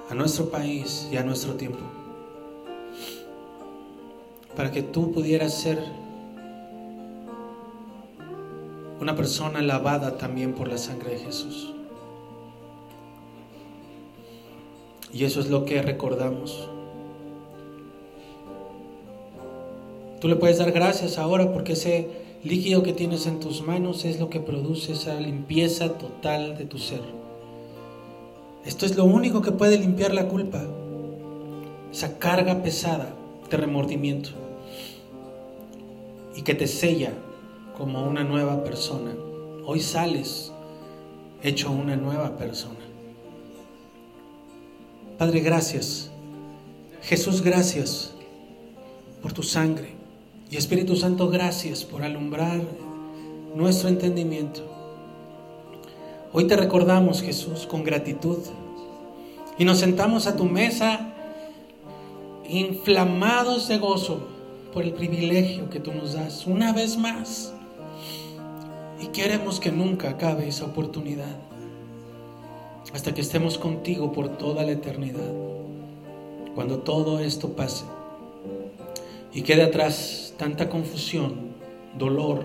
Speaker 2: a nuestro país y a nuestro tiempo, para que tú pudieras ser una persona lavada también por la sangre de Jesús. Y eso es lo que recordamos.
Speaker 1: Tú le puedes dar gracias ahora porque ese líquido que tienes en tus manos es lo que produce esa limpieza total de tu ser. Esto es lo único que puede limpiar la culpa, esa carga pesada de remordimiento y que te sella como una nueva persona. Hoy sales hecho una nueva persona. Padre, gracias. Jesús, gracias por tu sangre. Y Espíritu Santo, gracias por alumbrar nuestro entendimiento. Hoy te recordamos, Jesús, con gratitud. Y nos sentamos a tu mesa inflamados de gozo por el privilegio que tú nos das una vez más. Y queremos que nunca acabe esa oportunidad. Hasta que estemos contigo por toda la eternidad. Cuando todo esto pase. Y quede atrás tanta confusión, dolor,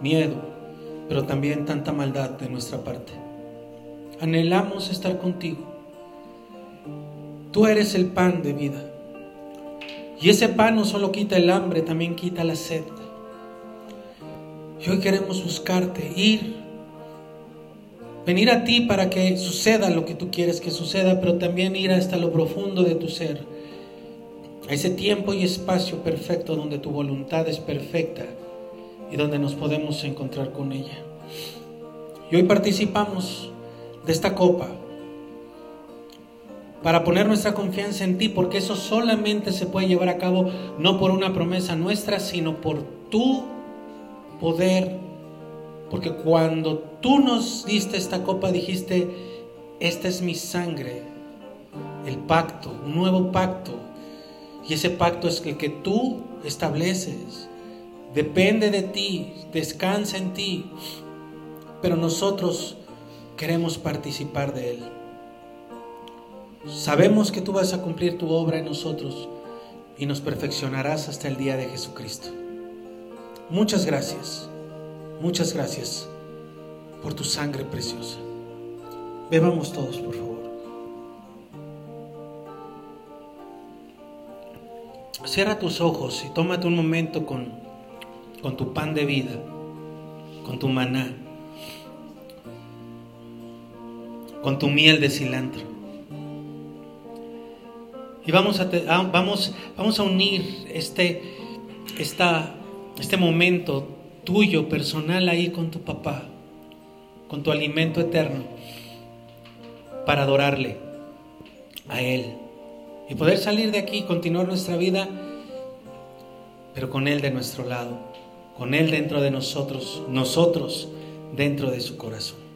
Speaker 1: miedo, pero también tanta maldad de nuestra parte. Anhelamos estar contigo. Tú eres el pan de vida. Y ese pan no solo quita el hambre, también quita la sed. Y hoy queremos buscarte, ir, venir a ti para que suceda lo que tú quieres que suceda, pero también ir hasta lo profundo de tu ser, a ese tiempo y espacio perfecto donde tu voluntad es perfecta y donde nos podemos encontrar con ella. Y hoy participamos de esta copa para poner nuestra confianza en ti, porque eso solamente se puede llevar a cabo no por una promesa nuestra, sino por tu poder. Porque cuando tú nos diste esta copa, dijiste, esta es mi sangre, el pacto, un nuevo pacto. Y ese pacto es el que tú estableces. Depende de ti, descansa en ti. Pero nosotros queremos participar de él. Sabemos que tú vas a cumplir tu obra en nosotros y nos perfeccionarás hasta el día de Jesucristo. Muchas gracias, muchas gracias por tu sangre preciosa. Bebamos todos, por favor. Cierra tus ojos y tómate un momento con, con tu pan de vida, con tu maná, con tu miel de cilantro. Y vamos a, vamos, vamos a unir este, esta, este momento tuyo, personal, ahí con tu papá, con tu alimento eterno, para adorarle a Él. Y poder salir de aquí, continuar nuestra vida, pero con Él de nuestro lado, con Él dentro de nosotros, nosotros dentro de su corazón.